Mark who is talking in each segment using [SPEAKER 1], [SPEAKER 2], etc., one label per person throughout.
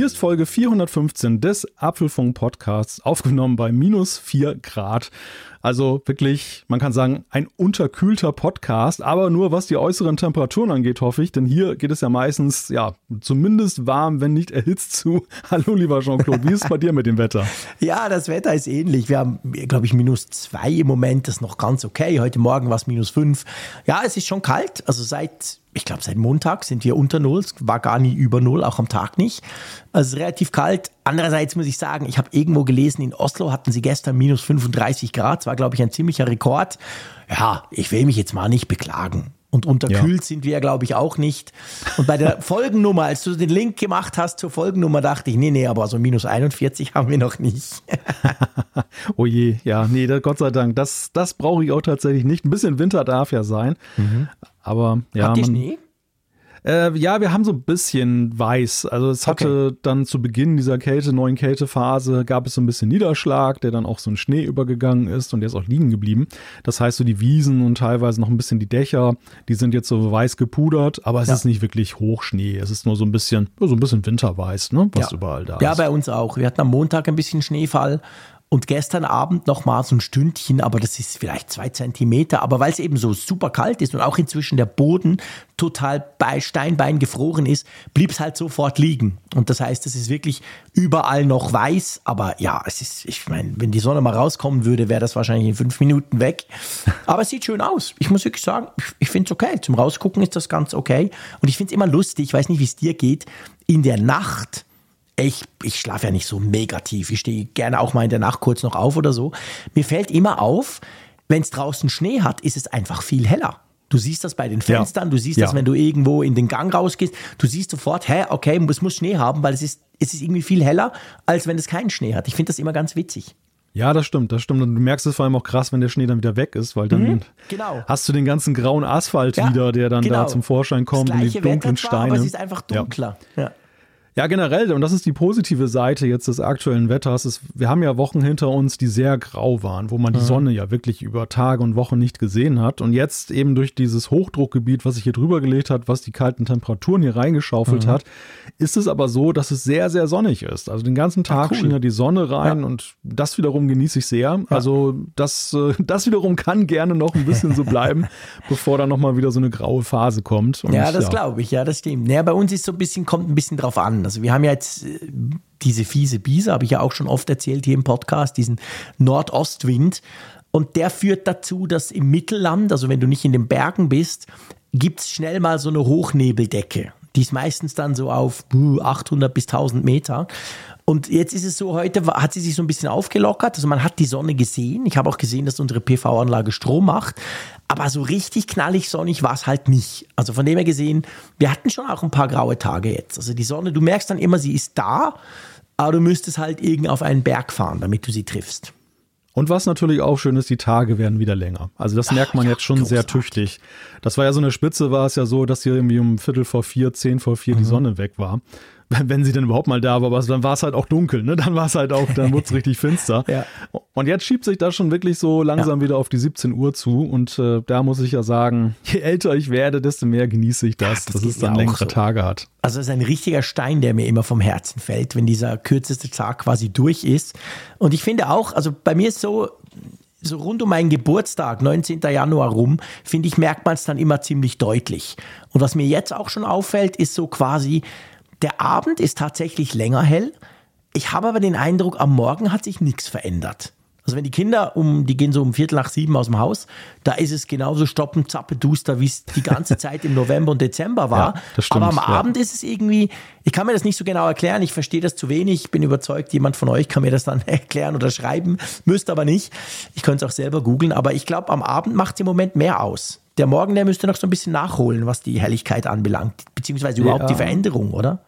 [SPEAKER 1] Hier ist Folge 415 des Apfelfunk Podcasts, aufgenommen bei minus 4 Grad. Also wirklich, man kann sagen, ein unterkühlter Podcast, aber nur was die äußeren Temperaturen angeht, hoffe ich, denn hier geht es ja meistens, ja, zumindest warm, wenn nicht erhitzt zu. Hallo, lieber Jean-Claude, wie ist es bei dir mit dem Wetter?
[SPEAKER 2] Ja, das Wetter ist ähnlich. Wir haben, glaube ich, minus zwei im Moment, das ist noch ganz okay. Heute Morgen war es minus fünf. Ja, es ist schon kalt, also seit ich glaube, seit Montag sind wir unter Null. Es war gar nie über Null, auch am Tag nicht. Also relativ kalt. Andererseits muss ich sagen, ich habe irgendwo gelesen, in Oslo hatten sie gestern minus 35 Grad. Das war, glaube ich, ein ziemlicher Rekord. Ja, ich will mich jetzt mal nicht beklagen. Und unterkühlt ja. sind wir, glaube ich, auch nicht. Und bei der Folgennummer, als du den Link gemacht hast zur Folgennummer, dachte ich, nee, nee, aber so minus 41 haben wir noch nicht.
[SPEAKER 1] oh je, ja, nee, Gott sei Dank, das, das brauche ich auch tatsächlich nicht. Ein bisschen Winter darf ja sein. Mhm. Aber ja.
[SPEAKER 2] Habt ihr Schnee?
[SPEAKER 1] Äh, ja, wir haben so ein bisschen weiß. Also es hatte okay. dann zu Beginn dieser Kälte, neuen Kältephase, gab es so ein bisschen Niederschlag, der dann auch so in Schnee übergegangen ist und der ist auch liegen geblieben. Das heißt, so die Wiesen und teilweise noch ein bisschen die Dächer, die sind jetzt so weiß gepudert, aber es ja. ist nicht wirklich Hochschnee. Es ist nur so ein bisschen, so ein bisschen Winterweiß, ne, was
[SPEAKER 2] ja.
[SPEAKER 1] überall da ist.
[SPEAKER 2] Ja, bei uns auch. Wir hatten am Montag ein bisschen Schneefall und gestern Abend noch mal so ein Stündchen, aber das ist vielleicht zwei Zentimeter. Aber weil es eben so super kalt ist und auch inzwischen der Boden total bei Steinbein gefroren ist, blieb es halt sofort liegen. Und das heißt, es ist wirklich überall noch weiß. Aber ja, es ist, ich meine, wenn die Sonne mal rauskommen würde, wäre das wahrscheinlich in fünf Minuten weg. Aber es sieht schön aus. Ich muss wirklich sagen, ich finde es okay. Zum Rausgucken ist das ganz okay. Und ich finde es immer lustig, ich weiß nicht, wie es dir geht, in der Nacht ich, ich schlafe ja nicht so mega tief. Ich stehe gerne auch mal in der Nacht kurz noch auf oder so. Mir fällt immer auf, wenn es draußen Schnee hat, ist es einfach viel heller. Du siehst das bei den Fenstern, ja. du siehst ja. das, wenn du irgendwo in den Gang rausgehst. Du siehst sofort, hä, okay, es muss Schnee haben, weil es ist, es ist irgendwie viel heller, als wenn es keinen Schnee hat. Ich finde das immer ganz witzig.
[SPEAKER 1] Ja, das stimmt, das stimmt. Und du merkst es vor allem auch krass, wenn der Schnee dann wieder weg ist, weil dann mhm, genau. hast du den ganzen grauen Asphalt ja, wieder, der dann genau. da zum Vorschein kommt und die dunklen Wetter Steine. aber
[SPEAKER 2] es ist einfach dunkler. Ja.
[SPEAKER 1] Ja, generell, und das ist die positive Seite jetzt des aktuellen Wetters, ist, wir haben ja Wochen hinter uns, die sehr grau waren, wo man die mhm. Sonne ja wirklich über Tage und Wochen nicht gesehen hat. Und jetzt eben durch dieses Hochdruckgebiet, was sich hier drüber gelegt hat, was die kalten Temperaturen hier reingeschaufelt mhm. hat, ist es aber so, dass es sehr, sehr sonnig ist. Also den ganzen Tag Ach, cool. schien ja die Sonne rein ja. und das wiederum genieße ich sehr. Ja. Also das, äh, das wiederum kann gerne noch ein bisschen so bleiben, bevor dann nochmal wieder so eine graue Phase kommt.
[SPEAKER 2] Und ja, das ja. glaube ich, ja, das stimmt. Naja, bei uns ist so ein bisschen, kommt ein bisschen drauf an. Also wir haben ja jetzt äh, diese fiese Biese, habe ich ja auch schon oft erzählt hier im Podcast, diesen Nordostwind. Und der führt dazu, dass im Mittelland, also wenn du nicht in den Bergen bist, gibt es schnell mal so eine Hochnebeldecke. Die ist meistens dann so auf 800 bis 1000 Meter. Und jetzt ist es so, heute hat sie sich so ein bisschen aufgelockert. Also man hat die Sonne gesehen. Ich habe auch gesehen, dass unsere PV-Anlage Strom macht. Aber so richtig knallig sonnig war es halt nicht. Also von dem her gesehen, wir hatten schon auch ein paar graue Tage jetzt. Also die Sonne, du merkst dann immer, sie ist da, aber du müsstest halt irgend auf einen Berg fahren, damit du sie triffst.
[SPEAKER 1] Und was natürlich auch schön ist, die Tage werden wieder länger. Also das merkt man Ach, ja, jetzt schon großartig. sehr tüchtig. Das war ja so eine Spitze, war es ja so, dass hier irgendwie um Viertel vor vier, zehn vor vier mhm. die Sonne weg war. wenn sie denn überhaupt mal da war, aber dann war es halt auch dunkel, ne? Dann war es halt auch, dann wurde es richtig finster. Ja. Und jetzt schiebt sich das schon wirklich so langsam ja. wieder auf die 17 Uhr zu. Und äh, da muss ich ja sagen, je älter ich werde, desto mehr genieße ich das, ja, das dass es dann längere so. Tage hat.
[SPEAKER 2] Also es ist ein richtiger Stein, der mir immer vom Herzen fällt, wenn dieser kürzeste Tag quasi durch ist. Und ich finde auch, also bei mir ist so, so rund um meinen Geburtstag, 19. Januar rum, finde ich, merkt man es dann immer ziemlich deutlich. Und was mir jetzt auch schon auffällt, ist so quasi, der Abend ist tatsächlich länger hell. Ich habe aber den Eindruck, am Morgen hat sich nichts verändert. Also wenn die Kinder um, die gehen so um Viertel nach sieben aus dem Haus, da ist es genauso stoppen, zappe, duster, wie es die ganze Zeit im November und Dezember war. Ja, stimmt, aber am ja. Abend ist es irgendwie, ich kann mir das nicht so genau erklären, ich verstehe das zu wenig, ich bin überzeugt, jemand von euch kann mir das dann erklären oder schreiben, müsste aber nicht. Ich könnte es auch selber googeln, aber ich glaube, am Abend macht es im Moment mehr aus. Der Morgen, der müsste noch so ein bisschen nachholen, was die Helligkeit anbelangt, beziehungsweise überhaupt ja. die Veränderung, oder?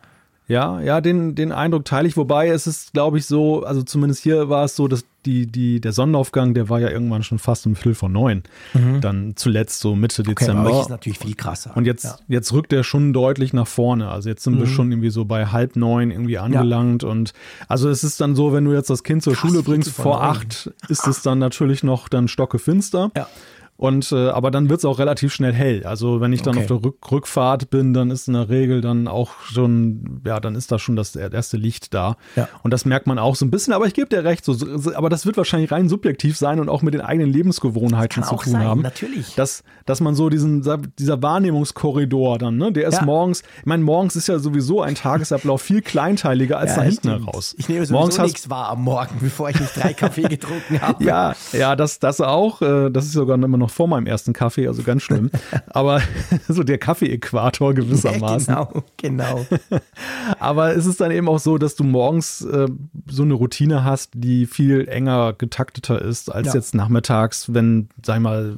[SPEAKER 1] Ja, ja, den, den Eindruck teile ich, wobei es ist, glaube ich, so, also zumindest hier war es so, dass die, die, der Sonnenaufgang, der war ja irgendwann schon fast um Viertel vor neun. Mhm. Dann zuletzt so Mitte okay, Dezember.
[SPEAKER 2] Okay, ist natürlich viel krasser.
[SPEAKER 1] Und jetzt, ja. jetzt rückt er schon deutlich nach vorne. Also jetzt sind mhm. wir schon irgendwie so bei halb neun irgendwie angelangt. Ja. Und also es ist dann so, wenn du jetzt das Kind zur Krass, Schule bringst, vor acht ist es dann natürlich noch dann stockefinster. Ja. Und äh, aber dann wird es auch relativ schnell hell. Also wenn ich dann okay. auf der Rück Rückfahrt bin, dann ist in der Regel dann auch schon, ja, dann ist da schon das erste Licht da. Ja. Und das merkt man auch so ein bisschen, aber ich gebe dir recht, so, aber das wird wahrscheinlich rein subjektiv sein und auch mit den eigenen Lebensgewohnheiten zu tun
[SPEAKER 2] sein,
[SPEAKER 1] haben.
[SPEAKER 2] Natürlich.
[SPEAKER 1] Dass, dass man so diesen, dieser Wahrnehmungskorridor dann, ne, der ist ja. morgens, ich meine, morgens ist ja sowieso ein Tagesablauf viel kleinteiliger als ja, da hinten stimmt. heraus.
[SPEAKER 2] Ich nehme sowieso nichts wahr am Morgen, bevor ich nicht drei Kaffee getrunken habe.
[SPEAKER 1] Ja, ja, das, das auch. Äh, das ist sogar immer noch vor meinem ersten Kaffee, also ganz schlimm. Aber so der Kaffee-Äquator gewissermaßen.
[SPEAKER 2] Ja, genau, genau.
[SPEAKER 1] Aber es ist dann eben auch so, dass du morgens äh, so eine Routine hast, die viel enger getakteter ist als ja. jetzt nachmittags, wenn, sag ich mal,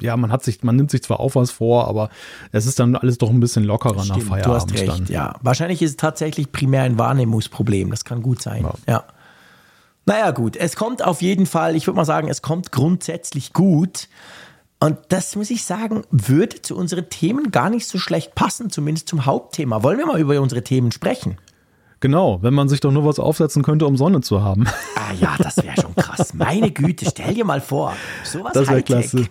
[SPEAKER 1] ja, man hat sich, man nimmt sich zwar auch was vor, aber es ist dann alles doch ein bisschen lockerer Stimmt, nach Feierabend. Du hast recht, dann.
[SPEAKER 2] ja. Wahrscheinlich ist es tatsächlich primär ein Wahrnehmungsproblem. Das kann gut sein. ja. ja. Naja, gut. Es kommt auf jeden Fall, ich würde mal sagen, es kommt grundsätzlich gut. Und das muss ich sagen, würde zu unseren Themen gar nicht so schlecht passen, zumindest zum Hauptthema. Wollen wir mal über unsere Themen sprechen?
[SPEAKER 1] Genau, wenn man sich doch nur was aufsetzen könnte, um Sonne zu haben.
[SPEAKER 2] Ah ja, das wäre schon krass. Meine Güte, stell dir mal vor, sowas
[SPEAKER 1] Das wäre klasse.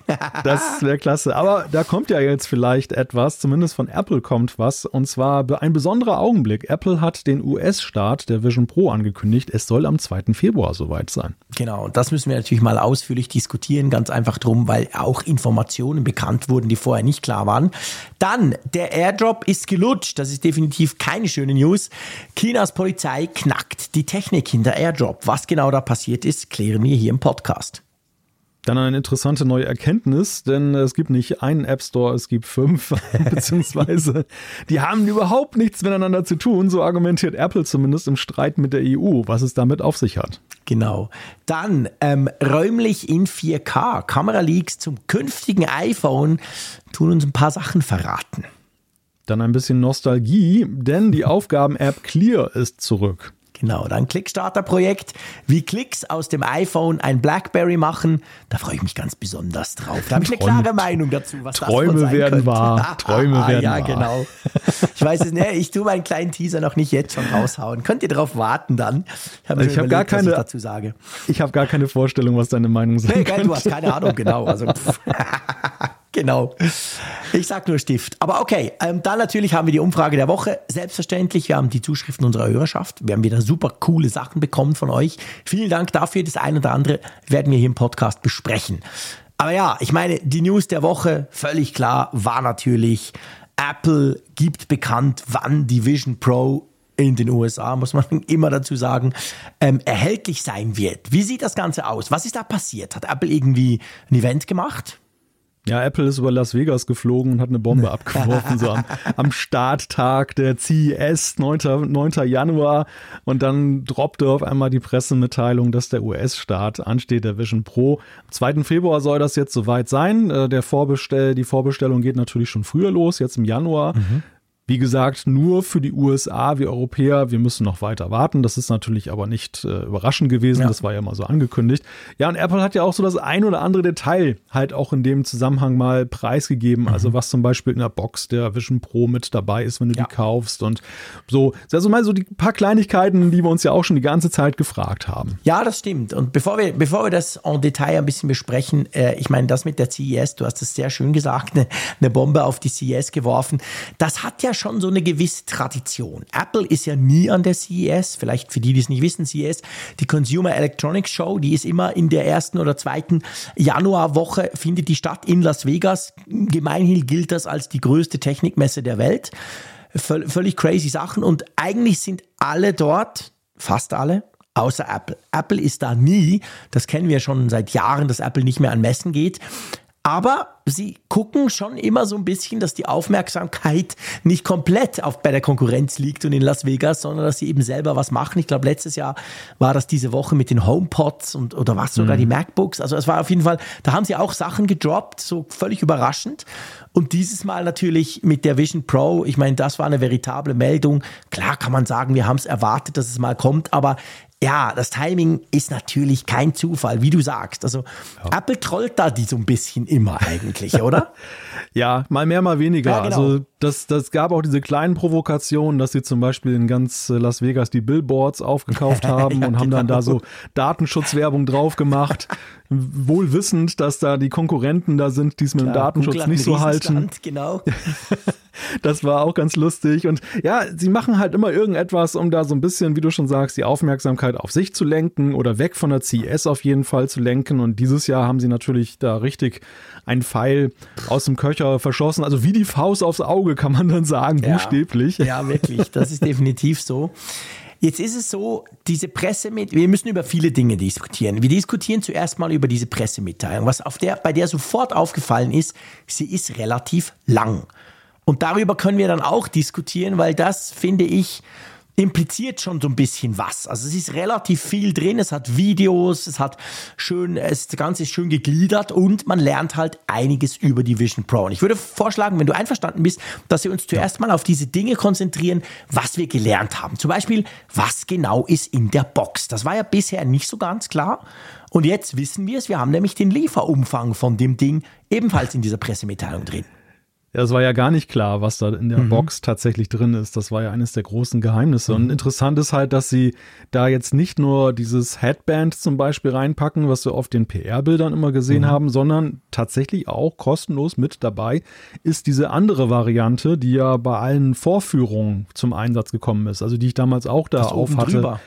[SPEAKER 1] Das wäre klasse. Aber da kommt ja jetzt vielleicht etwas, zumindest von Apple kommt was, und zwar ein besonderer Augenblick. Apple hat den US-Start der Vision Pro angekündigt. Es soll am 2. Februar soweit sein.
[SPEAKER 2] Genau, und das müssen wir natürlich mal ausführlich diskutieren, ganz einfach drum, weil auch Informationen bekannt wurden, die vorher nicht klar waren. Dann, der Airdrop ist gelutscht. Das ist definitiv keine schöne News. China Chinas Polizei knackt die Technik hinter Airdrop. Was genau da passiert ist, klären wir hier im Podcast.
[SPEAKER 1] Dann eine interessante neue Erkenntnis, denn es gibt nicht einen App Store, es gibt fünf, beziehungsweise die haben überhaupt nichts miteinander zu tun, so argumentiert Apple zumindest im Streit mit der EU, was es damit auf sich hat.
[SPEAKER 2] Genau. Dann ähm, räumlich in 4K. Kameraleaks zum künftigen iPhone tun uns ein paar Sachen verraten.
[SPEAKER 1] Dann ein bisschen Nostalgie, denn die Aufgaben-App Clear ist zurück.
[SPEAKER 2] Genau, dann Clickstarter-Projekt, wie Klicks aus dem iPhone ein Blackberry machen. Da freue ich mich ganz besonders drauf. Da habe ich eine klare Meinung dazu, was
[SPEAKER 1] Träume
[SPEAKER 2] das
[SPEAKER 1] werden
[SPEAKER 2] könnte.
[SPEAKER 1] wahr. Träume ah, werden
[SPEAKER 2] ja,
[SPEAKER 1] wahr.
[SPEAKER 2] Ja, genau. Ich weiß es nicht. Ich tue meinen kleinen Teaser noch nicht jetzt schon raushauen. Könnt ihr darauf warten dann?
[SPEAKER 1] Ich habe hab gar keine, dazu sage. Ich habe gar keine Vorstellung, was deine Meinung sein nee, könnte.
[SPEAKER 2] Du hast keine Ahnung, genau. Also, Genau. Ich sag nur Stift. Aber okay, ähm, dann natürlich haben wir die Umfrage der Woche. Selbstverständlich, wir haben die Zuschriften unserer Hörerschaft. Wir haben wieder super coole Sachen bekommen von euch. Vielen Dank dafür. Das eine oder andere werden wir hier im Podcast besprechen. Aber ja, ich meine, die News der Woche, völlig klar, war natürlich, Apple gibt bekannt, wann die Vision Pro in den USA, muss man immer dazu sagen, ähm, erhältlich sein wird. Wie sieht das Ganze aus? Was ist da passiert? Hat Apple irgendwie ein Event gemacht?
[SPEAKER 1] Ja, Apple ist über Las Vegas geflogen und hat eine Bombe abgeworfen, so am, am Starttag der CES, 9. 9. Januar. Und dann droppte auf einmal die Pressemitteilung, dass der US-Start ansteht, der Vision Pro. Am 2. Februar soll das jetzt soweit sein. Äh, der Vorbestell, die Vorbestellung geht natürlich schon früher los, jetzt im Januar. Mhm. Wie gesagt, nur für die USA, wir Europäer, wir müssen noch weiter warten. Das ist natürlich aber nicht äh, überraschend gewesen. Ja. Das war ja mal so angekündigt. Ja, und Apple hat ja auch so das ein oder andere Detail halt auch in dem Zusammenhang mal preisgegeben. Mhm. Also was zum Beispiel in der Box der Vision Pro mit dabei ist, wenn du ja. die kaufst und so. Also mal so die paar Kleinigkeiten, die wir uns ja auch schon die ganze Zeit gefragt haben.
[SPEAKER 2] Ja, das stimmt. Und bevor wir, bevor wir das en Detail ein bisschen besprechen, äh, ich meine, das mit der CES, du hast es sehr schön gesagt, eine, eine Bombe auf die CES geworfen. Das hat ja schon so eine gewisse Tradition. Apple ist ja nie an der CES, vielleicht für die, die es nicht wissen, CES, die Consumer Electronics Show, die ist immer in der ersten oder zweiten Januarwoche, findet die statt in Las Vegas. Gemeinhin gilt das als die größte Technikmesse der Welt. völlig crazy Sachen und eigentlich sind alle dort, fast alle, außer Apple. Apple ist da nie, das kennen wir schon seit Jahren, dass Apple nicht mehr an Messen geht. Aber sie gucken schon immer so ein bisschen, dass die Aufmerksamkeit nicht komplett auf, bei der Konkurrenz liegt und in Las Vegas, sondern dass sie eben selber was machen. Ich glaube, letztes Jahr war das diese Woche mit den HomePods und oder was sogar mhm. die MacBooks. Also es war auf jeden Fall, da haben sie auch Sachen gedroppt, so völlig überraschend. Und dieses Mal natürlich mit der Vision Pro, ich meine, das war eine veritable Meldung. Klar kann man sagen, wir haben es erwartet, dass es mal kommt, aber ja, das Timing ist natürlich kein Zufall, wie du sagst. Also ja. Apple trollt da die so ein bisschen immer eigentlich, oder?
[SPEAKER 1] ja, mal mehr, mal weniger. Ja, genau. Also das, das gab auch diese kleinen Provokationen, dass sie zum Beispiel in ganz Las Vegas die Billboards aufgekauft haben ja, und haben dann da so Datenschutzwerbung drauf gemacht. Wohl wissend, dass da die Konkurrenten da sind, die es mit dem Datenschutz nicht so halten.
[SPEAKER 2] Genau.
[SPEAKER 1] Das war auch ganz lustig. Und ja, sie machen halt immer irgendetwas, um da so ein bisschen, wie du schon sagst, die Aufmerksamkeit auf sich zu lenken oder weg von der CES auf jeden Fall zu lenken. Und dieses Jahr haben sie natürlich da richtig einen Pfeil aus dem Köcher verschossen. Also wie die Faust aufs Auge, kann man dann sagen, ja. buchstäblich.
[SPEAKER 2] Ja, wirklich. Das ist definitiv so. Jetzt ist es so, diese Pressemitteilung, wir müssen über viele Dinge diskutieren. Wir diskutieren zuerst mal über diese Pressemitteilung. Was auf der, bei der sofort aufgefallen ist, sie ist relativ lang. Und darüber können wir dann auch diskutieren, weil das, finde ich, impliziert schon so ein bisschen was. Also es ist relativ viel drin, es hat Videos, es hat schön, es, das Ganze ist schön gegliedert und man lernt halt einiges über die Vision Pro. Und ich würde vorschlagen, wenn du einverstanden bist, dass wir uns zuerst mal auf diese Dinge konzentrieren, was wir gelernt haben. Zum Beispiel, was genau ist in der Box. Das war ja bisher nicht so ganz klar. Und jetzt wissen wir es, wir haben nämlich den Lieferumfang von dem Ding ebenfalls in dieser Pressemitteilung drin.
[SPEAKER 1] Ja, es war ja gar nicht klar, was da in der mhm. Box tatsächlich drin ist. Das war ja eines der großen Geheimnisse. Mhm. Und interessant ist halt, dass sie da jetzt nicht nur dieses Headband zum Beispiel reinpacken, was wir auf den PR-Bildern immer gesehen mhm. haben, sondern tatsächlich auch kostenlos mit dabei ist diese andere Variante, die ja bei allen Vorführungen zum Einsatz gekommen ist. Also die ich damals auch da auf hatte. Drüber.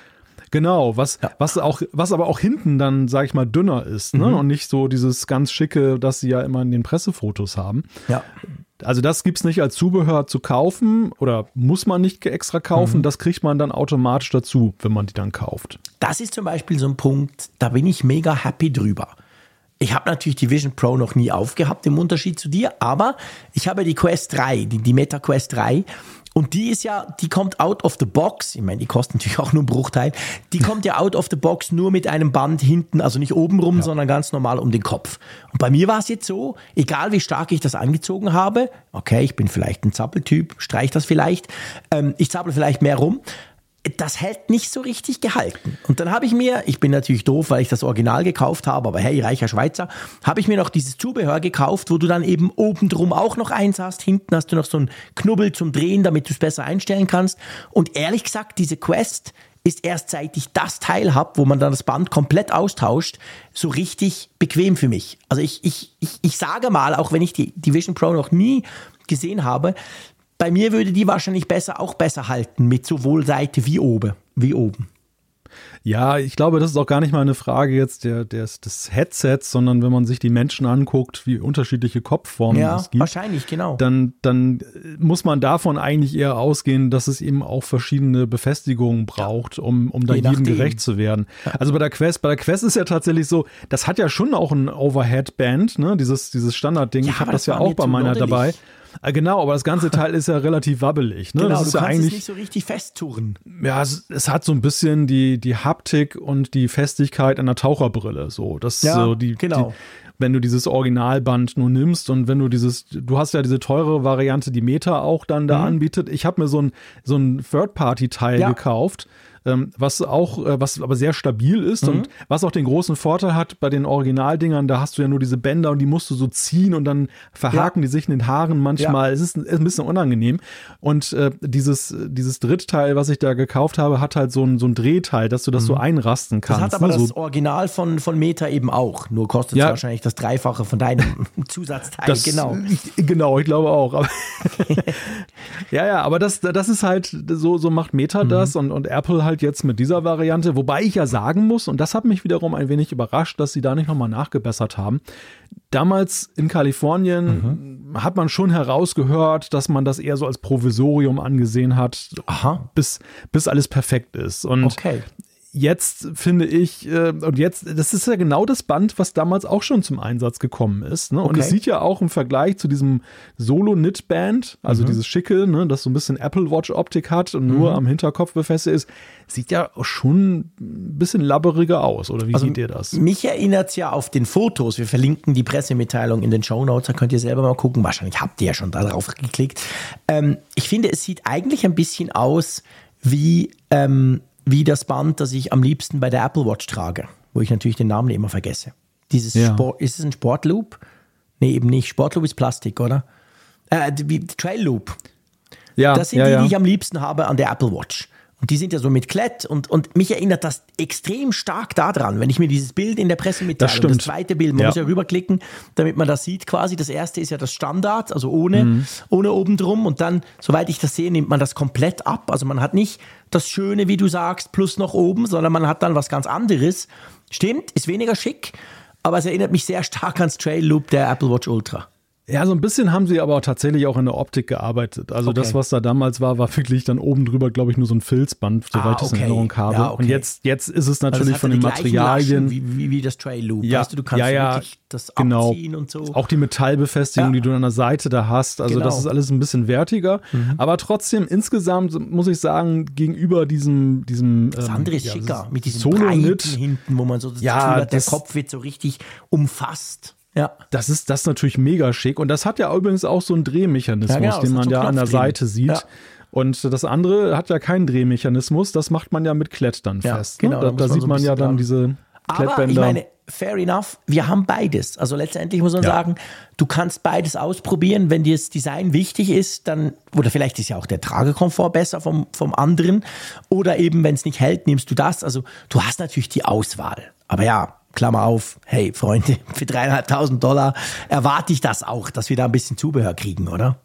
[SPEAKER 1] Genau, was, ja. was auch, was aber auch hinten dann, sag ich mal, dünner ist, ne? Mhm. Und nicht so dieses ganz schicke, das sie ja immer in den Pressefotos haben.
[SPEAKER 2] Ja.
[SPEAKER 1] Also das gibt es nicht als Zubehör zu kaufen oder muss man nicht extra kaufen. Mhm. Das kriegt man dann automatisch dazu, wenn man die dann kauft.
[SPEAKER 2] Das ist zum Beispiel so ein Punkt, da bin ich mega happy drüber. Ich habe natürlich die Vision Pro noch nie aufgehabt, im Unterschied zu dir, aber ich habe die Quest 3, die, die Meta Quest 3 und die ist ja, die kommt out of the box. Ich meine, die kostet natürlich auch nur einen Bruchteil. Die kommt ja out of the box nur mit einem Band hinten, also nicht oben rum, ja. sondern ganz normal um den Kopf. Und bei mir war es jetzt so, egal wie stark ich das angezogen habe, okay, ich bin vielleicht ein Zappeltyp, streich das vielleicht, ähm, ich zappel vielleicht mehr rum, das hält nicht so richtig gehalten. Und dann habe ich mir, ich bin natürlich doof, weil ich das Original gekauft habe, aber hey, reicher Schweizer, habe ich mir noch dieses Zubehör gekauft, wo du dann eben oben drum auch noch eins hast. Hinten hast du noch so einen Knubbel zum Drehen, damit du es besser einstellen kannst. Und ehrlich gesagt, diese Quest ist erst seit ich das Teil habe, wo man dann das Band komplett austauscht, so richtig bequem für mich. Also ich, ich, ich, ich sage mal, auch wenn ich die, die Vision Pro noch nie gesehen habe, bei mir würde die wahrscheinlich besser auch besser halten, mit sowohl Seite wie oben. Wie oben.
[SPEAKER 1] Ja, ich glaube, das ist auch gar nicht mal eine Frage jetzt der, des, des Headsets, sondern wenn man sich die Menschen anguckt, wie unterschiedliche Kopfformen ja, es gibt.
[SPEAKER 2] Wahrscheinlich, genau.
[SPEAKER 1] Dann, dann muss man davon eigentlich eher ausgehen, dass es eben auch verschiedene Befestigungen braucht, um, um da jedem gerecht zu werden. Also bei der Quest, bei der Quest ist ja tatsächlich so, das hat ja schon auch ein Overhead-Band, ne? Dieses, dieses Standardding. Ja, ich habe das, das ja auch bei meiner dabei. Ah, genau, aber das ganze Teil ist ja relativ wabbelig. Ne?
[SPEAKER 2] Genau,
[SPEAKER 1] das ist
[SPEAKER 2] du
[SPEAKER 1] ja eigentlich, es
[SPEAKER 2] nicht so richtig festtouren.
[SPEAKER 1] Ja, es, es, hat so ein bisschen die, die Haptik und die Festigkeit einer Taucherbrille. So, das ja, so die,
[SPEAKER 2] genau.
[SPEAKER 1] Die, wenn du dieses Originalband nur nimmst und wenn du dieses, du hast ja diese teure Variante, die Meta auch dann da mhm. anbietet. Ich habe mir so ein, so ein Third-Party-Teil ja. gekauft ähm, was auch, äh, was aber sehr stabil ist mhm. und was auch den großen Vorteil hat bei den Originaldingern, da hast du ja nur diese Bänder und die musst du so ziehen und dann verhaken ja. die sich in den Haaren manchmal. Ja. Es ist, ist, ein bisschen unangenehm. Und äh, dieses, dieses Drittteil, was ich da gekauft habe, hat halt so ein, so ein Drehteil, dass du das mhm. so einrasten kannst. Das
[SPEAKER 2] hat aber
[SPEAKER 1] ne?
[SPEAKER 2] das Original von, von Meta eben auch, nur kostet es ja. wahrscheinlich das Dreifache von deinem Zusatzteil.
[SPEAKER 1] Das,
[SPEAKER 2] genau.
[SPEAKER 1] Genau, ich glaube auch. Aber ja, ja, aber das, das ist halt, so, so macht Meta mhm. das und, und Apple halt jetzt mit dieser Variante, wobei ich ja sagen muss, und das hat mich wiederum ein wenig überrascht, dass sie da nicht nochmal nachgebessert haben. Damals in Kalifornien mhm. hat man schon herausgehört, dass man das eher so als Provisorium angesehen hat,
[SPEAKER 2] Aha.
[SPEAKER 1] Bis, bis alles perfekt ist. Und
[SPEAKER 2] okay
[SPEAKER 1] jetzt finde ich, äh, und jetzt, das ist ja genau das Band, was damals auch schon zum Einsatz gekommen ist. Ne? Und
[SPEAKER 2] Okay.
[SPEAKER 1] es sieht ja auch im Vergleich zu diesem Solo-Knit-Band, also dieses Schicke, ne, das so ein bisschen Apple Watch-Optik hat und nur am Hinterkopf befestigt ist, sieht ja schon ein bisschen labberiger aus. Oder wie
[SPEAKER 2] Also
[SPEAKER 1] seht ihr das?
[SPEAKER 2] Mich erinnert es ja auf den Fotos. Wir verlinken die Pressemitteilung in den Show Notes, da könnt ihr selber mal gucken. Wahrscheinlich habt ihr ja schon da drauf geklickt. Ähm, ich finde, es sieht eigentlich ein bisschen aus wie, ähm, wie das Band, das ich am liebsten bei der Apple Watch trage, wo ich natürlich den Namen immer vergesse. Dieses
[SPEAKER 1] Ja.
[SPEAKER 2] Sport, ist es ein Sportloop? Nee, eben nicht. Sportloop ist Plastik, oder? Äh, Trail Loop.
[SPEAKER 1] Ja,
[SPEAKER 2] Das sind
[SPEAKER 1] ja,
[SPEAKER 2] die, die ich am liebsten habe an der Apple Watch. Und die sind ja so mit Klett und, und mich erinnert das extrem stark daran, wenn ich mir dieses Bild in der Pressemitteilung,
[SPEAKER 1] Das stimmt.
[SPEAKER 2] zweite Bild, man
[SPEAKER 1] Ja.
[SPEAKER 2] muss ja rüberklicken, damit man das sieht quasi. Das erste ist ja das Standard, also ohne,
[SPEAKER 1] Mhm.
[SPEAKER 2] ohne oben drum. Und dann, soweit ich das sehe, nimmt man das komplett ab. Also man hat nicht das Schöne, wie du sagst, plus noch oben, sondern man hat dann was ganz anderes. Stimmt, ist weniger schick, aber es erinnert mich sehr stark ans Trail Loop der Apple Watch Ultra.
[SPEAKER 1] Ja, so ein bisschen haben sie aber tatsächlich auch in der Optik gearbeitet. Also
[SPEAKER 2] Okay.
[SPEAKER 1] das, was da damals war, war wirklich dann oben drüber, glaube ich, nur so ein Filzband, soweit
[SPEAKER 2] Ah,
[SPEAKER 1] ich das in
[SPEAKER 2] okay.
[SPEAKER 1] Erinnerung habe.
[SPEAKER 2] Ja, okay.
[SPEAKER 1] Und jetzt, jetzt ist es
[SPEAKER 2] Also es
[SPEAKER 1] natürlich
[SPEAKER 2] hat
[SPEAKER 1] von den Materialien.
[SPEAKER 2] Laschen Wie, wie, wie das Trail Loop.
[SPEAKER 1] Ja,
[SPEAKER 2] weißt du, du kannst
[SPEAKER 1] ja, ja,
[SPEAKER 2] wirklich das
[SPEAKER 1] genau.
[SPEAKER 2] abziehen und so.
[SPEAKER 1] Auch die Metallbefestigung,
[SPEAKER 2] Ja.
[SPEAKER 1] die du an der Seite da hast. Also
[SPEAKER 2] Genau. Mhm.
[SPEAKER 1] das ist alles ein bisschen wertiger. Aber trotzdem, insgesamt muss ich sagen, gegenüber diesem, diesem
[SPEAKER 2] das
[SPEAKER 1] ähm,
[SPEAKER 2] andere ist
[SPEAKER 1] ja,
[SPEAKER 2] schicker, mit diesem Breiten hinten, wo man so das
[SPEAKER 1] Ja,
[SPEAKER 2] Gefühl hat, der
[SPEAKER 1] das-
[SPEAKER 2] Kopf wird so richtig umfasst. Ja.
[SPEAKER 1] Das ist das ist natürlich mega schick. Und das hat ja übrigens auch so einen Drehmechanismus,
[SPEAKER 2] Ja, genau,
[SPEAKER 1] den man
[SPEAKER 2] so
[SPEAKER 1] ja an der. Seite sieht.
[SPEAKER 2] Ja.
[SPEAKER 1] Und das andere hat ja keinen Drehmechanismus, das macht man ja mit Klett dann
[SPEAKER 2] Ja,
[SPEAKER 1] fest.
[SPEAKER 2] genau,
[SPEAKER 1] ne?
[SPEAKER 2] da
[SPEAKER 1] Da, da
[SPEAKER 2] man
[SPEAKER 1] sieht
[SPEAKER 2] so
[SPEAKER 1] man ja dann diese
[SPEAKER 2] Aber
[SPEAKER 1] Klettbänder.
[SPEAKER 2] ich meine, fair enough, wir haben beides. Also letztendlich muss man
[SPEAKER 1] Ja.
[SPEAKER 2] sagen, du kannst beides ausprobieren. Wenn dir das Design wichtig ist, dann, oder vielleicht ist ja auch der Tragekomfort besser vom, vom anderen. Oder eben, wenn es nicht hält, nimmst du das. Also du hast natürlich die Auswahl. Aber ja, Klammer auf, hey Freunde, für dreieinhalbtausend Dollar erwarte ich das auch, dass wir da ein bisschen Zubehör kriegen, oder?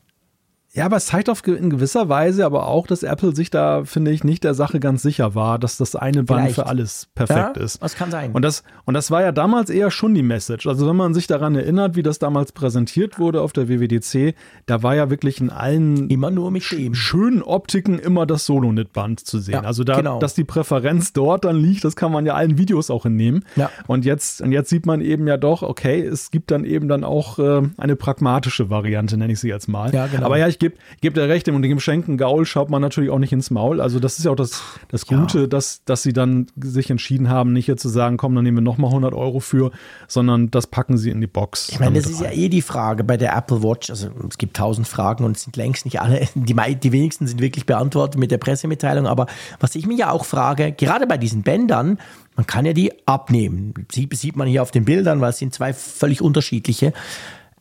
[SPEAKER 1] Ja, aber es zeigt auf in gewisser Weise aber auch, dass Apple sich da, finde ich, nicht der Sache ganz sicher war, dass das eine Band
[SPEAKER 2] Vielleicht.
[SPEAKER 1] für alles perfekt
[SPEAKER 2] Ja,
[SPEAKER 1] ist.
[SPEAKER 2] das kann sein.
[SPEAKER 1] Und das, und das war ja damals eher schon die Message. Also wenn man sich daran erinnert, wie das damals präsentiert wurde auf der WWDC, da war ja wirklich in allen
[SPEAKER 2] Immer nur mit dem.
[SPEAKER 1] schönen Optiken immer das Solo-Knit-Band zu sehen.
[SPEAKER 2] Ja,
[SPEAKER 1] also da,
[SPEAKER 2] genau.
[SPEAKER 1] dass die Präferenz dort dann liegt, das kann man ja allen Videos auch entnehmen.
[SPEAKER 2] Ja.
[SPEAKER 1] Und jetzt, und jetzt sieht man eben ja doch, okay, es gibt dann eben dann auch äh, eine pragmatische Variante, nenne ich sie jetzt mal.
[SPEAKER 2] Ja, genau.
[SPEAKER 1] Aber ja, ich gebe geb dir recht, und dem geschenkten Gaul schaut man natürlich auch nicht ins Maul. Also das ist ja auch das, das
[SPEAKER 2] Ja.
[SPEAKER 1] Gute, dass, dass sie dann sich entschieden haben, nicht jetzt zu sagen, komm, dann nehmen wir nochmal 100 Euro für, sondern das packen sie in die Box.
[SPEAKER 2] Ich meine, das ist ja eh die Frage bei der Apple Watch. Also es gibt tausend Fragen und es sind längst nicht alle, die, die wenigsten sind wirklich beantwortet mit der Pressemitteilung. Aber was ich mir ja auch frage, gerade bei diesen Bändern, man kann ja die abnehmen. Sieht, sieht man hier auf den Bildern, weil es sind zwei völlig unterschiedliche.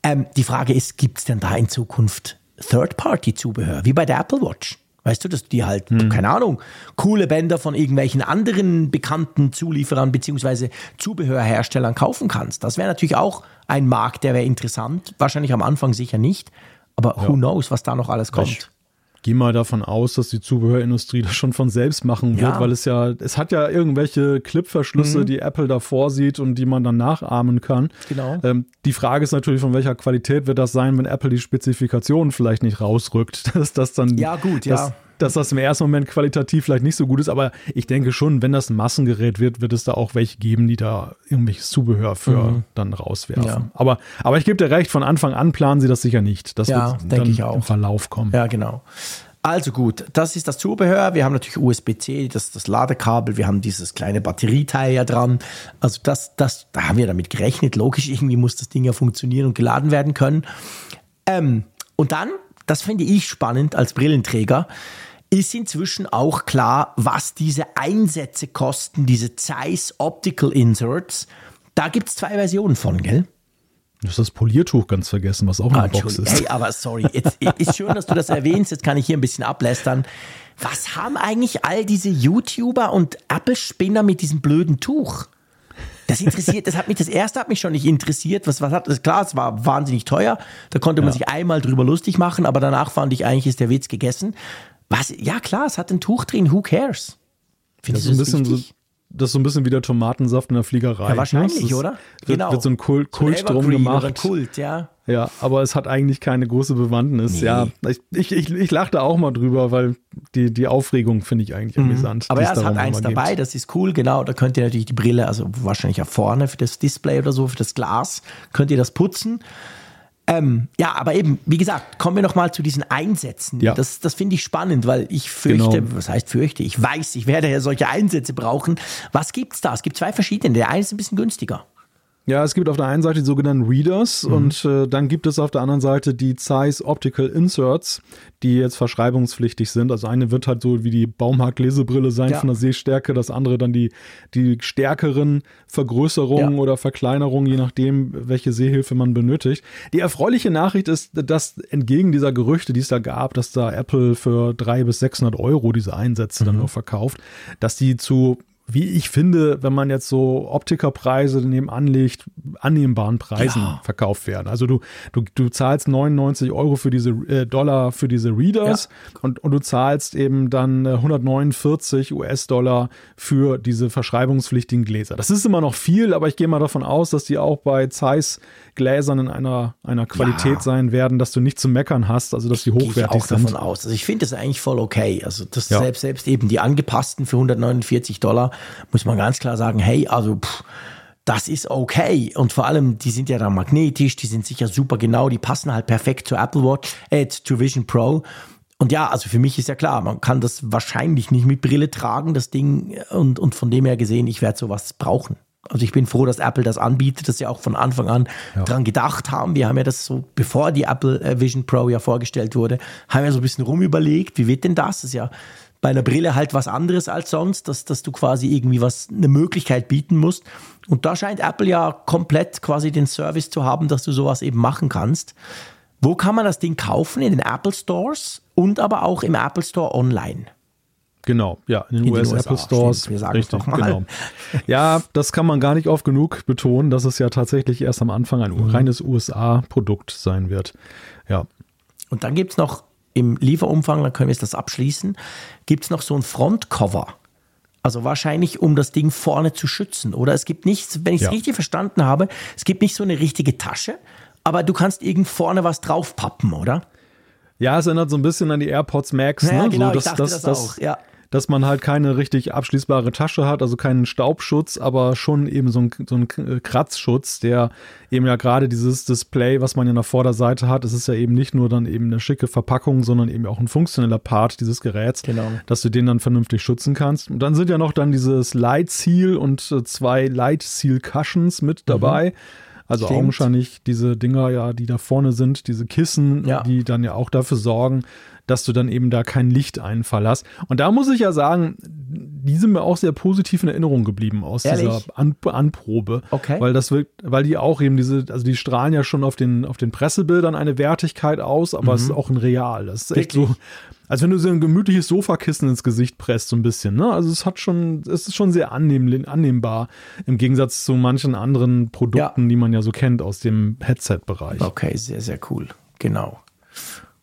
[SPEAKER 2] Ähm, die Frage ist, gibt es denn da in Zukunft Third-Party-Zubehör, wie bei der Apple Watch? Weißt du, dass die halt, keine Ahnung, coole Bänder von irgendwelchen anderen bekannten Zulieferern beziehungsweise Zubehörherstellern kaufen kannst. Das wäre natürlich auch ein Markt, der wäre interessant. Wahrscheinlich am Anfang sicher nicht. Aber who knows, was da noch alles kommt.
[SPEAKER 1] Gehe mal davon aus, dass die Zubehörindustrie das schon von selbst machen wird,
[SPEAKER 2] Ja.
[SPEAKER 1] weil es ja, es hat ja irgendwelche Clipverschlüsse, die Apple da vorsieht und die man dann nachahmen kann.
[SPEAKER 2] Genau.
[SPEAKER 1] Ähm, die Frage ist natürlich, von welcher Qualität wird das sein, wenn Apple die Spezifikationen vielleicht nicht rausrückt, dass das dann,
[SPEAKER 2] Ja, gut, ja.
[SPEAKER 1] dass, dass das im ersten Moment qualitativ vielleicht nicht so gut ist, aber ich denke schon, wenn das ein Massengerät wird, wird es da auch welche geben, die da irgendwelches Zubehör für dann rauswerfen.
[SPEAKER 2] Mhm. Ja.
[SPEAKER 1] Aber, aber ich gebe dir recht, von Anfang an planen sie das sicher nicht. Das
[SPEAKER 2] Ja,
[SPEAKER 1] wird dann
[SPEAKER 2] ich auch.
[SPEAKER 1] im Verlauf kommen.
[SPEAKER 2] Ja, genau. Also gut, das ist das Zubehör. Wir haben natürlich USB-C, das, das Ladekabel. Wir haben dieses kleine Batterieteil ja dran. Also das, das, da haben wir damit gerechnet. Logisch, irgendwie muss das Ding ja funktionieren und geladen werden können. Ähm, und dann, das finde ich spannend als Brillenträger, ist inzwischen auch klar, was diese Einsätze kosten, diese Zeiss Optical Inserts. Da gibt es zwei Versionen von, gell?
[SPEAKER 1] Du hast das Poliertuch ganz vergessen, was auch in
[SPEAKER 2] Ah,
[SPEAKER 1] der Box ist.
[SPEAKER 2] Hey, aber sorry, jetzt ist schön, dass du das erwähnst. Jetzt kann ich hier ein bisschen ablästern. Was haben eigentlich all diese YouTuber und Apple-Spinner mit diesem blöden Tuch? Das interessiert, das hat mich, das erste hat mich schon nicht interessiert. Was, was hat, das, klar, es war wahnsinnig teuer. Da konnte man sich einmal drüber lustig machen, aber danach fand ich eigentlich, ist der Witz gegessen. Was, ja klar, es hat ein Tuch drin, who cares?
[SPEAKER 1] Das
[SPEAKER 2] Findest
[SPEAKER 1] ist ein
[SPEAKER 2] du das
[SPEAKER 1] bisschen so, das ist so ein bisschen wie der Tomatensaft in der Fliegerei.
[SPEAKER 2] Ja, wahrscheinlich?
[SPEAKER 1] Das ist-
[SPEAKER 2] oder?
[SPEAKER 1] Wird, wird so ein Kult,
[SPEAKER 2] So ein
[SPEAKER 1] Kult drum gemacht.
[SPEAKER 2] ein Kult, ja.
[SPEAKER 1] Ja, aber es hat eigentlich keine große Bewandtnis. Nee. Ja, ich, ich, ich, ich lachte auch mal drüber, weil die, die Aufregung finde ich eigentlich mhm. amüsant.
[SPEAKER 2] Aber ja, es hat eins dabei, gibt. das ist cool, genau. Da könnt ihr natürlich die Brille, also wahrscheinlich ja vorne für das Display oder so, für das Glas, könnt ihr das putzen. Ähm, ja, aber eben, wie gesagt, kommen wir nochmal zu diesen Einsätzen. Ja. Das, das finde ich spannend, weil ich fürchte, genau. was heißt fürchte? Ich weiß, ich werde ja solche Einsätze brauchen. Was gibt's da? Es gibt zwei verschiedene. Der eine ist ein bisschen günstiger.
[SPEAKER 1] Ja, es gibt auf der einen Seite die sogenannten Readers mhm. und äh, dann gibt es auf der anderen Seite die Zeiss Optical Inserts, die jetzt verschreibungspflichtig sind. Also eine wird halt so wie die Baumhack-Lesebrille sein ja. von der Sehstärke, das andere dann die, die stärkeren Vergrößerungen ja. oder Verkleinerungen, je nachdem, welche Sehhilfe man benötigt. Die erfreuliche Nachricht ist, dass entgegen dieser Gerüchte, die es da gab, dass da Apple für 300 bis 600 Euro diese Einsätze mhm. dann nur verkauft, dass die zu wie ich finde, wenn man jetzt so Optikerpreise nebenan legt, annehmbaren Preisen ja. verkauft werden. Also du, du, du zahlst 99 Euro für diese äh, Dollar für diese Readers ja. und, und du zahlst eben dann 149 äh, US-Dollar für diese verschreibungspflichtigen Gläser. Das ist immer noch viel, aber ich gehe mal davon aus, dass die auch bei Zeiss Gläsern in einer, einer Qualität ja. sein werden, dass du nicht zu meckern hast, also dass die hochwertig ich auch
[SPEAKER 2] sind. davon aus. Also ich finde das eigentlich voll okay. Also das selbst, selbst eben die angepassten für 149 Dollar muss man ganz klar sagen, hey, also pff, das ist okay. Und vor allem, die sind ja dann magnetisch, die sind sicher super genau, die passen halt perfekt zur Apple Watch, äh, zu Vision Pro. Und ja, also für mich ist ja klar, man kann das wahrscheinlich nicht mit Brille tragen, das Ding. Und, und von dem her gesehen, ich werde sowas brauchen. Also ich bin froh, dass Apple das anbietet, dass sie auch von Anfang an ja. dran gedacht haben. Wir haben ja das so, bevor die Apple äh, Vision Pro ja vorgestellt wurde, haben wir so ein bisschen rumüberlegt, wie wird denn das? Das ist ja bei einer Brille halt was anderes als sonst, dass, dass du quasi irgendwie was, eine Möglichkeit bieten musst. Und da scheint Apple ja komplett quasi den Service zu haben, dass du sowas eben machen kannst. Wo kann man das Ding kaufen? In den Apple Stores und aber auch im Apple Store online.
[SPEAKER 1] Genau, ja, in den, in US, den Apple Stores.
[SPEAKER 2] Wir sagen richtig, es doch mal. Genau.
[SPEAKER 1] Ja, das kann man gar nicht oft genug betonen, dass es ja tatsächlich erst am Anfang ein mhm. reines USA-Produkt sein wird. Ja.
[SPEAKER 2] Und dann gibt es noch im Lieferumfang, dann können wir das abschließen, gibt es noch so ein Frontcover. Also wahrscheinlich, um das Ding vorne zu schützen. Oder es gibt nichts, wenn ich es ja. richtig verstanden habe, es gibt nicht so eine richtige Tasche, aber du kannst irgend vorne was draufpappen, oder?
[SPEAKER 1] Ja, es erinnert so ein bisschen an die AirPods Max.
[SPEAKER 2] Ja,
[SPEAKER 1] ne?
[SPEAKER 2] genau,
[SPEAKER 1] so,
[SPEAKER 2] das, ich dachte das, das auch, ja
[SPEAKER 1] dass man halt keine richtig abschließbare Tasche hat, also keinen Staubschutz, aber schon eben so ein, so ein Kratzschutz, der eben ja gerade dieses Display, was man ja nach Vorderseite hat, es ist ja eben nicht nur dann eben eine schicke Verpackung, sondern eben auch ein funktioneller Part dieses Geräts, genau. dass du den dann vernünftig schützen kannst. Und dann sind ja noch dann dieses Light Seal und äh, zwei Light Seal Cushions mit dabei. Mhm. Also Stimmt. augenscheinlich diese Dinger ja, die da vorne sind, diese Kissen, ja. die dann ja auch dafür sorgen, dass du dann eben da keinen Lichteinfall hast. Und da muss ich ja sagen, die sind mir auch sehr positiv in Erinnerung geblieben aus Ehrlich? dieser An Anprobe.
[SPEAKER 2] Okay.
[SPEAKER 1] Weil das wirkt, weil die auch eben diese, also die strahlen ja schon auf den, auf den Pressebildern eine Wertigkeit aus, aber mhm. es ist auch ein Real. Das ist Wirklich? echt so, als wenn du so ein gemütliches Sofakissen ins Gesicht presst, so ein bisschen. Ne? Also es hat schon, es ist schon sehr annehm, annehmbar im Gegensatz zu manchen anderen Produkten, ja. die man ja so kennt aus dem Headset-Bereich.
[SPEAKER 2] Okay, sehr, sehr cool. Genau.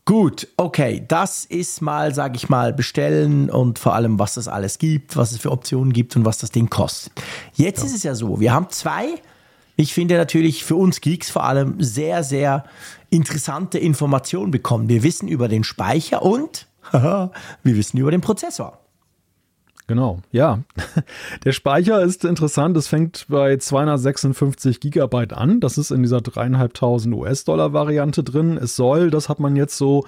[SPEAKER 2] Gut, okay, das ist mal, sage ich mal, bestellen und vor allem, was das alles gibt, was es für Optionen gibt und was das Ding kostet. Jetzt ja. ist es ja so, wir haben zwei, ich finde natürlich für uns Geeks vor allem sehr, sehr interessante Informationen bekommen. Wir wissen über den Speicher und wir wissen über den Prozessor.
[SPEAKER 1] Genau, ja. Der Speicher ist interessant. Es fängt bei 256 Gigabyte an. Das ist in dieser dreieinhalbtausend US-Dollar Variante drin. Es soll, das hat man jetzt so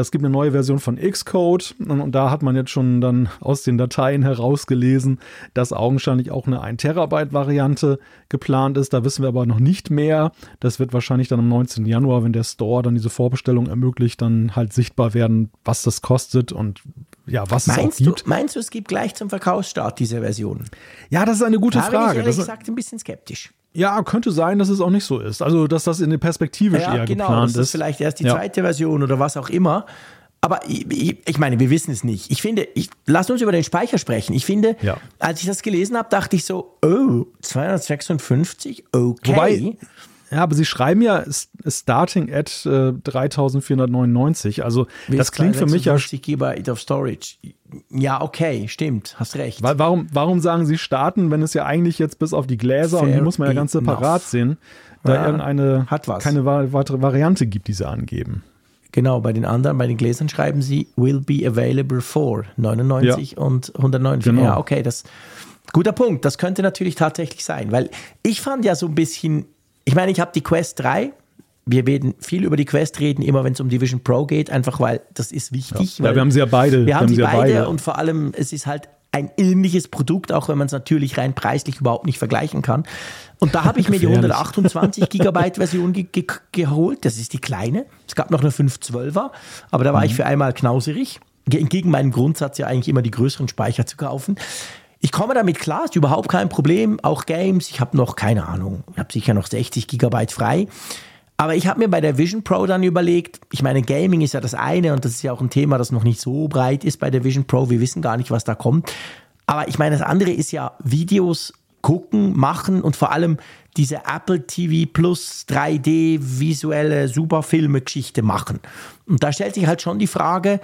[SPEAKER 1] es gibt eine neue Version von Xcode und da hat man jetzt schon dann aus den Dateien herausgelesen, dass augenscheinlich auch eine 1 Terabyte Variante geplant ist. Da wissen wir aber noch nicht mehr. Das wird wahrscheinlich dann am 19. Januar, wenn der Store dann diese Vorbestellung ermöglicht, dann halt sichtbar werden, was das kostet und ja, was
[SPEAKER 2] meinst
[SPEAKER 1] es auch gibt.
[SPEAKER 2] Du, meinst du, es gibt gleich zum Verkaufsstart diese Version?
[SPEAKER 1] Ja, das ist eine gute
[SPEAKER 2] da
[SPEAKER 1] Frage.
[SPEAKER 2] Bin ich ehrlich gesagt ein bisschen skeptisch.
[SPEAKER 1] Ja, könnte sein, dass es auch nicht so ist. Also, dass das in der Perspektive ja, eher genau, geplant
[SPEAKER 2] das ist. Vielleicht erst die ja. zweite Version oder was auch immer. Aber ich, ich, meine, wir wissen es nicht. Ich finde, ich, lass uns über den Speicher sprechen. Ich finde, ja. als ich das gelesen habe, dachte ich so, oh, 256, okay.
[SPEAKER 1] Wobei, Ja, aber sie schreiben ja starting at äh, 3499. Also
[SPEAKER 2] Wie
[SPEAKER 1] das klingt für mich ja.
[SPEAKER 2] 56 GB of Storage. Ja, okay, stimmt, hast recht.
[SPEAKER 1] Weil, warum, warum sagen sie starten, wenn es ja eigentlich jetzt bis auf die Gläser und die
[SPEAKER 2] Fair
[SPEAKER 1] muss man ja ganz separat sehen, da
[SPEAKER 2] Ja,
[SPEAKER 1] irgendeine
[SPEAKER 2] hat was.
[SPEAKER 1] keine weitere Variante gibt, die sie angeben.
[SPEAKER 2] Genau, bei den anderen, bei den Gläsern schreiben sie will be available for 99 und 149.
[SPEAKER 1] Genau.
[SPEAKER 2] Ja, okay, das guter Punkt. Das könnte natürlich tatsächlich sein, weil ich fand ja so ein bisschen, ich meine, ich habe die Quest 3. Wir werden viel über die Quest reden, immer wenn es um die Vision Pro geht, einfach weil das ist wichtig.
[SPEAKER 1] Ja,
[SPEAKER 2] weil
[SPEAKER 1] wir haben sie ja beide.
[SPEAKER 2] Wir haben sie
[SPEAKER 1] ja
[SPEAKER 2] beide, und vor allem, es ist halt ein ähnliches Produkt, auch wenn man es natürlich rein preislich überhaupt nicht vergleichen kann. Und da habe ich mir die
[SPEAKER 1] Gefährlich.
[SPEAKER 2] 128 Gigabyte Version ge ge geholt. Das ist die kleine. Es gab noch eine 512er, aber da war
[SPEAKER 1] Mhm.
[SPEAKER 2] ich für einmal knauserig. Ge- Entgegen meinem Grundsatz ja eigentlich immer die größeren Speicher zu kaufen. Ich komme damit klar, ist überhaupt kein Problem. Auch Games, ich habe noch, keine Ahnung, ich habe sicher noch 60 Gigabyte frei. Aber ich habe mir bei der Vision Pro dann überlegt, ich meine, Gaming ist ja das eine und das ist ja auch ein Thema, das noch nicht so breit ist bei der Vision Pro. Wir wissen gar nicht, was da kommt. Aber ich meine, das andere ist ja Videos gucken, machen und vor allem diese Apple TV Plus 3D visuelle Superfilme-Geschichte machen. Und da stellt sich halt schon die Frage,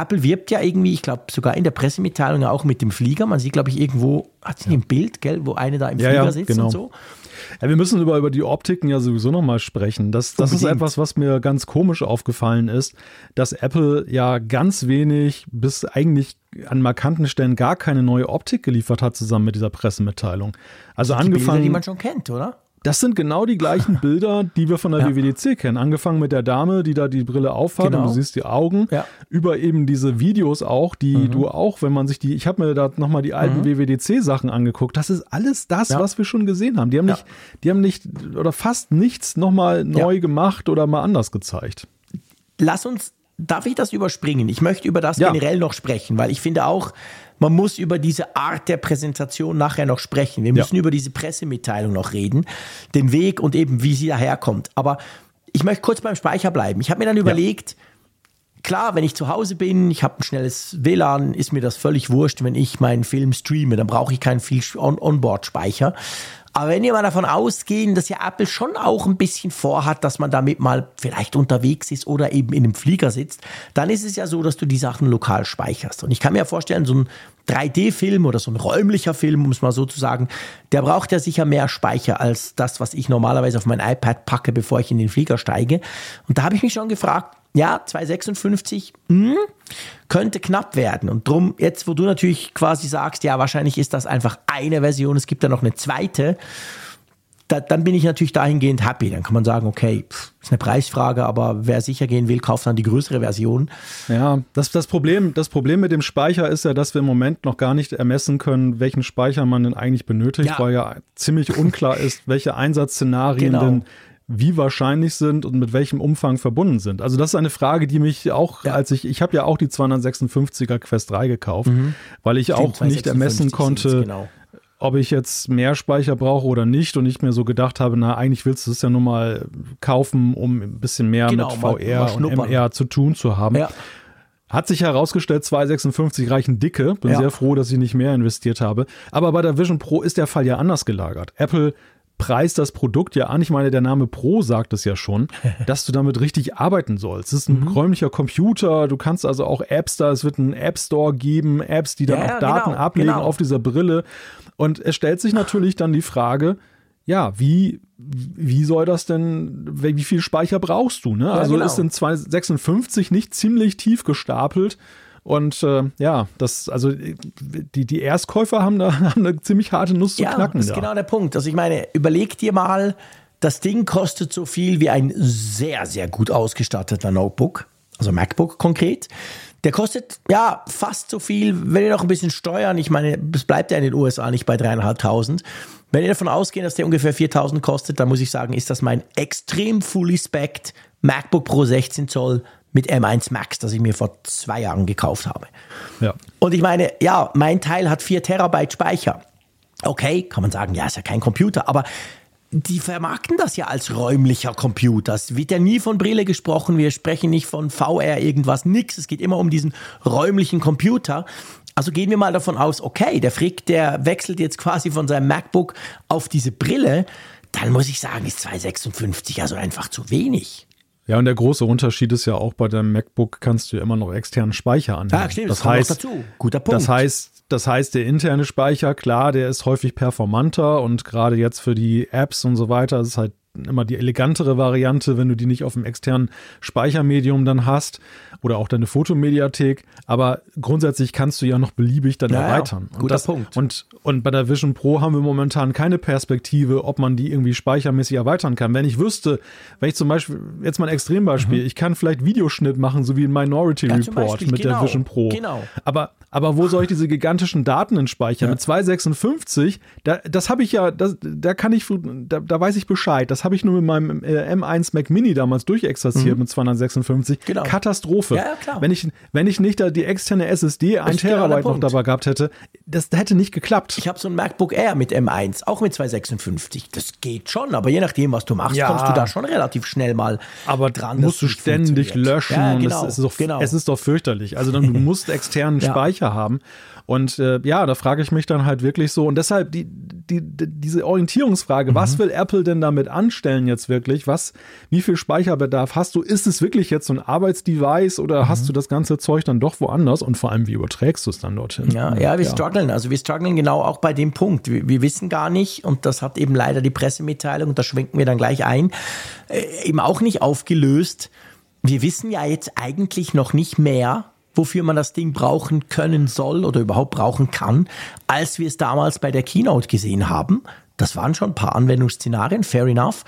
[SPEAKER 2] Apple wirbt ja irgendwie, ich glaube sogar in der Pressemitteilung ja auch mit dem Flieger. Man sieht, glaube ich, irgendwo, hat sie ein Bild, gell, wo eine da im
[SPEAKER 1] Ja,
[SPEAKER 2] Flieger
[SPEAKER 1] ja,
[SPEAKER 2] sitzt
[SPEAKER 1] genau.
[SPEAKER 2] und so.
[SPEAKER 1] Ja, wir müssen über, über die Optiken ja sowieso nochmal sprechen. Das, das ist etwas, was mir ganz komisch aufgefallen ist, dass Apple ja ganz wenig bis eigentlich an markanten Stellen gar keine neue Optik geliefert hat zusammen mit dieser Pressemitteilung. Also
[SPEAKER 2] Die Bilder,
[SPEAKER 1] angefangen,
[SPEAKER 2] die man schon kennt, oder?
[SPEAKER 1] Das sind genau die gleichen Bilder, die wir von der
[SPEAKER 2] Ja.
[SPEAKER 1] WWDC kennen. Angefangen mit der Dame, die da die Brille aufhat
[SPEAKER 2] Genau.
[SPEAKER 1] und du siehst die Augen.
[SPEAKER 2] Ja.
[SPEAKER 1] Über eben diese Videos auch, die
[SPEAKER 2] Mhm.
[SPEAKER 1] du auch, wenn man sich die, ich habe mir da nochmal die alten WWDC-Sachen angeguckt. Das ist alles das,
[SPEAKER 2] Ja.
[SPEAKER 1] was wir schon gesehen haben. Die haben nicht, die haben nicht oder fast nichts nochmal neu gemacht oder mal anders gezeigt.
[SPEAKER 2] lass uns, darf ich das überspringen? Ich möchte über das generell noch sprechen, weil ich finde auch, man muss über diese Art der Präsentation nachher noch sprechen. Wir
[SPEAKER 1] Ja.
[SPEAKER 2] müssen über diese Pressemitteilung noch reden, den Weg und eben wie sie daherkommt. Aber ich möchte kurz beim Speicher bleiben. Ich habe mir dann überlegt, klar, wenn ich zu Hause bin, ich habe ein schnelles WLAN, ist mir das völlig wurscht, wenn ich meinen Film streame, dann brauche ich keinen viel On- Onboard-Speicher. Aber wenn wir mal davon ausgehen, dass ja Apple schon auch ein bisschen vorhat, dass man damit mal vielleicht unterwegs ist oder eben in einem Flieger sitzt, dann ist es ja so, dass du die Sachen lokal speicherst. Und ich kann mir vorstellen, so ein 3D-Film oder so ein räumlicher Film, um es mal so zu sagen, der braucht ja sicher mehr Speicher als das, was ich normalerweise auf mein iPad packe, bevor ich in den Flieger steige. Und da habe ich mich schon gefragt, ja, 256 hm, könnte knapp werden. Und drum, jetzt, wo du natürlich quasi sagst, ja, wahrscheinlich ist das einfach eine Version, es gibt ja noch eine zweite, da, dann bin ich natürlich dahingehend happy. Dann kann man sagen, okay, pff, ist eine Preisfrage, aber wer sicher gehen will, kauft dann die größere Version.
[SPEAKER 1] Ja, das, das, Problem, das Problem mit dem Speicher ist ja, dass wir im Moment noch gar nicht ermessen können, welchen Speicher man denn eigentlich benötigt,
[SPEAKER 2] Ja.
[SPEAKER 1] weil ja ziemlich unklar ist, welche Einsatzszenarien
[SPEAKER 2] Genau.
[SPEAKER 1] denn wie wahrscheinlich sind und mit welchem Umfang verbunden sind. Also das ist eine Frage, die mich auch,
[SPEAKER 2] Ja.
[SPEAKER 1] als ich, ich habe ja auch die 256er Quest 3 gekauft, weil ich
[SPEAKER 2] Stimmt,
[SPEAKER 1] auch nicht
[SPEAKER 2] 256
[SPEAKER 1] ermessen konnte,
[SPEAKER 2] Genau.
[SPEAKER 1] ob ich jetzt mehr Speicher brauche oder nicht und ich mir so gedacht habe, na, eigentlich willst du es ja nur mal kaufen, um ein bisschen mehr
[SPEAKER 2] Genau,
[SPEAKER 1] mit
[SPEAKER 2] mal-
[SPEAKER 1] VR
[SPEAKER 2] mal
[SPEAKER 1] und
[SPEAKER 2] schnuppern.
[SPEAKER 1] MR zu tun zu haben.
[SPEAKER 2] Ja.
[SPEAKER 1] Hat sich herausgestellt, 256 reichen dicke. Bin
[SPEAKER 2] Ja.
[SPEAKER 1] sehr froh, dass ich nicht mehr investiert habe. Aber bei der Vision Pro ist der Fall ja anders gelagert. Apple preist das Produkt ja an. Ich meine, der Name Pro sagt es ja schon, dass du damit richtig arbeiten sollst. Es ist
[SPEAKER 2] Mhm.
[SPEAKER 1] ein räumlicher Computer. Du kannst also auch Apps da, es wird einen App Store geben, Apps, die dann
[SPEAKER 2] Ja,
[SPEAKER 1] auch
[SPEAKER 2] ja,
[SPEAKER 1] Daten
[SPEAKER 2] genau,
[SPEAKER 1] ablegen
[SPEAKER 2] genau.
[SPEAKER 1] auf dieser Brille. Und es stellt sich natürlich dann die Frage, ja, wie, wie soll das denn, wie viel Speicher brauchst du? Ne? also
[SPEAKER 2] genau.
[SPEAKER 1] ist in 256 nicht ziemlich tief gestapelt. Und äh, ja, das, also die, die Erstkäufer haben da haben eine ziemlich harte Nuss zu
[SPEAKER 2] Ja,
[SPEAKER 1] knacken.
[SPEAKER 2] das ist
[SPEAKER 1] da.
[SPEAKER 2] genau der Punkt. Also ich meine, überleg dir mal, das Ding kostet so viel wie ein sehr, sehr gut ausgestatteter Notebook, also MacBook konkret. Der kostet ja fast so viel, wenn ihr noch ein bisschen steuern. Ich meine, es bleibt ja in den USA nicht bei dreieinhalbtausend. Wenn ihr davon ausgehen, dass der ungefähr 4000 kostet, dann muss ich sagen, ist das mein extrem fully spec MacBook Pro 16 Zoll mit M1 Max, das ich mir vor zwei Jahren gekauft habe.
[SPEAKER 1] Ja.
[SPEAKER 2] Und ich meine, ja, mein Teil hat 4 Terabyte Speicher. Okay, kann man sagen, ja, ist ja kein Computer, aber die vermarkten das ja als räumlicher Computer. Es wird ja nie von Brille gesprochen, wir sprechen nicht von VR irgendwas, nix. Es geht immer um diesen räumlichen Computer. Also gehen wir mal davon aus, okay, der Frick, der wechselt jetzt quasi von seinem MacBook auf diese Brille. dann muss ich sagen, ist 256 also einfach zu wenig.
[SPEAKER 1] Ja, und der große Unterschied ist ja auch bei deinem MacBook kannst du ja immer noch externen Speicher anhängen.
[SPEAKER 2] Ja, stimmt,
[SPEAKER 1] das,
[SPEAKER 2] das
[SPEAKER 1] heißt,
[SPEAKER 2] dazu. Guter Punkt.
[SPEAKER 1] Das heißt, das heißt, der interne Speicher, klar, der ist häufig performanter und gerade jetzt für die Apps und so weiter ist halt immer die elegantere Variante, wenn du die nicht auf dem externen Speichermedium dann hast oder auch deine Fotomediathek. Aber grundsätzlich kannst du ja noch beliebig dann
[SPEAKER 2] Ja, ja.
[SPEAKER 1] erweitern.
[SPEAKER 2] Guter
[SPEAKER 1] und das,
[SPEAKER 2] Punkt.
[SPEAKER 1] Und, und bei der Vision Pro haben wir momentan keine Perspektive, ob man die irgendwie speichermäßig erweitern kann. Wenn ich wüsste, wenn ich zum Beispiel, jetzt mal ein Extrembeispiel, ich kann vielleicht Videoschnitt machen, so wie in Minority
[SPEAKER 2] Mhm. Ja,
[SPEAKER 1] Report mit
[SPEAKER 2] genau,
[SPEAKER 1] der Vision Pro.
[SPEAKER 2] genau.
[SPEAKER 1] Aber, aber wo soll ich diese gigantischen Daten in speichern? Mit 256, da, das habe ich ja, das, da kann ich, da, da weiß ich Bescheid. Das habe ich nur mit meinem äh, M1 Mac Mini damals durchexerziert mit 256.
[SPEAKER 2] Mhm. Genau.
[SPEAKER 1] Katastrophe.
[SPEAKER 2] Ja, ja, klar.
[SPEAKER 1] Wenn ich, wenn ich nicht da die externe SSD, ein
[SPEAKER 2] genau
[SPEAKER 1] Terabyte noch dabei gehabt hätte, das hätte nicht geklappt.
[SPEAKER 2] Ich habe so ein MacBook Air mit M1, auch mit 256. Das geht schon, aber je nachdem, was du machst,
[SPEAKER 1] Ja.
[SPEAKER 2] kommst du da schon relativ schnell mal
[SPEAKER 1] aber
[SPEAKER 2] dran.
[SPEAKER 1] musst du ständig löschen.
[SPEAKER 2] Ja, genau,
[SPEAKER 1] es, ist doch,
[SPEAKER 2] genau.
[SPEAKER 1] es ist doch fürchterlich. Also dann, du musst externen. Speicher haben. Und äh, ja, da frage ich mich dann halt wirklich so. Und deshalb die, die, die, diese Orientierungsfrage, was
[SPEAKER 2] Mhm.
[SPEAKER 1] will Apple denn damit anstellen jetzt wirklich? Was, wie viel Speicherbedarf hast du? Ist es wirklich jetzt so ein Arbeitsdevice oder
[SPEAKER 2] Mhm.
[SPEAKER 1] hast du das ganze Zeug dann doch woanders? Und vor allem, wie überträgst du es dann dorthin?
[SPEAKER 2] Ja, ja, wir strugglen. Also wir strugglen genau auch bei dem Punkt. Wir, wir wissen gar nicht, und das hat eben leider die Pressemitteilung, da schwenken wir dann gleich ein, äh, eben auch nicht aufgelöst. Wir wissen ja jetzt eigentlich noch nicht mehr, wofür man das Ding brauchen können soll oder überhaupt brauchen kann, als wir es damals bei der Keynote gesehen haben. Das waren schon ein paar Anwendungsszenarien, fair enough.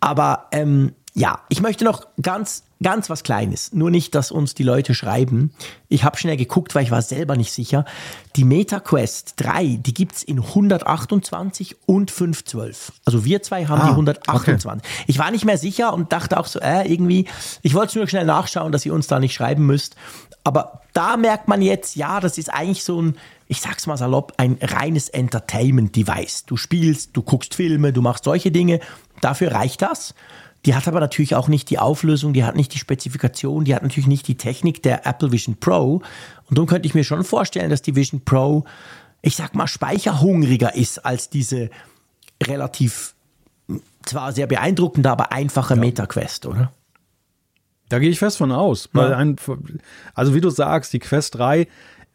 [SPEAKER 2] Aber ähm, ja, ich möchte noch ganz, ganz was Kleines. Nur nicht, dass uns die Leute schreiben. Ich habe schnell geguckt, weil ich war selber nicht sicher. Die MetaQuest 3, die gibt's in 128 und 512. Also wir zwei haben
[SPEAKER 1] Ah,
[SPEAKER 2] die 128. Ich war nicht mehr sicher und dachte auch so, äh, irgendwie, ich wollte nur schnell nachschauen, dass ihr uns da nicht schreiben müsst. Aber da merkt man jetzt, ja, das ist eigentlich so ein, ich sag's mal salopp, ein reines Entertainment-Device. Du spielst, du guckst Filme, du machst solche Dinge. Dafür reicht das. Die hat aber natürlich auch nicht die Auflösung, die hat nicht die Spezifikation, die hat natürlich nicht die Technik der Apple Vision Pro. Und darum könnte ich mir schon vorstellen, dass die Vision Pro, ich sag mal, speicherhungriger ist als diese relativ, zwar sehr beeindruckende, aber einfache MetaQuest, oder?
[SPEAKER 1] Da gehe ich fest von aus. Weil
[SPEAKER 2] Ja.
[SPEAKER 1] ein, also wie du sagst, die Quest 3,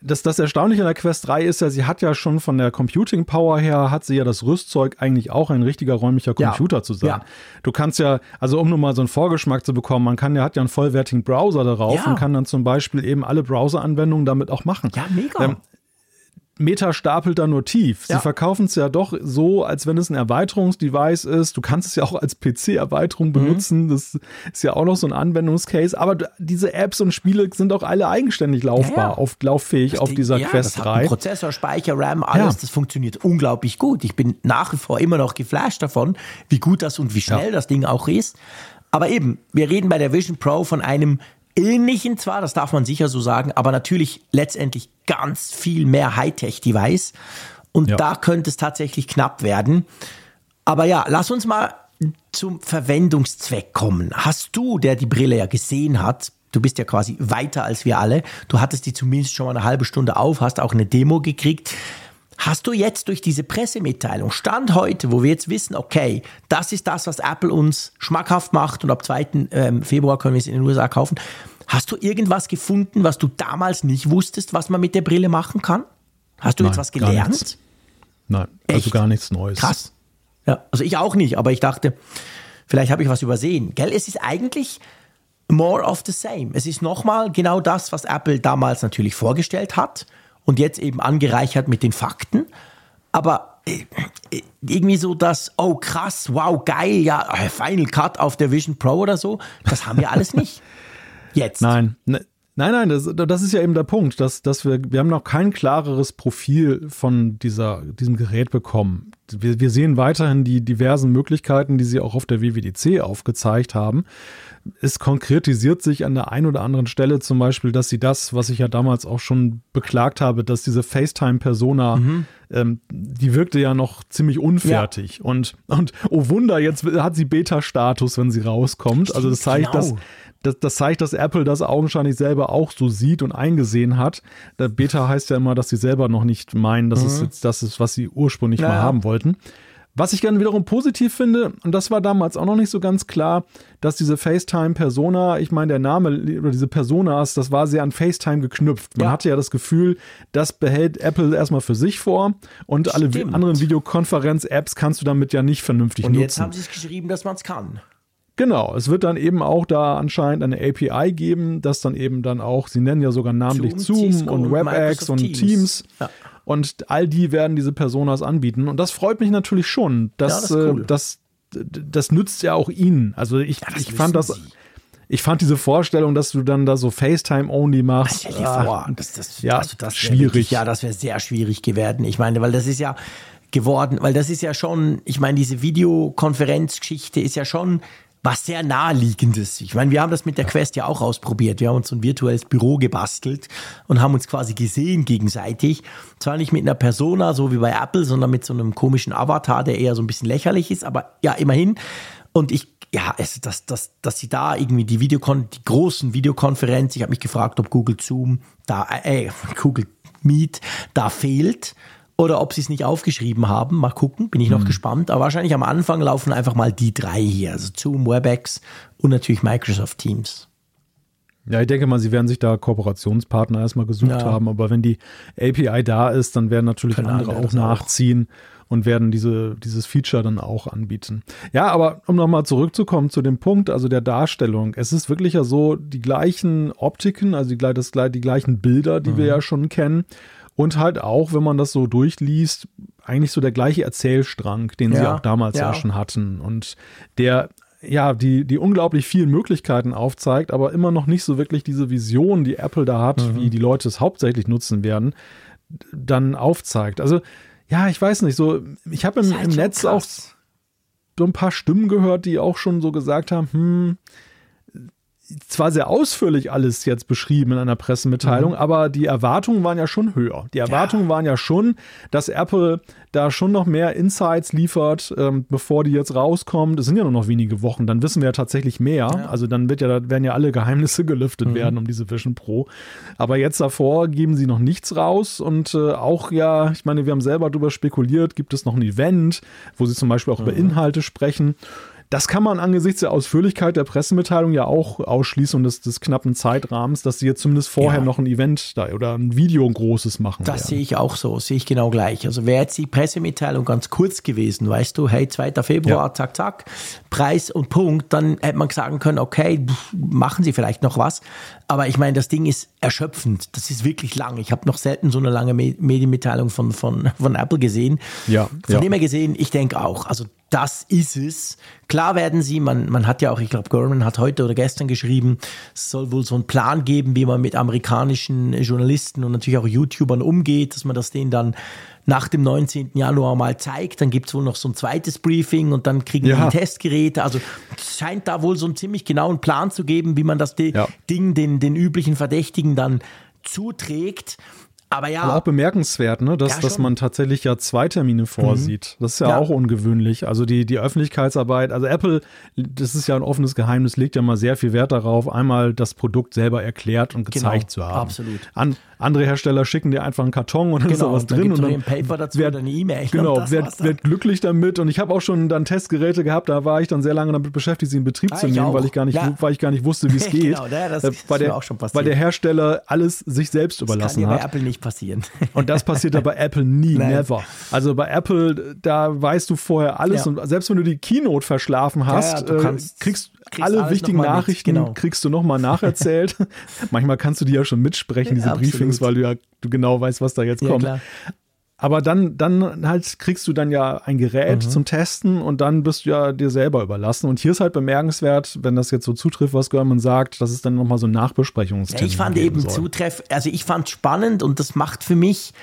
[SPEAKER 1] das, das Erstaunliche an der Quest 3 ist ja, sie hat ja schon von der Computing Power her, hat sie ja das Rüstzeug, eigentlich auch ein richtiger räumlicher
[SPEAKER 2] Ja.
[SPEAKER 1] Computer zu sein.
[SPEAKER 2] Ja.
[SPEAKER 1] Du kannst ja, also um nur mal so einen Vorgeschmack zu bekommen, man kann ja, hat ja einen vollwertigen Browser darauf
[SPEAKER 2] Ja.
[SPEAKER 1] und kann dann zum Beispiel eben alle Browser-Anwendungen damit auch machen.
[SPEAKER 2] Ja, mega.
[SPEAKER 1] Ähm, Meta stapelt da nur tief. Sie
[SPEAKER 2] Ja.
[SPEAKER 1] verkaufen es ja doch so, als wenn es ein Erweiterungsdevice ist. Du kannst es ja auch als
[SPEAKER 2] Mhm.
[SPEAKER 1] PC-Erweiterung benutzen. Das ist ja auch noch so ein Anwendungscase. Aber diese Apps und Spiele sind auch alle eigenständig laufbar,
[SPEAKER 2] Ja,
[SPEAKER 1] auf, lauffähig auf dieser
[SPEAKER 2] ja,
[SPEAKER 1] Quest
[SPEAKER 2] das
[SPEAKER 1] 3.
[SPEAKER 2] Hat einen Prozessor, Speicher, RAM, alles, das funktioniert unglaublich gut. Ich bin nach wie vor immer noch geflasht davon, wie gut das und wie schnell das Ding auch ist. Aber eben, wir reden bei der Vision Pro von einem ähnlichen zwar, das darf man sicher so sagen, aber natürlich letztendlich ganz viel mehr Hightech-Device. Und
[SPEAKER 1] Ja.
[SPEAKER 2] da könnte es tatsächlich knapp werden. Aber ja, lass uns mal zum Verwendungszweck kommen. Hast du, der die Brille ja gesehen hat, du bist ja quasi weiter als wir alle, du hattest die zumindest schon mal eine halbe Stunde auf, hast auch eine Demo gekriegt. Hast du jetzt durch diese Pressemitteilung, Stand heute, wo wir jetzt wissen, okay, das ist das, was Apple uns schmackhaft macht und ab 2. ähm, Februar können wir es in den USA kaufen, hast du irgendwas gefunden, was du damals nicht wusstest, was man mit der Brille machen kann? Hast du
[SPEAKER 1] Nein,
[SPEAKER 2] jetzt was gelernt?
[SPEAKER 1] Nein, also
[SPEAKER 2] Echt?
[SPEAKER 1] gar nichts Neues.
[SPEAKER 2] Krass. Ja, also ich auch nicht, aber ich dachte, vielleicht habe ich was übersehen. Gell, es ist eigentlich more of the same. Es ist nochmal genau das, was Apple damals natürlich vorgestellt hat und jetzt eben angereichert mit den Fakten. Aber äh, äh, irgendwie so das, oh krass, wow, geil, ja, äh, Final Cut auf der Vision Pro oder so, das haben wir alles nicht. Jetzt.
[SPEAKER 1] Nein, ne, nein, nein, das, das ist ja eben der Punkt, dass, dass wir, wir haben noch kein klareres Profil von dieser, diesem Gerät bekommen. Wir, wir sehen weiterhin die diversen Möglichkeiten, die sie auch auf der WWDC aufgezeigt haben. Es konkretisiert sich an der einen oder anderen Stelle zum Beispiel, dass sie das, was ich ja damals auch schon beklagt habe, dass diese FaceTime-Persona, ähm, die wirkte ja noch ziemlich unfertig. Und, und oh Wunder, jetzt hat sie Beta-Status, wenn sie rauskommt. Also das zeigt,
[SPEAKER 2] Genau.
[SPEAKER 1] dass das, das zeigt, dass Apple das augenscheinlich selber auch so sieht und eingesehen hat. Der Beta heißt ja immer, dass sie selber noch nicht meinen, dass es jetzt das ist, was sie ursprünglich
[SPEAKER 2] Ja,
[SPEAKER 1] mal
[SPEAKER 2] ja.
[SPEAKER 1] haben wollten. Was ich gerne wiederum positiv finde, und das war damals auch noch nicht so ganz klar, dass diese FaceTime-Persona, ich meine, der Name oder diese Personas, das war sehr an FaceTime geknüpft. Man ja. hatte ja das Gefühl, das behält Apple erstmal für sich vor und Stimmt. alle anderen Videokonferenz-Apps kannst du damit ja nicht vernünftig
[SPEAKER 2] und
[SPEAKER 1] nutzen. Und
[SPEAKER 2] jetzt haben sie es geschrieben, dass man es kann.
[SPEAKER 1] Genau, es wird dann eben auch da anscheinend eine API geben, dass dann eben dann auch, sie nennen ja sogar namentlich Zoom, Zoom und WebEx und Teams. Teams. Ja. Und all die werden diese Personas anbieten. Und das freut mich natürlich schon. Dass, ja, das, cool. äh, das, das nützt ja auch ihnen. Also ich, ja, ich fand das. Sie. Ich fand diese Vorstellung, dass du dann da so FaceTime-only machst.
[SPEAKER 2] Dir ah, vor, das, das, ja, also das schwierig. Wirklich, ja, das wäre sehr schwierig geworden. Ich meine, weil das ist ja geworden, weil das ist ja schon, ich meine, diese Videokonferenzgeschichte ist ja schon was sehr naheliegendes. Ich meine, wir haben das mit der Quest ja auch ausprobiert. Wir haben uns so ein virtuelles Büro gebastelt und haben uns quasi gesehen gegenseitig. Zwar nicht mit einer Persona, so wie bei Apple, sondern mit so einem komischen Avatar, der eher so ein bisschen lächerlich ist, aber ja, immerhin. Und ich, ja, es, dass, dass, dass sie da irgendwie die Videokon, die großen Videokonferenz, ich habe mich gefragt, ob Google Zoom da, äh, Google Meet da fehlt oder ob sie es nicht aufgeschrieben haben. Mal gucken, bin ich noch mhm. gespannt. Aber wahrscheinlich am Anfang laufen einfach mal die drei hier. Also Zoom, WebEx und natürlich Microsoft Teams.
[SPEAKER 1] Ja, ich denke mal, sie werden sich da Kooperationspartner erstmal gesucht ja. haben. Aber wenn die API da ist, dann werden natürlich Können andere auch nachziehen auch. und werden diese, dieses Feature dann auch anbieten. Ja, aber um nochmal zurückzukommen zu dem Punkt, also der Darstellung. Es ist wirklich ja so, die gleichen Optiken, also die, das, die gleichen Bilder, die mhm. wir ja schon kennen. Und halt auch, wenn man das so durchliest, eigentlich so der gleiche Erzählstrang, den ja, sie auch damals ja. ja schon hatten. Und der ja, die, die unglaublich vielen Möglichkeiten aufzeigt, aber immer noch nicht so wirklich diese Vision, die Apple da hat, mhm. wie die Leute es hauptsächlich nutzen werden, dann aufzeigt. Also, ja, ich weiß nicht, so, ich habe im, im Netz krass. auch so ein paar Stimmen gehört, die auch schon so gesagt haben, hm, zwar sehr ausführlich alles jetzt beschrieben in einer Pressemitteilung, mhm. aber die Erwartungen waren ja schon höher. Die Erwartungen ja. waren ja schon, dass Apple da schon noch mehr Insights liefert, ähm, bevor die jetzt rauskommt. Es sind ja nur noch wenige Wochen, dann wissen wir ja tatsächlich mehr. Ja. Also dann wird ja, werden ja alle Geheimnisse gelüftet mhm. werden um diese Vision Pro. Aber jetzt davor geben sie noch nichts raus und äh, auch ja, ich meine, wir haben selber darüber spekuliert, gibt es noch ein Event, wo sie zum Beispiel auch mhm. über Inhalte sprechen. Das kann man angesichts der Ausführlichkeit der Pressemitteilung ja auch ausschließen und des, des knappen Zeitrahmens, dass sie jetzt zumindest vorher ja. noch ein Event da oder ein Video ein großes machen.
[SPEAKER 2] Das werden. sehe ich auch so, sehe ich genau gleich. Also wäre jetzt die Pressemitteilung ganz kurz gewesen, weißt du, hey, 2. Februar, ja. zack, zack, Preis und Punkt, dann hätte man sagen können, okay, machen sie vielleicht noch was. Aber ich meine, das Ding ist erschöpfend. Das ist wirklich lang. Ich habe noch selten so eine lange Medienmitteilung von, von, von Apple gesehen.
[SPEAKER 1] Ja.
[SPEAKER 2] Von ja. dem her gesehen, ich denke auch. Also das ist es. Klar werden sie, man, man hat ja auch, ich glaube, Gorman hat heute oder gestern geschrieben, es soll wohl so einen Plan geben, wie man mit amerikanischen Journalisten und natürlich auch YouTubern umgeht, dass man das denen dann nach dem 19. Januar mal zeigt. Dann gibt es wohl noch so ein zweites Briefing und dann kriegen ja. die Testgeräte. Also es scheint da wohl so einen ziemlich genauen Plan zu geben, wie man das ja. Ding den, den üblichen Verdächtigen dann zuträgt. Aber ja. Aber
[SPEAKER 1] auch bemerkenswert, ne? dass, ja, dass man tatsächlich ja zwei Termine vorsieht. Mhm. Das ist ja, ja, auch ungewöhnlich. Also die, die Öffentlichkeitsarbeit, also Apple, das ist ja ein offenes Geheimnis, legt ja mal sehr viel Wert darauf, einmal das Produkt selber erklärt und gezeigt genau, zu haben.
[SPEAKER 2] Absolut.
[SPEAKER 1] An, andere Hersteller schicken dir einfach einen Karton und dann genau, ist da was drin. Und dann
[SPEAKER 2] ein Paper dazu wird, oder eine E-Mail.
[SPEAKER 1] Genau, wird, wird glücklich damit. Und ich habe auch schon dann Testgeräte gehabt, da war ich dann sehr lange damit beschäftigt, sie in Betrieb ah, zu nehmen, weil ich gar nicht, ja. weil ich gar nicht wusste, wie es geht. genau, das, das weil, der, auch schon passiert. weil der Hersteller alles sich selbst überlassen
[SPEAKER 2] das
[SPEAKER 1] kann
[SPEAKER 2] ja bei Apple nicht passieren.
[SPEAKER 1] Und das passiert ja bei Apple nie, Nein. never. Also bei Apple, da weißt du vorher alles ja. und selbst wenn du die Keynote verschlafen hast, kannst, äh, kriegst, kriegst alle wichtigen Nachrichten genau. kriegst du nochmal nacherzählt. Manchmal kannst du die ja schon mitsprechen, diese Briefings, weil du ja du genau weißt, was da jetzt kommt. Klar. Aber dann, dann halt kriegst du dann ja ein Gerät mhm. zum Testen und dann bist du ja dir selber überlassen. Und hier ist halt bemerkenswert, wenn das jetzt so zutrifft, was Görman sagt, dass es dann nochmal so ein Nachbesprechungstermin
[SPEAKER 2] ja, Ich fand eben zutreff, also ich fand spannend und das macht für mich,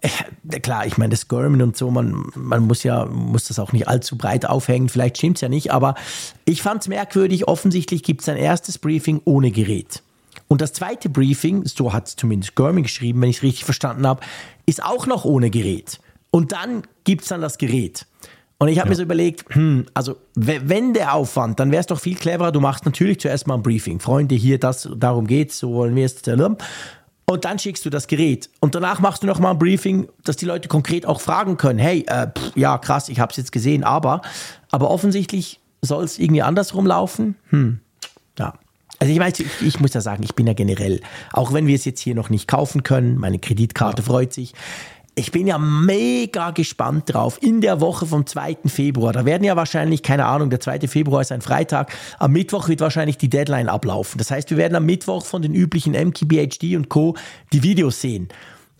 [SPEAKER 2] äh, klar, ich meine, das Görman und so, man, man muss ja, muss das auch nicht allzu breit aufhängen, vielleicht stimmt es ja nicht, aber ich fand es merkwürdig, offensichtlich gibt es ein erstes Briefing ohne Gerät. Und das zweite Briefing, so hat es zumindest Görman geschrieben, wenn ich es richtig verstanden habe, ist auch noch ohne Gerät. Und dann gibt es dann das Gerät. Und ich habe ja. mir so überlegt, hm, also wenn der Aufwand, dann wäre es doch viel cleverer, du machst natürlich zuerst mal ein Briefing. Freunde, hier, das, darum geht's, so wollen wir es. Und dann schickst du das Gerät. Und danach machst du nochmal ein Briefing, dass die Leute konkret auch fragen können, hey, äh, pff, ja krass, ich habe es jetzt gesehen, aber, aber offensichtlich soll es irgendwie andersrum laufen. Hm. Also ich weiß, ich, ich, muss ja sagen, ich bin ja generell, auch wenn wir es jetzt hier noch nicht kaufen können, meine Kreditkarte ja. freut sich. Ich bin ja mega gespannt drauf. In der Woche vom 2. Februar, da werden ja wahrscheinlich, keine Ahnung, der 2. Februar ist ein Freitag, am Mittwoch wird wahrscheinlich die Deadline ablaufen. Das heißt, wir werden am Mittwoch von den üblichen MKBHD und Co. die Videos sehen.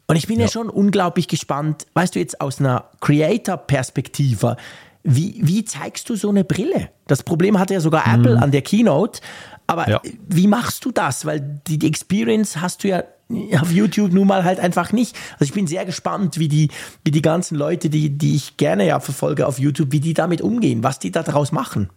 [SPEAKER 2] Und ich bin ja, ja schon unglaublich gespannt, weißt du jetzt aus einer Creator-Perspektive, wie, wie zeigst du so eine Brille? Das Problem hatte ja sogar mhm. Apple an der Keynote. Aber ja. wie machst du das? Weil die, die Experience hast du ja auf YouTube nun mal halt einfach nicht. Also ich bin sehr gespannt, wie die, wie die ganzen Leute, die, die ich gerne ja verfolge auf YouTube, wie die damit umgehen, was die da draus machen.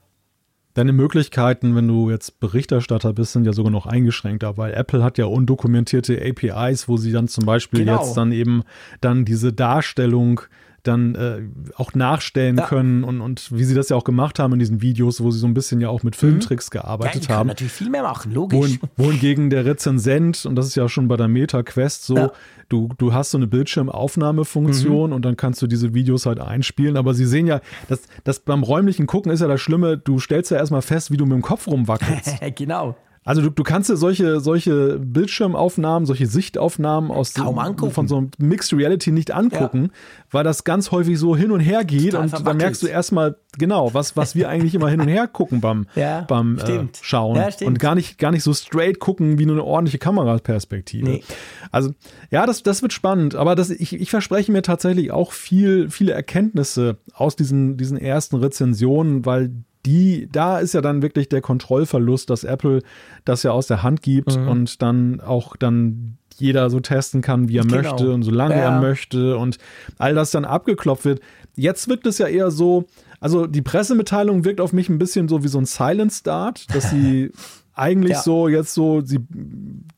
[SPEAKER 1] Deine Möglichkeiten, wenn du jetzt Berichterstatter bist, sind ja sogar noch eingeschränkter, weil Apple hat ja undokumentierte APIs, wo sie dann zum Beispiel genau. jetzt dann eben dann diese Darstellung dann äh, auch nachstellen ja. können und, und wie sie das ja auch gemacht haben in diesen Videos, wo sie so ein bisschen ja auch mit Filmtricks mhm. gearbeitet ja, haben.
[SPEAKER 2] natürlich viel mehr machen, logisch.
[SPEAKER 1] Wohin, wohingegen der Rezensent, und das ist ja schon bei der Meta-Quest so, ja. du, du hast so eine Bildschirmaufnahmefunktion mhm. und dann kannst du diese Videos halt einspielen, aber sie sehen ja, das, das beim räumlichen Gucken ist ja das Schlimme, du stellst ja erstmal fest, wie du mit dem Kopf rumwackelst.
[SPEAKER 2] genau.
[SPEAKER 1] Also du, du kannst dir solche, solche Bildschirmaufnahmen, solche Sichtaufnahmen aus
[SPEAKER 2] Kaum angucken.
[SPEAKER 1] von so einem Mixed Reality nicht angucken, ja. weil das ganz häufig so hin und her geht Total und da merkst du erstmal genau, was, was wir eigentlich immer hin und her gucken beim, ja, beim äh, Schauen ja, und gar nicht, gar nicht so straight gucken wie nur eine ordentliche Kameraperspektive. Nee. Also ja, das, das wird spannend, aber das, ich, ich verspreche mir tatsächlich auch viel, viele Erkenntnisse aus diesen, diesen ersten Rezensionen, weil die, da ist ja dann wirklich der Kontrollverlust, dass Apple das ja aus der Hand gibt mhm. und dann auch dann jeder so testen kann, wie er genau. möchte und solange ja. er möchte und all das dann abgeklopft wird. Jetzt wirkt es ja eher so, also die Pressemitteilung wirkt auf mich ein bisschen so wie so ein Silent Start, dass sie eigentlich ja. so jetzt so, sie,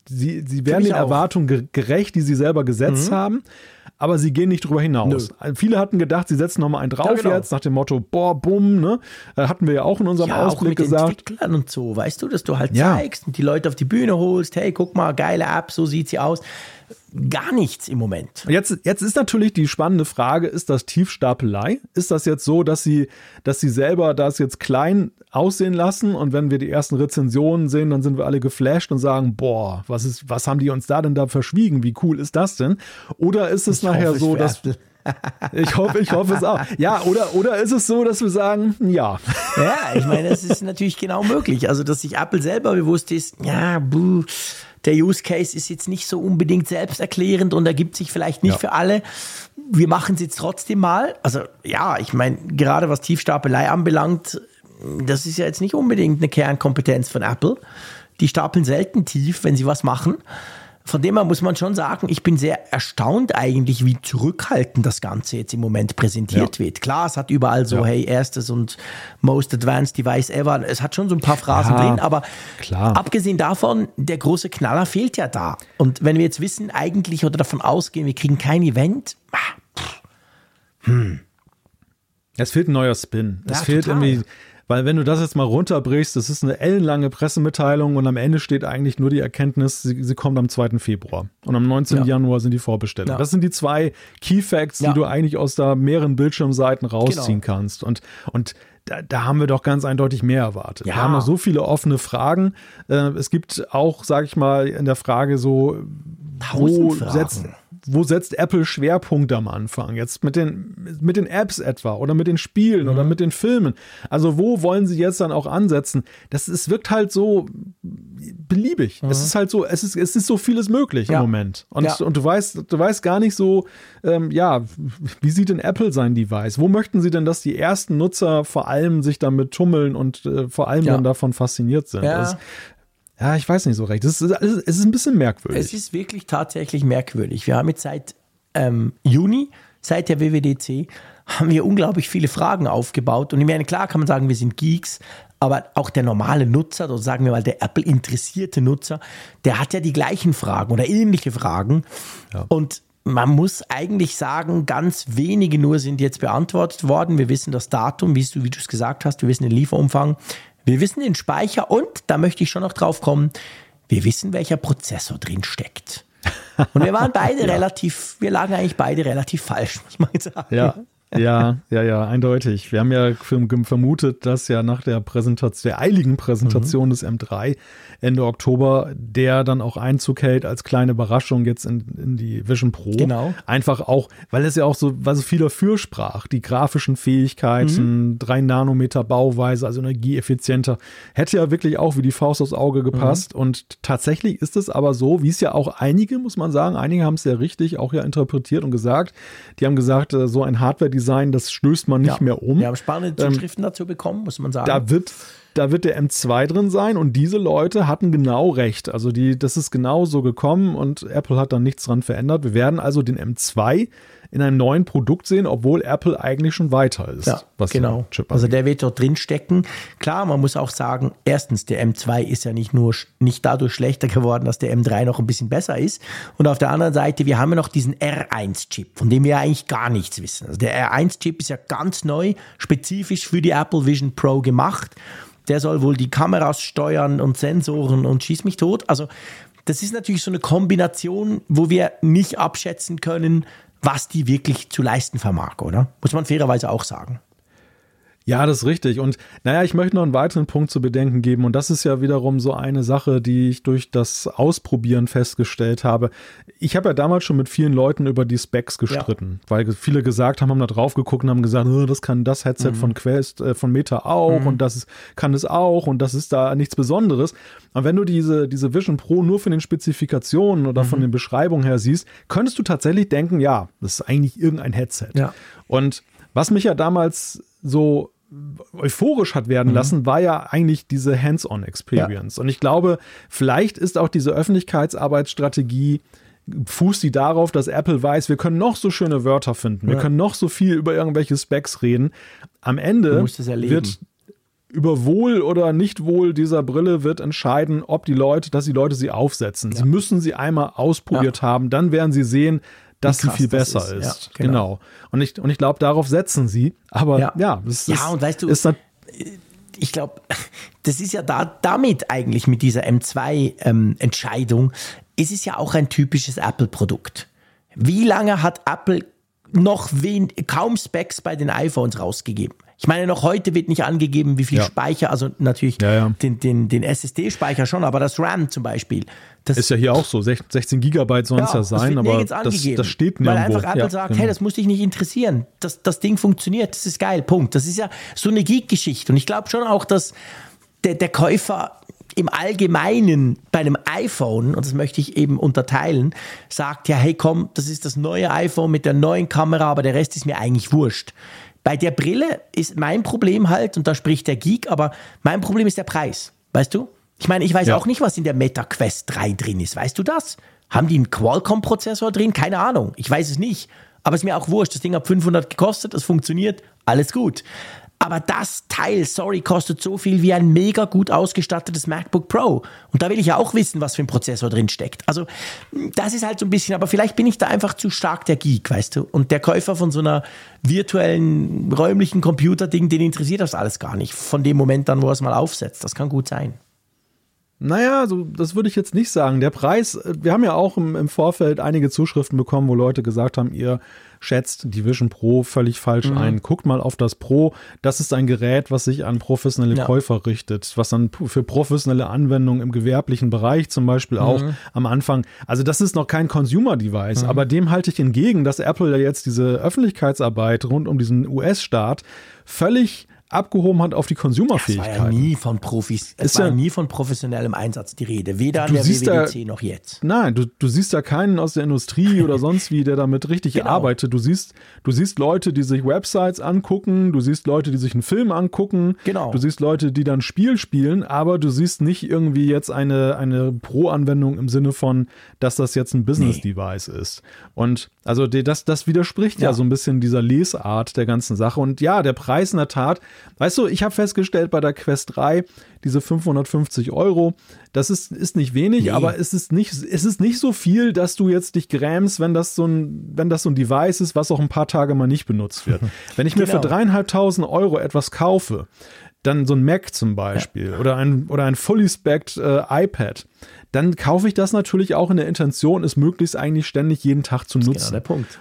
[SPEAKER 1] sie, sie werden den auch. Erwartungen gerecht, die sie selber gesetzt mhm. haben aber sie gehen nicht drüber hinaus. Nö. Viele hatten gedacht, sie setzen nochmal einen drauf ja, genau. jetzt, nach dem Motto, boah, bumm, ne? Äh, hatten wir ja auch in unserem ja, Ausblick auch mit gesagt.
[SPEAKER 2] Entwicklern und so, weißt du, dass du halt ja. zeigst und die Leute auf die Bühne holst, hey, guck mal, geile App, so sieht sie aus gar nichts im Moment.
[SPEAKER 1] Jetzt, jetzt ist natürlich die spannende Frage, ist das Tiefstapelei? Ist das jetzt so, dass sie, dass sie selber das jetzt klein aussehen lassen und wenn wir die ersten Rezensionen sehen, dann sind wir alle geflasht und sagen, boah, was ist, was haben die uns da denn da verschwiegen? Wie cool ist das denn? Oder ist es ich nachher hoffe, so, dass ich hoffe, ich hoffe es auch. Ja, oder, oder ist es so, dass wir sagen, ja.
[SPEAKER 2] Ja, ich meine, es ist natürlich genau möglich. Also, dass sich Apple selber bewusst ist, ja, buh, der Use Case ist jetzt nicht so unbedingt selbsterklärend und ergibt sich vielleicht nicht ja. für alle. Wir machen es jetzt trotzdem mal. Also ja, ich meine, gerade was Tiefstapelei anbelangt, das ist ja jetzt nicht unbedingt eine Kernkompetenz von Apple. Die stapeln selten tief, wenn sie was machen. Von dem her muss man schon sagen, ich bin sehr erstaunt eigentlich, wie zurückhaltend das Ganze jetzt im Moment präsentiert ja. wird. Klar, es hat überall so, ja. hey, erstes und most advanced device ever. Es hat schon so ein paar Phrasen ja, drin, aber klar. abgesehen davon, der große Knaller fehlt ja da. Und wenn wir jetzt wissen, eigentlich oder davon ausgehen, wir kriegen kein Event, ah,
[SPEAKER 1] hm. Es fehlt ein neuer Spin. Es fehlt total. irgendwie weil wenn du das jetzt mal runterbrichst, das ist eine ellenlange Pressemitteilung und am Ende steht eigentlich nur die Erkenntnis, sie, sie kommt am 2. Februar. Und am 19. Ja. Januar sind die Vorbestellungen. Ja. Das sind die zwei Key Facts, ja. die du eigentlich aus da mehreren Bildschirmseiten rausziehen genau. kannst. Und, und da, da, haben wir doch ganz eindeutig mehr erwartet. Ja. Wir haben noch so viele offene Fragen. Äh, es gibt auch, sag ich mal, in der Frage so, wo setzt, wo setzt Apple Schwerpunkt am Anfang? Jetzt mit den, mit den Apps etwa oder mit den Spielen mhm. oder mit den Filmen. Also wo wollen sie jetzt dann auch ansetzen? Das es wirkt halt so beliebig. Mhm. Es ist halt so, es ist, es ist so vieles möglich ja. im Moment. Und, ja. und du weißt, du weißt gar nicht so, ähm, ja, wie sieht denn Apple sein Device? Wo möchten sie denn, dass die ersten Nutzer vor allem sich damit tummeln und äh, vor allem ja. dann davon fasziniert sind? Ja. Das, ja, ich weiß nicht so recht. Es ist, es ist ein bisschen merkwürdig.
[SPEAKER 2] Es ist wirklich tatsächlich merkwürdig. Wir haben jetzt seit ähm, Juni, seit der WWDC, haben wir unglaublich viele Fragen aufgebaut. Und ich meine, klar kann man sagen, wir sind Geeks, aber auch der normale Nutzer, oder sagen wir mal der Apple-interessierte Nutzer, der hat ja die gleichen Fragen oder ähnliche Fragen. Ja. Und man muss eigentlich sagen, ganz wenige nur sind jetzt beantwortet worden. Wir wissen das Datum, wie du, wie du es gesagt hast, wir wissen den Lieferumfang, wir wissen den Speicher und, da möchte ich schon noch drauf kommen, wir wissen, welcher Prozessor drin steckt. Und wir waren beide ja. relativ, wir lagen eigentlich beide relativ falsch, muss man sagen.
[SPEAKER 1] Ja, ja, ja, ja, eindeutig. Wir haben ja vermutet, dass ja nach der Präsentation, der eiligen Präsentation mhm. des M3 Ende Oktober, der dann auch Einzug hält als kleine Überraschung jetzt in, in die Vision Pro.
[SPEAKER 2] Genau.
[SPEAKER 1] Einfach auch, weil es ja auch so, weil so viel dafür sprach. Die grafischen Fähigkeiten, mhm. 3 Nanometer Bauweise, also energieeffizienter, hätte ja wirklich auch wie die Faust aufs Auge gepasst. Mhm. Und tatsächlich ist es aber so, wie es ja auch einige, muss man sagen, einige haben es ja richtig auch ja interpretiert und gesagt. Die haben gesagt, äh, so ein Hardware-Design, das stößt man nicht ja. mehr um.
[SPEAKER 2] Wir haben spannende ähm, Zuschriften ähm, dazu bekommen, muss man sagen.
[SPEAKER 1] Da wird da wird der M2 drin sein und diese Leute hatten genau recht. Also die, das ist genau so gekommen und Apple hat dann nichts dran verändert. Wir werden also den M2 in einem neuen Produkt sehen, obwohl Apple eigentlich schon weiter ist.
[SPEAKER 2] Ja, genau. also der wird dort drin stecken. Klar, man muss auch sagen, erstens, der M2 ist ja nicht nur nicht dadurch schlechter geworden, dass der M3 noch ein bisschen besser ist. Und auf der anderen Seite, wir haben ja noch diesen R1-Chip, von dem wir ja eigentlich gar nichts wissen. Also der R1-Chip ist ja ganz neu, spezifisch für die Apple Vision Pro gemacht der soll wohl die Kameras steuern und Sensoren und schieß mich tot. Also das ist natürlich so eine Kombination, wo wir nicht abschätzen können, was die wirklich zu leisten vermag, oder? Muss man fairerweise auch sagen.
[SPEAKER 1] Ja, das ist richtig. Und naja, ich möchte noch einen weiteren Punkt zu bedenken geben. Und das ist ja wiederum so eine Sache, die ich durch das Ausprobieren festgestellt habe. Ich habe ja damals schon mit vielen Leuten über die Specs gestritten, ja. weil viele gesagt haben, haben da drauf geguckt und haben gesagt, oh, das kann das Headset mhm. von Quest, äh, von Meta auch mhm. und das ist, kann es auch und das ist da nichts Besonderes. Und wenn du diese, diese Vision Pro nur von den Spezifikationen oder mhm. von den Beschreibungen her siehst, könntest du tatsächlich denken, ja, das ist eigentlich irgendein Headset.
[SPEAKER 2] Ja.
[SPEAKER 1] Und was mich ja damals so euphorisch hat werden mhm. lassen, war ja eigentlich diese Hands-on-Experience. Ja. Und ich glaube, vielleicht ist auch diese Öffentlichkeitsarbeitsstrategie fußt die darauf, dass Apple weiß, wir können noch so schöne Wörter finden, wir können noch so viel über irgendwelche Specs reden. Am Ende wird über Wohl oder Nichtwohl dieser Brille wird entscheiden, ob die Leute, dass die Leute sie aufsetzen. Ja. Sie müssen sie einmal ausprobiert ja. haben, dann werden sie sehen, dass sie viel besser ist. ist. Ja, genau. genau. Und ich, und ich glaube, darauf setzen sie. Aber ja, ja,
[SPEAKER 2] das ja und weißt du, ist ich glaube, das ist ja da, damit eigentlich mit dieser M2-Entscheidung, ähm, ist es ja auch ein typisches Apple-Produkt. Wie lange hat Apple noch wen, kaum Specs bei den iPhones rausgegeben? Ich meine, noch heute wird nicht angegeben, wie viel ja. Speicher, also natürlich ja, ja. den, den, den SSD-Speicher schon, aber das RAM zum Beispiel.
[SPEAKER 1] Das ist ja hier auch so, 16 Gigabyte sollen es ja, sein, aber das, das, steht nirgendwo.
[SPEAKER 2] Weil einfach Apple sagt, genau. hey, das muss dich nicht interessieren, das, das Ding funktioniert, das ist geil, Punkt. Das ist ja so eine Geek-Geschichte und ich glaube schon auch, dass der, der Käufer im Allgemeinen bei einem iPhone, und das möchte ich eben unterteilen, sagt ja, hey komm, das ist das neue iPhone mit der neuen Kamera, aber der Rest ist mir eigentlich wurscht. Bei der Brille ist mein Problem halt, und da spricht der Geek, aber mein Problem ist der Preis. Weißt du? Ich meine, ich weiß ja. auch nicht, was in der Meta Quest 3 drin ist. Weißt du das? Haben die einen Qualcomm-Prozessor drin? Keine Ahnung. Ich weiß es nicht. Aber es ist mir auch wurscht. Das Ding hat 500 gekostet, es funktioniert, alles gut. Aber das Teil, sorry, kostet so viel wie ein mega gut ausgestattetes MacBook Pro. Und da will ich ja auch wissen, was für ein Prozessor drin steckt. Also, das ist halt so ein bisschen, aber vielleicht bin ich da einfach zu stark der Geek, weißt du? Und der Käufer von so einer virtuellen, räumlichen Computerding, den interessiert das alles gar nicht. Von dem Moment an, wo er es mal aufsetzt. Das kann gut sein.
[SPEAKER 1] Naja, so, das würde ich jetzt nicht sagen. Der Preis, äh, wir haben ja auch im, im, Vorfeld einige Zuschriften bekommen, wo Leute gesagt haben, ihr schätzt die Vision Pro völlig falsch mhm. ein. Guckt mal auf das Pro. Das ist ein Gerät, was sich an professionelle ja. Käufer richtet, was dann für professionelle Anwendungen im gewerblichen Bereich zum Beispiel auch mhm. am Anfang. Also das ist noch kein Consumer-Device, mhm. aber dem halte ich entgegen, dass Apple ja jetzt diese Öffentlichkeitsarbeit rund um diesen US-Staat völlig abgehoben hat auf die Konsumerfähigkeit. Es war
[SPEAKER 2] ja nie von Profis, es ist war ja nie von professionellem Einsatz die Rede, weder an der WWDC da, noch jetzt.
[SPEAKER 1] Nein, du, du siehst ja keinen aus der Industrie oder sonst wie, der damit richtig genau. arbeitet. Du siehst, du siehst Leute, die sich Websites angucken, du siehst Leute, die sich einen Film angucken,
[SPEAKER 2] genau.
[SPEAKER 1] du siehst Leute, die dann Spiel spielen, aber du siehst nicht irgendwie jetzt eine, eine Pro-Anwendung im Sinne von, dass das jetzt ein Business-Device nee. ist. Und also das, das widerspricht ja. ja so ein bisschen dieser Lesart der ganzen Sache. Und ja, der Preis in der Tat Weißt du, ich habe festgestellt bei der Quest 3, diese 550 Euro, das ist, ist nicht wenig, nee. aber es ist nicht, es ist nicht so viel, dass du jetzt dich grämst, wenn das so ein, wenn das so ein Device ist, was auch ein paar Tage mal nicht benutzt wird. Wenn ich mir genau. für dreieinhalbtausend Euro etwas kaufe, dann so ein Mac zum Beispiel ja. oder ein, oder ein fully specced äh, iPad, dann kaufe ich das natürlich auch in der Intention, es möglichst eigentlich ständig jeden Tag zu nutzen. Genau
[SPEAKER 2] der Punkt.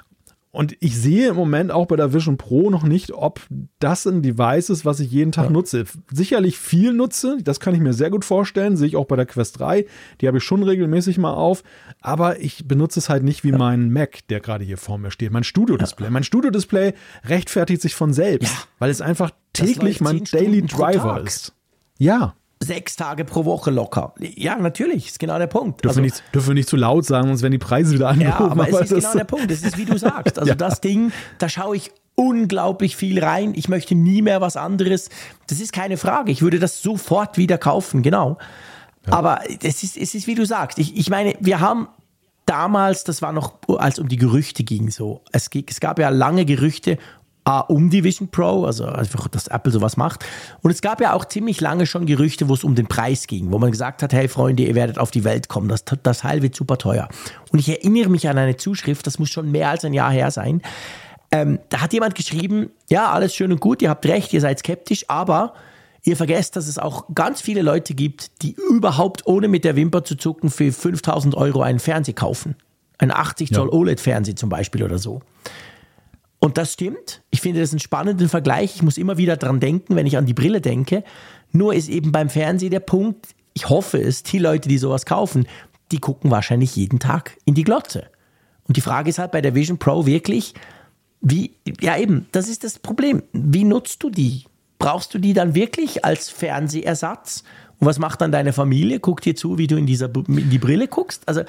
[SPEAKER 1] Und ich sehe im Moment auch bei der Vision Pro noch nicht, ob das ein Device ist, was ich jeden Tag ja. nutze. Sicherlich viel nutze, das kann ich mir sehr gut vorstellen, sehe ich auch bei der Quest 3, die habe ich schon regelmäßig mal auf, aber ich benutze es halt nicht wie ja. mein Mac, der gerade hier vor mir steht, mein Studio-Display. Ja. Mein Studio-Display rechtfertigt sich von selbst, weil es einfach täglich mein Daily Driver ist. Ja
[SPEAKER 2] sechs Tage pro Woche locker. Ja, natürlich, ist genau der Punkt.
[SPEAKER 1] Dürfen, also, nicht, dürfen wir nicht zu laut sagen, sonst werden die Preise wieder angehoben.
[SPEAKER 2] Ja, aber, aber es ist genau der Punkt. Das ist, wie du sagst. Also ja. das Ding, da schaue ich unglaublich viel rein. Ich möchte nie mehr was anderes. Das ist keine Frage. Ich würde das sofort wieder kaufen, genau. Ja. Aber es ist, es ist, wie du sagst. Ich, ich meine, wir haben damals, das war noch, als um die Gerüchte ging so. Es, es gab ja lange Gerüchte A, um die Vision Pro, also einfach, dass Apple sowas macht. Und es gab ja auch ziemlich lange schon Gerüchte, wo es um den Preis ging, wo man gesagt hat, hey Freunde, ihr werdet auf die Welt kommen, das, das Teil wird super teuer. Und ich erinnere mich an eine Zuschrift, das muss schon mehr als ein Jahr her sein. Ähm, da hat jemand geschrieben, ja, alles schön und gut, ihr habt recht, ihr seid skeptisch, aber ihr vergesst, dass es auch ganz viele Leute gibt, die überhaupt ohne mit der Wimper zu zucken für 5000 Euro einen Fernseher kaufen. Ein 80 Zoll ja. OLED-Fernseher zum Beispiel oder so. Und das stimmt. Ich finde das einen spannenden Vergleich. Ich muss immer wieder dran denken, wenn ich an die Brille denke. Nur ist eben beim Fernsehen der Punkt, ich hoffe es, die Leute, die sowas kaufen, die gucken wahrscheinlich jeden Tag in die Glotze. Und die Frage ist halt bei der Vision Pro wirklich, wie, ja eben, das ist das Problem. Wie nutzt du die? Brauchst du die dann wirklich als Fernsehersatz? Und was macht dann deine Familie? Guckt dir zu, wie du in, dieser, in die Brille guckst? Also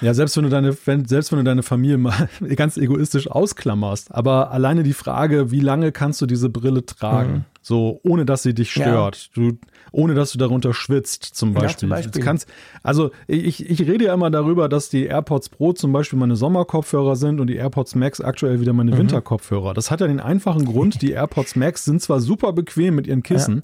[SPEAKER 1] ja, selbst wenn du deine, wenn, selbst wenn du deine Familie mal ganz egoistisch ausklammerst, aber alleine die Frage, wie lange kannst du diese Brille tragen, mhm. so ohne dass sie dich stört, ja. du, ohne dass du darunter schwitzt, zum Beispiel. Ja, zum Beispiel. Kannst, also ich, ich rede ja immer darüber, dass die AirPods Pro zum Beispiel meine Sommerkopfhörer sind und die AirPods Max aktuell wieder meine mhm. Winterkopfhörer. Das hat ja den einfachen Grund, die AirPods Max sind zwar super bequem mit ihren Kissen, ja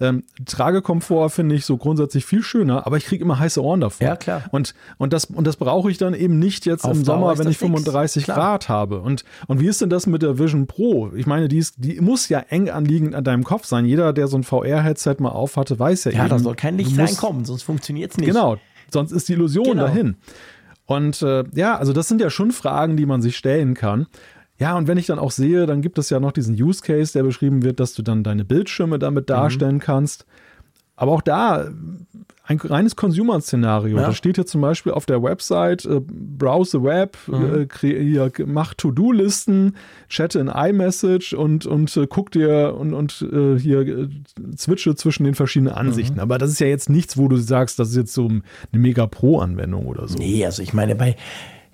[SPEAKER 1] ähm, Tragekomfort finde ich so grundsätzlich viel schöner, aber ich kriege immer heiße Ohren davor.
[SPEAKER 2] Ja, klar.
[SPEAKER 1] Und, und das, und das brauche ich dann eben nicht jetzt Auf im Sommer, wenn ich 35 nix. Grad habe. Und, und wie ist denn das mit der Vision Pro? Ich meine, die, ist, die muss ja eng anliegend an deinem Kopf sein. Jeder, der so ein VR-Headset mal aufhatte, weiß ja,
[SPEAKER 2] ja eben. Ja, da soll kein Licht reinkommen, sonst funktioniert es nicht.
[SPEAKER 1] Genau, sonst ist die Illusion genau. dahin. Und äh, ja, also das sind ja schon Fragen, die man sich stellen kann. Ja, und wenn ich dann auch sehe, dann gibt es ja noch diesen Use Case, der beschrieben wird, dass du dann deine Bildschirme damit mhm. darstellen mhm. kannst. Aber auch da ein reines Consumer-Szenario. Ja. Da steht hier zum Beispiel auf der Website, äh, browse the web, mhm. äh, mach To-Do-Listen, chatte in iMessage und, und äh, guck dir und, und äh, hier äh, switche zwischen den verschiedenen Ansichten. Mhm. Aber das ist ja jetzt nichts, wo du sagst, das ist jetzt so eine Mega Pro-Anwendung oder so.
[SPEAKER 2] Nee, also ich meine, bei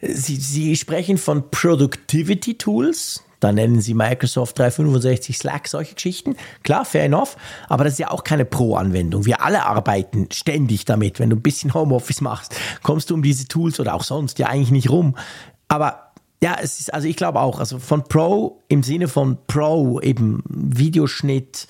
[SPEAKER 2] Sie, Sie sprechen von Productivity Tools. Da nennen Sie Microsoft 365 Slack, solche Geschichten. Klar, fair enough. Aber das ist ja auch keine Pro-Anwendung. Wir alle arbeiten ständig damit. Wenn du ein bisschen Homeoffice machst, kommst du um diese Tools oder auch sonst ja eigentlich nicht rum. Aber ja, es ist, also ich glaube auch, also von Pro im Sinne von Pro, eben Videoschnitt,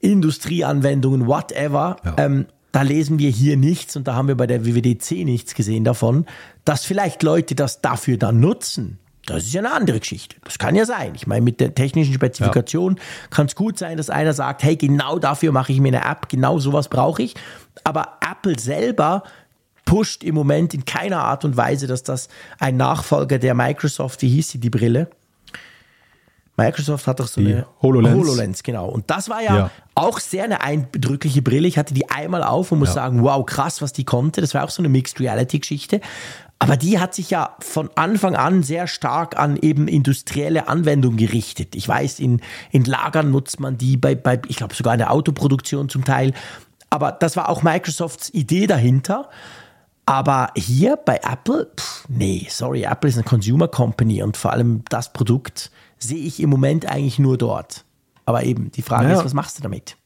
[SPEAKER 2] Industrieanwendungen, whatever, ja. ähm, da lesen wir hier nichts und da haben wir bei der WWDC nichts gesehen davon, dass vielleicht Leute das dafür dann nutzen. Das ist ja eine andere Geschichte. Das kann ja sein. Ich meine, mit der technischen Spezifikation ja. kann es gut sein, dass einer sagt, hey, genau dafür mache ich mir eine App, genau sowas brauche ich. Aber Apple selber pusht im Moment in keiner Art und Weise, dass das ein Nachfolger der Microsoft, wie hieß sie, die Brille? Microsoft hat doch so die eine
[SPEAKER 1] HoloLens.
[SPEAKER 2] HoloLens, genau. Und das war ja, ja, auch sehr eine eindrückliche Brille. Ich hatte die einmal auf und muss ja. sagen, wow, krass, was die konnte. Das war auch so eine Mixed Reality Geschichte. Aber die hat sich ja von Anfang an sehr stark an eben industrielle Anwendungen gerichtet. Ich weiß, in, in Lagern nutzt man die bei, bei ich glaube sogar in der Autoproduktion zum Teil. Aber das war auch Microsofts Idee dahinter. Aber hier bei Apple, pff, nee, sorry, Apple ist eine Consumer Company und vor allem das Produkt sehe ich im Moment eigentlich nur dort. Aber eben, die Frage naja. ist, was machst du damit?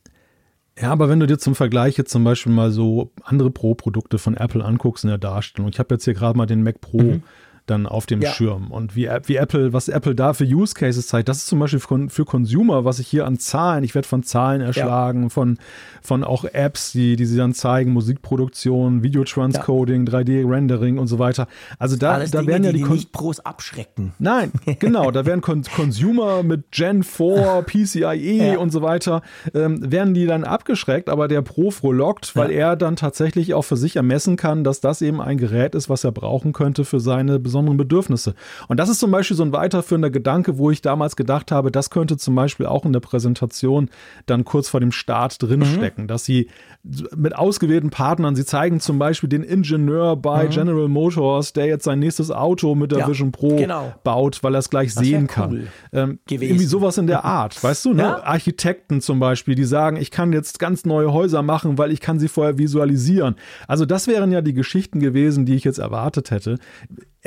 [SPEAKER 1] Ja, aber wenn du dir zum Vergleich jetzt zum Beispiel mal so andere Pro-Produkte von Apple anguckst in der Darstellung, ich habe jetzt hier gerade mal den Mac Pro mhm. Dann auf dem ja. Schirm. Und wie, wie Apple, was Apple da für Use Cases zeigt, das ist zum Beispiel für, für Consumer, was ich hier an Zahlen, ich werde von Zahlen erschlagen, ja. von, von auch Apps, die, die sie dann zeigen, Musikproduktion, Videotranscoding, ja. 3D-Rendering und so weiter. Also da,
[SPEAKER 2] Alles
[SPEAKER 1] da
[SPEAKER 2] Dinge,
[SPEAKER 1] werden ja
[SPEAKER 2] die,
[SPEAKER 1] die,
[SPEAKER 2] die nicht groß abschrecken.
[SPEAKER 1] Nein, genau, da werden Con Consumer mit Gen 4, PCIe und so weiter, ähm, werden die dann abgeschreckt, aber der Pro frohlockt, weil er dann tatsächlich auch für sich ermessen kann, dass das eben ein Gerät ist, was er brauchen könnte für seine besonderen besonderen Bedürfnisse. Und das ist zum Beispiel so ein weiterführender Gedanke, wo ich damals gedacht habe, das könnte zum Beispiel auch in der Präsentation dann kurz vor dem Start drinstecken, mhm. dass sie mit ausgewählten Partnern, sie zeigen zum Beispiel den Ingenieur bei mhm. General Motors, der jetzt sein nächstes Auto mit der ja, Vision Pro genau. baut, weil er es gleich das sehen cool kann. Ähm, irgendwie sowas in der Art, weißt du, ne? Ja? Architekten zum Beispiel, die sagen, ich kann jetzt ganz neue Häuser machen, weil ich kann sie vorher visualisieren. Also das wären ja die Geschichten gewesen, die ich jetzt erwartet hätte.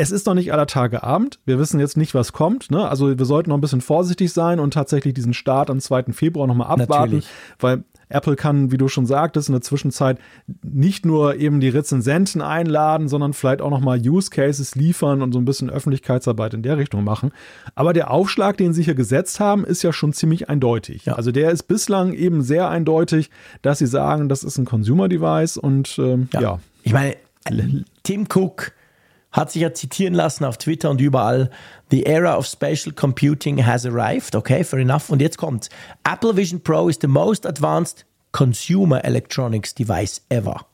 [SPEAKER 1] Es ist noch nicht aller Tage Abend. Wir wissen jetzt nicht, was kommt. Ne? Also wir sollten noch ein bisschen vorsichtig sein und tatsächlich diesen Start am 2. Februar nochmal abwarten, Natürlich. weil Apple kann, wie du schon sagtest, in der Zwischenzeit nicht nur eben die Rezensenten einladen, sondern vielleicht auch nochmal Use Cases liefern und so ein bisschen Öffentlichkeitsarbeit in der Richtung machen. Aber der Aufschlag, den sie hier gesetzt haben, ist ja schon ziemlich eindeutig. Ja. Also der ist bislang eben sehr eindeutig, dass sie sagen, das ist ein Consumer Device und ähm, ja. ja.
[SPEAKER 2] Ich meine, Tim Cook hat sich ja zitieren lassen auf Twitter und überall, The era of spatial computing has arrived. Okay, fair enough. Und jetzt kommt Apple Vision Pro is the most advanced consumer electronics device ever.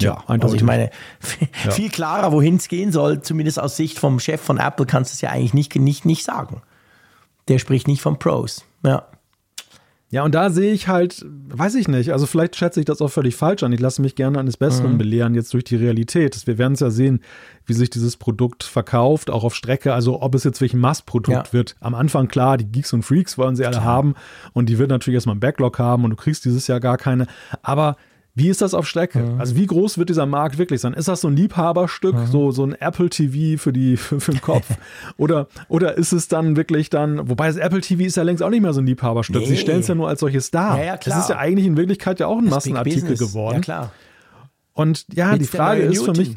[SPEAKER 2] Ja, eindeutig. Also ich meine, viel klarer, wohin es gehen soll, zumindest aus Sicht vom Chef von Apple, kannst du es ja eigentlich nicht, nicht, nicht sagen. Der spricht nicht von Pros. Ja.
[SPEAKER 1] Ja, und da sehe ich halt, weiß ich nicht, also vielleicht schätze ich das auch völlig falsch an. Ich lasse mich gerne eines Besseren mhm. belehren, jetzt durch die Realität. Wir werden es ja sehen, wie sich dieses Produkt verkauft, auch auf Strecke, also ob es jetzt welchen Massprodukt ja. wird. Am Anfang, klar, die Geeks und Freaks wollen sie alle klar. haben und die wird natürlich erstmal einen Backlog haben und du kriegst dieses Jahr gar keine. Aber wie ist das auf Strecke? Mhm. Also wie groß wird dieser Markt wirklich sein? Ist das so ein Liebhaberstück, mhm. so, so ein Apple TV für, die, für, für den Kopf? oder, oder ist es dann wirklich dann, wobei das Apple TV ist ja längst auch nicht mehr so ein Liebhaberstück. Nee. Sie stellen es ja nur als solches dar. Ja, ja, das ist ja eigentlich in Wirklichkeit ja auch ein das Massenartikel geworden. Ja,
[SPEAKER 2] klar.
[SPEAKER 1] Und ja, Jetzt die Frage ist für mich.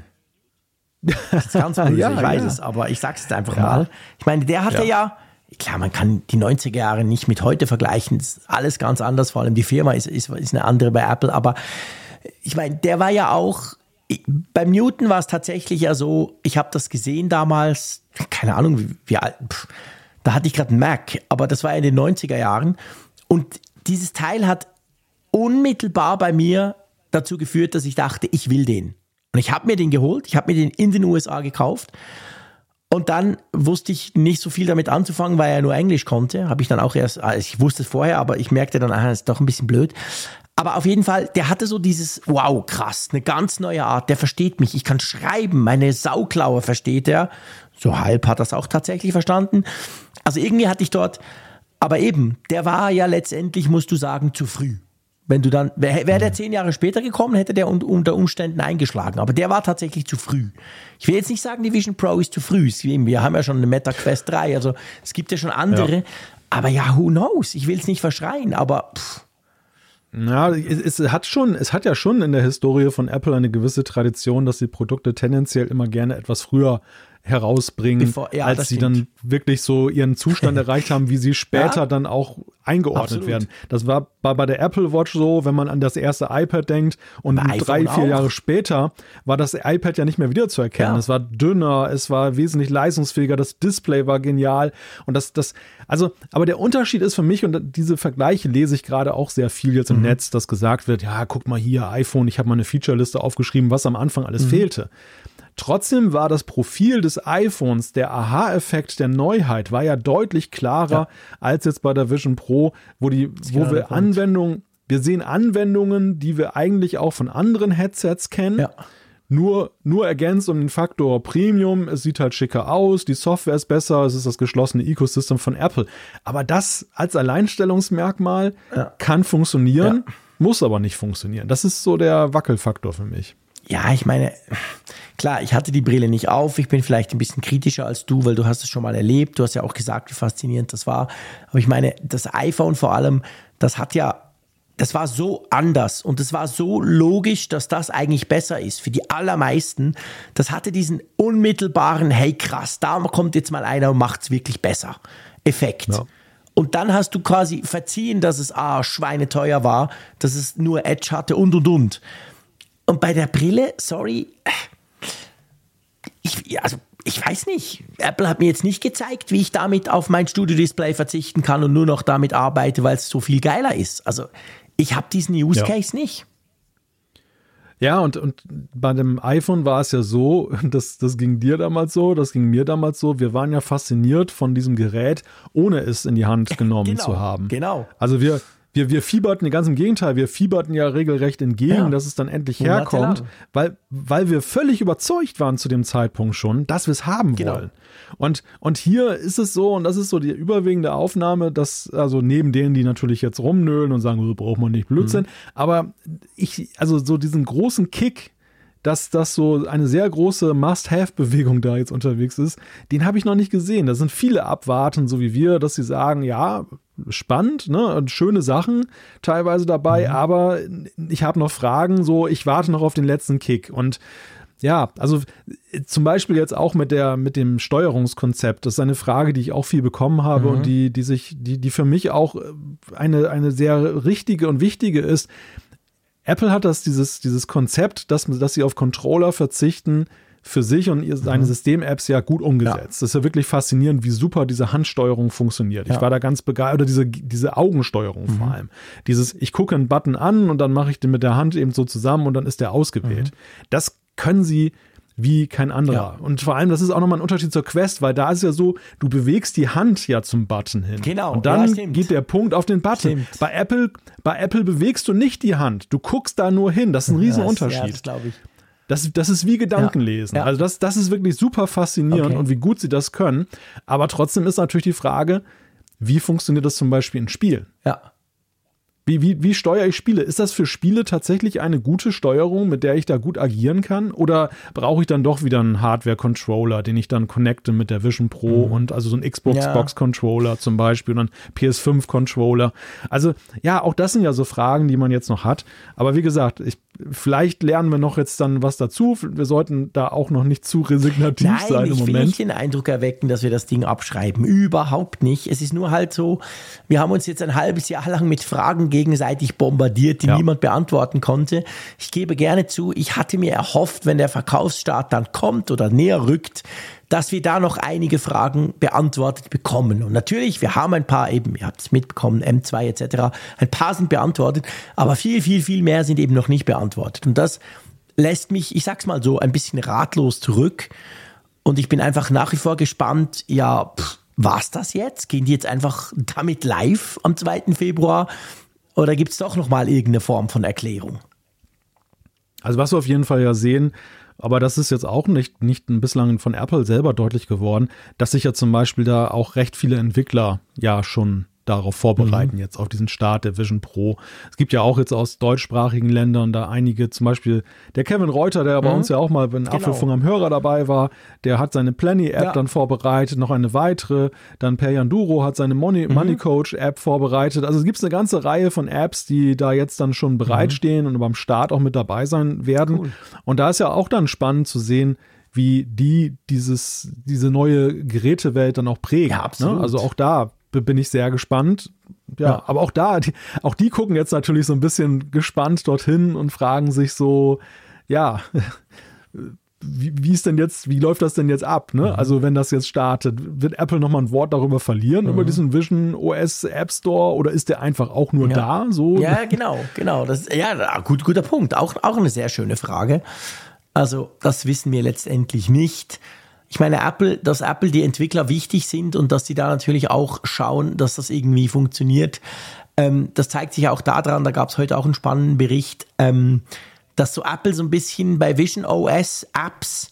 [SPEAKER 2] Das ist ganz böse, ja, ich weiß ja. es, aber ich sag's jetzt einfach mal. Ich meine, der hatte ja klar, man kann die 90er Jahre nicht mit heute vergleichen. Ist alles ganz anders. Vor allem die Firma ist, ist, ist eine andere bei Apple. Aber ich meine, der war ja auch, beim Newton war es tatsächlich ja so, ich habe das gesehen damals, keine Ahnung, wie, wie alt, pff, da hatte ich gerade einen Mac, aber das war in den 90er Jahren. Und dieses Teil hat unmittelbar bei mir dazu geführt, dass ich dachte, ich will den. Und ich habe mir den geholt, ich habe mir den in den USA gekauft und dann wusste ich nicht so viel damit anzufangen, weil er nur Englisch konnte. Habe ich dann auch erst, also ich wusste es vorher, aber ich merkte dann, ah, ist doch ein bisschen blöd. Aber auf jeden Fall, der hatte so dieses, wow, krass, eine ganz neue Art, der versteht mich, ich kann schreiben, meine Sauklaue versteht er. So halb hat er es auch tatsächlich verstanden. Also irgendwie hatte ich dort, aber eben, der war ja letztendlich, musst du sagen, zu früh. Wenn du dann, wäre wär der zehn Jahre später gekommen, hätte der unter Umständen eingeschlagen. Aber der war tatsächlich zu früh. Ich will jetzt nicht sagen, die Vision Pro ist zu früh. Wir haben ja schon eine Meta Quest 3, also es gibt ja schon andere. Ja. Aber ja, who knows? Ich will es nicht verschreien, aber pff.
[SPEAKER 1] Ja, es, es, hat schon, es hat ja schon in der Historie von Apple eine gewisse Tradition, dass die Produkte tendenziell immer gerne etwas früher herausbringen, Bevor, ja, als sie stimmt. dann wirklich so ihren Zustand erreicht haben, wie sie später ja? dann auch eingeordnet Absolut. werden. Das war bei, bei der Apple Watch so, wenn man an das erste iPad denkt und drei, vier auch. Jahre später war das iPad ja nicht mehr wiederzuerkennen. Ja. Es war dünner, es war wesentlich leistungsfähiger, das Display war genial und das, das, also, aber der Unterschied ist für mich und diese Vergleiche lese ich gerade auch sehr viel jetzt im mhm. Netz, dass gesagt wird, ja, guck mal hier, iPhone, ich habe mal eine Featureliste aufgeschrieben, was am Anfang alles mhm. fehlte. Trotzdem war das Profil des iPhones, der Aha-Effekt der Neuheit, war ja deutlich klarer ja. als jetzt bei der Vision Pro, wo die, wo wir Anwendungen, wir sehen Anwendungen, die wir eigentlich auch von anderen Headsets kennen. Ja. Nur, nur ergänzt um den Faktor Premium, es sieht halt schicker aus, die Software ist besser, es ist das geschlossene Ecosystem von Apple. Aber das als Alleinstellungsmerkmal ja. kann funktionieren, muss aber nicht funktionieren. Das ist so der Wackelfaktor für mich.
[SPEAKER 2] Ja, ich meine, klar, ich hatte die Brille nicht auf. Ich bin vielleicht ein bisschen kritischer als du, weil du hast es schon mal erlebt. Du hast ja auch gesagt, wie faszinierend das war. Aber ich meine, das iPhone vor allem, das hat ja das war so anders und es war so logisch, dass das eigentlich besser ist für die allermeisten. Das hatte diesen unmittelbaren, hey krass, da kommt jetzt mal einer und macht es wirklich besser. Effekt. Ja. Und dann hast du quasi verziehen, dass es ah, schweineteuer war, dass es nur Edge hatte und und und. Und bei der Brille, sorry, ich, also ich weiß nicht. Apple hat mir jetzt nicht gezeigt, wie ich damit auf mein Studio-Display verzichten kann und nur noch damit arbeite, weil es so viel geiler ist. Also ich habe diesen Use Case ja. nicht.
[SPEAKER 1] Ja, und, und bei dem iPhone war es ja so, das, das ging dir damals so, das ging mir damals so. Wir waren ja fasziniert von diesem Gerät, ohne es in die Hand genommen
[SPEAKER 2] genau,
[SPEAKER 1] zu haben.
[SPEAKER 2] Genau.
[SPEAKER 1] Also wir, wir, wir fieberten, ganz im Gegenteil, wir fieberten ja regelrecht entgegen, ja. dass es dann endlich herkommt, weil, weil wir völlig überzeugt waren zu dem Zeitpunkt schon, dass wir es haben genau. wollen. Und, und hier ist es so, und das ist so die überwiegende Aufnahme, dass, also neben denen, die natürlich jetzt rumnölen und sagen, oh, braucht man nicht Blödsinn, mhm. aber ich, also so diesen großen Kick, dass das so eine sehr große Must-Have-Bewegung da jetzt unterwegs ist, den habe ich noch nicht gesehen. Da sind viele abwarten, so wie wir, dass sie sagen, ja, spannend, ne, und schöne Sachen teilweise dabei, mhm. aber ich habe noch Fragen, so, ich warte noch auf den letzten Kick und ja, also zum Beispiel jetzt auch mit der, mit dem Steuerungskonzept. Das ist eine Frage, die ich auch viel bekommen habe mhm. und die, die sich, die, die für mich auch eine, eine sehr richtige und wichtige ist. Apple hat das, dieses, dieses Konzept, dass, dass sie auf Controller verzichten, für sich und seine mhm. System-Apps ja gut umgesetzt. Ja. Das ist ja wirklich faszinierend, wie super diese Handsteuerung funktioniert. Ja. Ich war da ganz begeistert, oder diese, diese Augensteuerung mhm. vor allem. Dieses, ich gucke einen Button an und dann mache ich den mit der Hand eben so zusammen und dann ist der ausgewählt. Mhm. Das können sie wie kein anderer. Ja. Und vor allem, das ist auch nochmal ein Unterschied zur Quest, weil da ist ja so, du bewegst die Hand ja zum Button hin.
[SPEAKER 2] Genau.
[SPEAKER 1] Und dann ja, geht der Punkt auf den Button. Stimmt. Bei Apple, bei Apple bewegst du nicht die Hand. Du guckst da nur hin. Das ist ein Riesenunterschied. Ja, das glaube ich. Das, das ist wie Gedankenlesen. Ja, ja. Also das, das ist wirklich super faszinierend okay. und wie gut sie das können. Aber trotzdem ist natürlich die Frage, wie funktioniert das zum Beispiel in Spielen?
[SPEAKER 2] Ja.
[SPEAKER 1] Wie, wie, wie steuere ich Spiele? Ist das für Spiele tatsächlich eine gute Steuerung, mit der ich da gut agieren kann? Oder brauche ich dann doch wieder einen Hardware-Controller, den ich dann connecte mit der Vision Pro mhm. und also so ein Xbox-Box-Controller ja. zum Beispiel und dann PS5-Controller? Also ja, auch das sind ja so Fragen, die man jetzt noch hat. Aber wie gesagt, ich Vielleicht lernen wir noch jetzt dann was dazu. Wir sollten da auch noch nicht zu resignativ
[SPEAKER 2] Nein,
[SPEAKER 1] sein
[SPEAKER 2] im
[SPEAKER 1] ich
[SPEAKER 2] Moment. will nicht den Eindruck erwecken, dass wir das Ding abschreiben. Überhaupt nicht. Es ist nur halt so, wir haben uns jetzt ein halbes Jahr lang mit Fragen gegenseitig bombardiert, die ja. niemand beantworten konnte. Ich gebe gerne zu, ich hatte mir erhofft, wenn der Verkaufsstart dann kommt oder näher rückt, dass wir da noch einige Fragen beantwortet bekommen. Und natürlich, wir haben ein paar eben, ihr habt es mitbekommen, M2 etc., ein paar sind beantwortet, aber viel, viel, viel mehr sind eben noch nicht beantwortet. Und das lässt mich, ich sag's mal so, ein bisschen ratlos zurück. Und ich bin einfach nach wie vor gespannt, ja, pff, war's das jetzt? Gehen die jetzt einfach damit live am 2. Februar? Oder gibt es doch nochmal irgendeine Form von Erklärung?
[SPEAKER 1] Also was wir auf jeden Fall ja sehen, aber das ist jetzt auch nicht, nicht bislang von Apple selber deutlich geworden, dass sich ja zum Beispiel da auch recht viele Entwickler ja schon darauf vorbereiten, mhm. jetzt auf diesen Start der Vision Pro. Es gibt ja auch jetzt aus deutschsprachigen Ländern da einige, zum Beispiel der Kevin Reuter, der mhm. bei uns ja auch mal, wenn genau. Apfelfunk am Hörer dabei war, der hat seine Planny-App ja. dann vorbereitet, noch eine weitere. Dann Per Yanduro hat seine Money, mhm. Money Coach-App vorbereitet. Also es gibt eine ganze Reihe von Apps, die da jetzt dann schon bereitstehen mhm. und beim Start auch mit dabei sein werden. Cool. Und da ist ja auch dann spannend zu sehen, wie die dieses, diese neue Gerätewelt dann auch prägen. Ja, absolut. Ne? Also auch da bin ich sehr gespannt. Ja, ja. aber auch da, die, auch die gucken jetzt natürlich so ein bisschen gespannt dorthin und fragen sich so, ja, wie, wie ist denn jetzt, wie läuft das denn jetzt ab? Ne? Mhm. Also wenn das jetzt startet, wird Apple nochmal ein Wort darüber verlieren, mhm. über diesen Vision OS App Store oder ist der einfach auch nur
[SPEAKER 2] ja.
[SPEAKER 1] da? So?
[SPEAKER 2] Ja, genau, genau. Das, ja, gut, guter Punkt. Auch, auch eine sehr schöne Frage. Also das wissen wir letztendlich nicht ich meine, Apple, dass Apple die Entwickler wichtig sind und dass die da natürlich auch schauen, dass das irgendwie funktioniert. Ähm, das zeigt sich auch daran, da gab es heute auch einen spannenden Bericht, ähm, dass so Apple so ein bisschen bei Vision OS Apps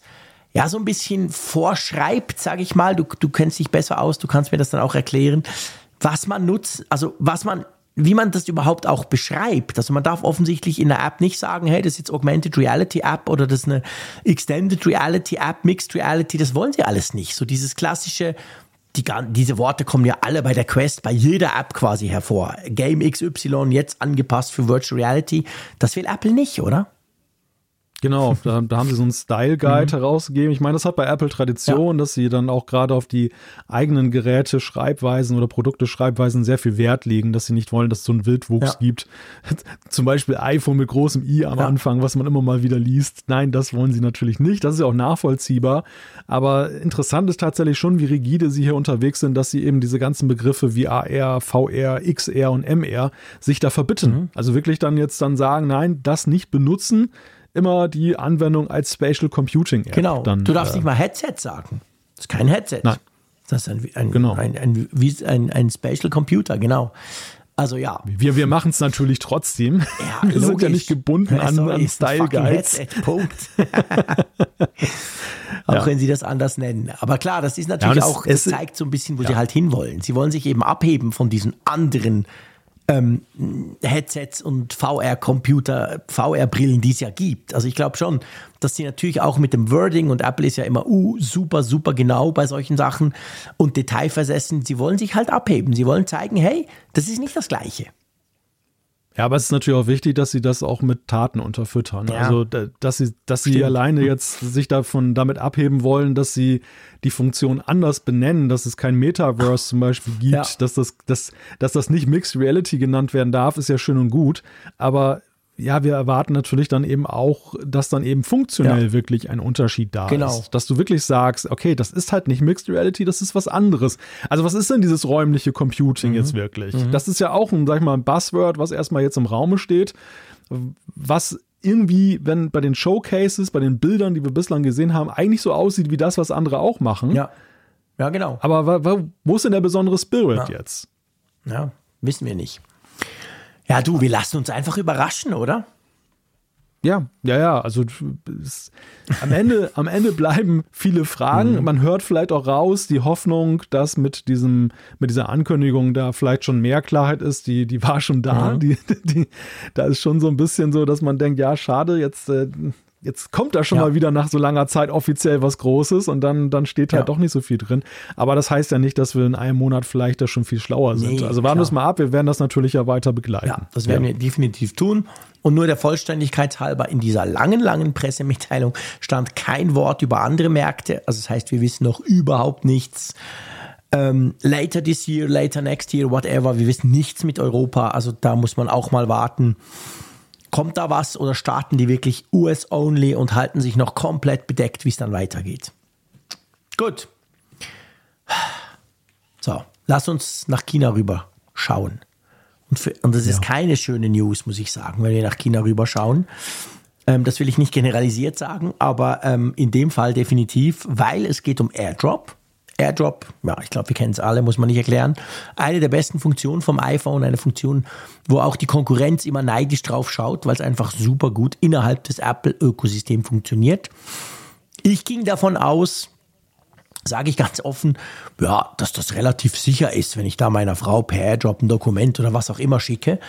[SPEAKER 2] ja so ein bisschen vorschreibt, sage ich mal. Du, du kennst dich besser aus, du kannst mir das dann auch erklären, was man nutzt, also was man wie man das überhaupt auch beschreibt. Also man darf offensichtlich in der App nicht sagen, hey, das ist jetzt Augmented Reality App oder das ist eine Extended Reality App, Mixed Reality, das wollen sie alles nicht. So dieses klassische, die, diese Worte kommen ja alle bei der Quest, bei jeder App quasi hervor. Game XY jetzt angepasst für Virtual Reality. Das will Apple nicht, oder?
[SPEAKER 1] Genau, da, da, haben sie so einen Style Guide mhm. herausgegeben. Ich meine, das hat bei Apple Tradition, ja. dass sie dann auch gerade auf die eigenen Geräte, Schreibweisen oder Produkte, Schreibweisen sehr viel Wert legen, dass sie nicht wollen, dass es so einen Wildwuchs ja. gibt. Zum Beispiel iPhone mit großem i am ja. Anfang, was man immer mal wieder liest. Nein, das wollen sie natürlich nicht. Das ist ja auch nachvollziehbar. Aber interessant ist tatsächlich schon, wie rigide sie hier unterwegs sind, dass sie eben diese ganzen Begriffe wie AR, VR, XR und MR sich da verbitten. Mhm. Also wirklich dann jetzt dann sagen, nein, das nicht benutzen immer die Anwendung als Spatial Computing App.
[SPEAKER 2] Genau.
[SPEAKER 1] Dann,
[SPEAKER 2] du darfst äh, nicht mal Headset sagen. Das ist kein Headset.
[SPEAKER 1] Nein.
[SPEAKER 2] Das ist ein, ein, genau. ein, ein, ein, ein Spatial Computer, genau. Also ja.
[SPEAKER 1] Wir, wir machen es natürlich trotzdem. Ja, wir logisch. sind ja nicht gebunden an, an Style Guides. Headset, Punkt.
[SPEAKER 2] auch ja. wenn sie das anders nennen. Aber klar, das ist natürlich ja, das, auch, das zeigt so ein bisschen, wo sie halt hinwollen. Sie wollen sich eben abheben von diesen anderen ähm, Headsets und VR-Computer, VR-Brillen, die es ja gibt. Also ich glaube schon, dass sie natürlich auch mit dem Wording und Apple ist ja immer uh, super, super genau bei solchen Sachen und detailversessen, sie wollen sich halt abheben. Sie wollen zeigen, hey, das ist nicht das Gleiche.
[SPEAKER 1] Ja, aber es ist natürlich auch wichtig, dass sie das auch mit Taten unterfüttern. Ja. Also, dass sie, dass sie alleine jetzt sich davon damit abheben wollen, dass sie die Funktion anders benennen, dass es kein Metaverse zum Beispiel gibt, ja. dass das, dass, dass das nicht Mixed Reality genannt werden darf, ist ja schön und gut. Aber ja, wir erwarten natürlich dann eben auch, dass dann eben funktionell ja. wirklich ein Unterschied da genau. ist. Dass du wirklich sagst, okay, das ist halt nicht Mixed Reality, das ist was anderes. Also was ist denn dieses räumliche Computing mhm. jetzt wirklich? Mhm. Das ist ja auch ein, sag ich mal, ein Buzzword, was erstmal jetzt im Raume steht, was irgendwie, wenn bei den Showcases, bei den Bildern, die wir bislang gesehen haben, eigentlich so aussieht wie das, was andere auch machen.
[SPEAKER 2] Ja. Ja, genau.
[SPEAKER 1] Aber wo ist denn der besondere Spirit
[SPEAKER 2] ja.
[SPEAKER 1] jetzt?
[SPEAKER 2] Ja, wissen wir nicht. Ja, du, wir lassen uns einfach überraschen, oder?
[SPEAKER 1] Ja, ja, ja. Also es, am, Ende, am Ende bleiben viele Fragen. Mhm. Man hört vielleicht auch raus die Hoffnung, dass mit diesem, mit dieser Ankündigung da vielleicht schon mehr Klarheit ist. Die, die war schon da. Mhm. Die, die, da ist schon so ein bisschen so, dass man denkt, ja, schade, jetzt äh, jetzt kommt da schon ja. mal wieder nach so langer Zeit offiziell was Großes und dann, dann steht halt ja. doch nicht so viel drin. Aber das heißt ja nicht, dass wir in einem Monat vielleicht da schon viel schlauer sind. Nee, also warten wir es mal ab, wir werden das natürlich ja weiter begleiten. Ja,
[SPEAKER 2] das werden ja. wir definitiv tun. Und nur der Vollständigkeit halber, in dieser langen, langen Pressemitteilung stand kein Wort über andere Märkte. Also das heißt, wir wissen noch überhaupt nichts. Ähm, later this year, later next year, whatever. Wir wissen nichts mit Europa. Also da muss man auch mal warten. Kommt da was oder starten die wirklich US-only und halten sich noch komplett bedeckt, wie es dann weitergeht? Gut. So, lass uns nach China rüber schauen. Und, für, und das ist ja. keine schöne News, muss ich sagen, wenn wir nach China rüber schauen. Ähm, das will ich nicht generalisiert sagen, aber ähm, in dem Fall definitiv, weil es geht um Airdrop. AirDrop, ja, ich glaube, wir kennen es alle, muss man nicht erklären. Eine der besten Funktionen vom iPhone, eine Funktion, wo auch die Konkurrenz immer neidisch drauf schaut, weil es einfach super gut innerhalb des Apple-Ökosystems funktioniert. Ich ging davon aus, sage ich ganz offen, ja, dass das relativ sicher ist, wenn ich da meiner Frau per AirDrop ein Dokument oder was auch immer schicke.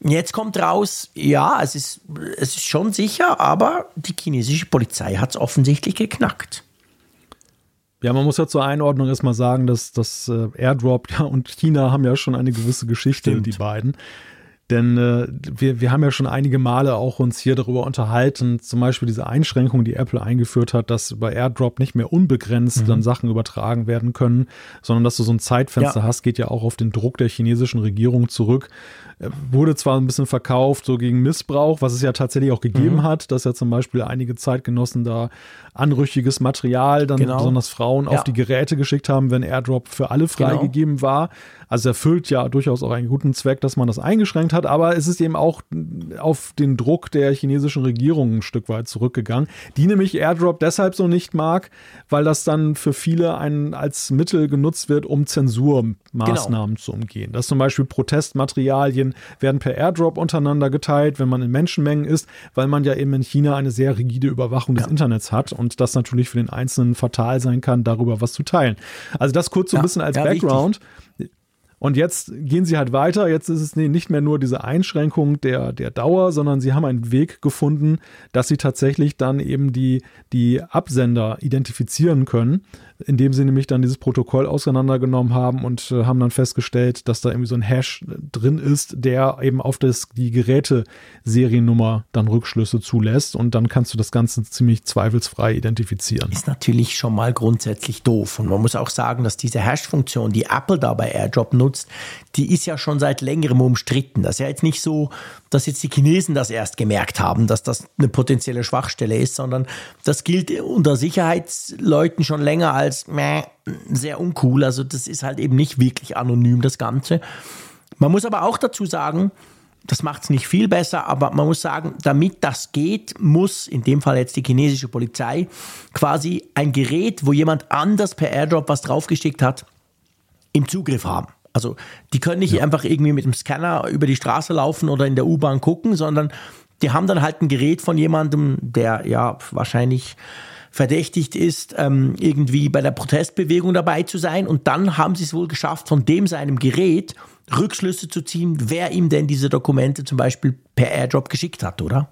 [SPEAKER 2] Jetzt kommt raus, ja, es ist, es ist schon sicher, aber die chinesische Polizei hat es offensichtlich geknackt.
[SPEAKER 1] Ja, man muss ja zur Einordnung erstmal sagen, dass das äh, Airdrop ja, und China haben ja schon eine gewisse Geschichte, Stimmt. die beiden. Denn äh, wir, wir haben ja schon einige Male auch uns hier darüber unterhalten, zum Beispiel diese Einschränkung, die Apple eingeführt hat, dass über Airdrop nicht mehr unbegrenzt mhm. dann Sachen übertragen werden können, sondern dass du so ein Zeitfenster ja. hast, geht ja auch auf den Druck der chinesischen Regierung zurück. Äh, wurde zwar ein bisschen verkauft, so gegen Missbrauch, was es ja tatsächlich auch gegeben mhm. hat, dass ja zum Beispiel einige Zeitgenossen da anrüchiges Material, dann genau. besonders Frauen, ja. auf die Geräte geschickt haben, wenn Airdrop für alle genau. freigegeben genau. war. Also erfüllt ja durchaus auch einen guten Zweck, dass man das eingeschränkt hat, aber es ist eben auch auf den Druck der chinesischen Regierung ein Stück weit zurückgegangen, die nämlich Airdrop deshalb so nicht mag, weil das dann für viele ein, als Mittel genutzt wird, um Zensurmaßnahmen genau. zu umgehen. Dass zum Beispiel Protestmaterialien werden per Airdrop untereinander geteilt, wenn man in Menschenmengen ist, weil man ja eben in China eine sehr rigide Überwachung des ja. Internets hat und das natürlich für den Einzelnen fatal sein kann, darüber was zu teilen. Also das kurz so ein bisschen als ja, Background. Wichtig. Und jetzt gehen sie halt weiter. Jetzt ist es nicht mehr nur diese Einschränkung der, der Dauer, sondern sie haben einen Weg gefunden, dass sie tatsächlich dann eben die, die Absender identifizieren können, indem sie nämlich dann dieses Protokoll auseinandergenommen haben und äh, haben dann festgestellt, dass da irgendwie so ein Hash drin ist, der eben auf das, die Geräteseriennummer dann Rückschlüsse zulässt und dann kannst du das Ganze ziemlich zweifelsfrei identifizieren.
[SPEAKER 2] Ist natürlich schon mal grundsätzlich doof und man muss auch sagen, dass diese Hash-Funktion, die Apple da bei AirDrop nutzt, die ist ja schon seit längerem umstritten. Das ist ja jetzt nicht so, dass jetzt die Chinesen das erst gemerkt haben, dass das eine potenzielle Schwachstelle ist, sondern das gilt unter Sicherheitsleuten schon länger als meh, sehr uncool. Also das ist halt eben nicht wirklich anonym, das Ganze. Man muss aber auch dazu sagen, das macht es nicht viel besser, aber man muss sagen, damit das geht, muss in dem Fall jetzt die chinesische Polizei quasi ein Gerät, wo jemand anders per Airdrop was draufgeschickt hat, im Zugriff haben. Also die können nicht ja. einfach irgendwie mit dem Scanner über die Straße laufen oder in der U-Bahn gucken, sondern die haben dann halt ein Gerät von jemandem, der ja wahrscheinlich verdächtigt ist, ähm, irgendwie bei der Protestbewegung dabei zu sein. Und dann haben sie es wohl geschafft, von dem seinem Gerät Rückschlüsse zu ziehen, wer ihm denn diese Dokumente zum Beispiel per Airdrop geschickt hat, oder?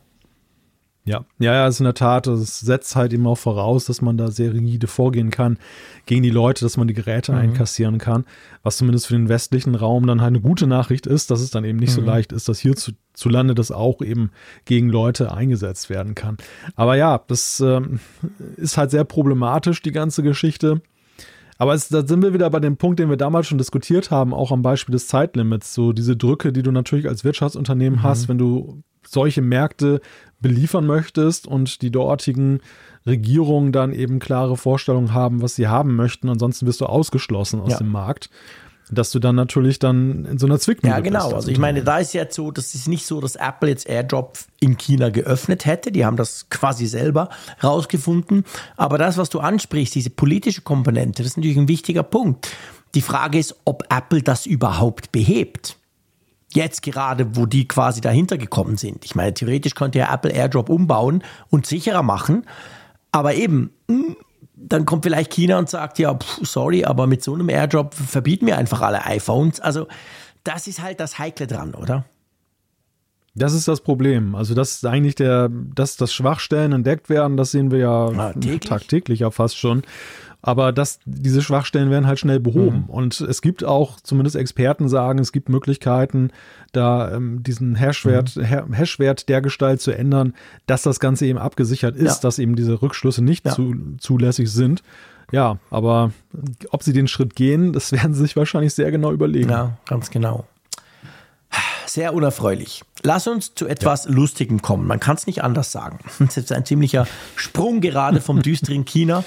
[SPEAKER 1] Ja, ja, ja, ist in der Tat, das setzt halt eben auch voraus, dass man da sehr rigide vorgehen kann gegen die Leute, dass man die Geräte mhm. einkassieren kann, was zumindest für den westlichen Raum dann halt eine gute Nachricht ist, dass es dann eben nicht mhm. so leicht ist, dass hier zu, zu Lande das auch eben gegen Leute eingesetzt werden kann. Aber ja, das ähm, ist halt sehr problematisch, die ganze Geschichte. Aber es, da sind wir wieder bei dem Punkt, den wir damals schon diskutiert haben, auch am Beispiel des Zeitlimits. So diese Drücke, die du natürlich als Wirtschaftsunternehmen mhm. hast, wenn du solche Märkte beliefern möchtest und die dortigen Regierungen dann eben klare Vorstellungen haben, was sie haben möchten. Ansonsten wirst du ausgeschlossen aus ja. dem Markt. Dass du dann natürlich dann in so einer Zwickmühle
[SPEAKER 2] Ja, genau. Bist, also ich meine, da ist jetzt so, das ist nicht so, dass Apple jetzt AirDrop in China geöffnet hätte. Die haben das quasi selber rausgefunden. Aber das, was du ansprichst, diese politische Komponente, das ist natürlich ein wichtiger Punkt. Die Frage ist, ob Apple das überhaupt behebt. Jetzt gerade, wo die quasi dahinter gekommen sind. Ich meine, theoretisch könnte ja Apple AirDrop umbauen und sicherer machen. Aber eben, hm, dann kommt vielleicht China und sagt, ja, pff, sorry, aber mit so einem Airdrop verbieten wir einfach alle iPhones. Also das ist halt das Heikle dran, oder?
[SPEAKER 1] Das ist das Problem. Also, das ist eigentlich der, dass das Schwachstellen entdeckt werden, das sehen wir ja ah, tagtäglich ja fast schon. Aber das, diese Schwachstellen werden halt schnell behoben. Mhm. Und es gibt auch, zumindest Experten sagen, es gibt Möglichkeiten, da ähm, diesen Hashwert, mhm. Hashwert der Gestalt zu ändern, dass das Ganze eben abgesichert ist, ja. dass eben diese Rückschlüsse nicht ja. zu, zulässig sind. Ja, aber ob sie den Schritt gehen, das werden sie sich wahrscheinlich sehr genau überlegen.
[SPEAKER 2] Ja, ganz genau. Sehr unerfreulich. Lass uns zu etwas ja. Lustigem kommen. Man kann es nicht anders sagen. Das ist ein ziemlicher Sprung gerade vom düsteren China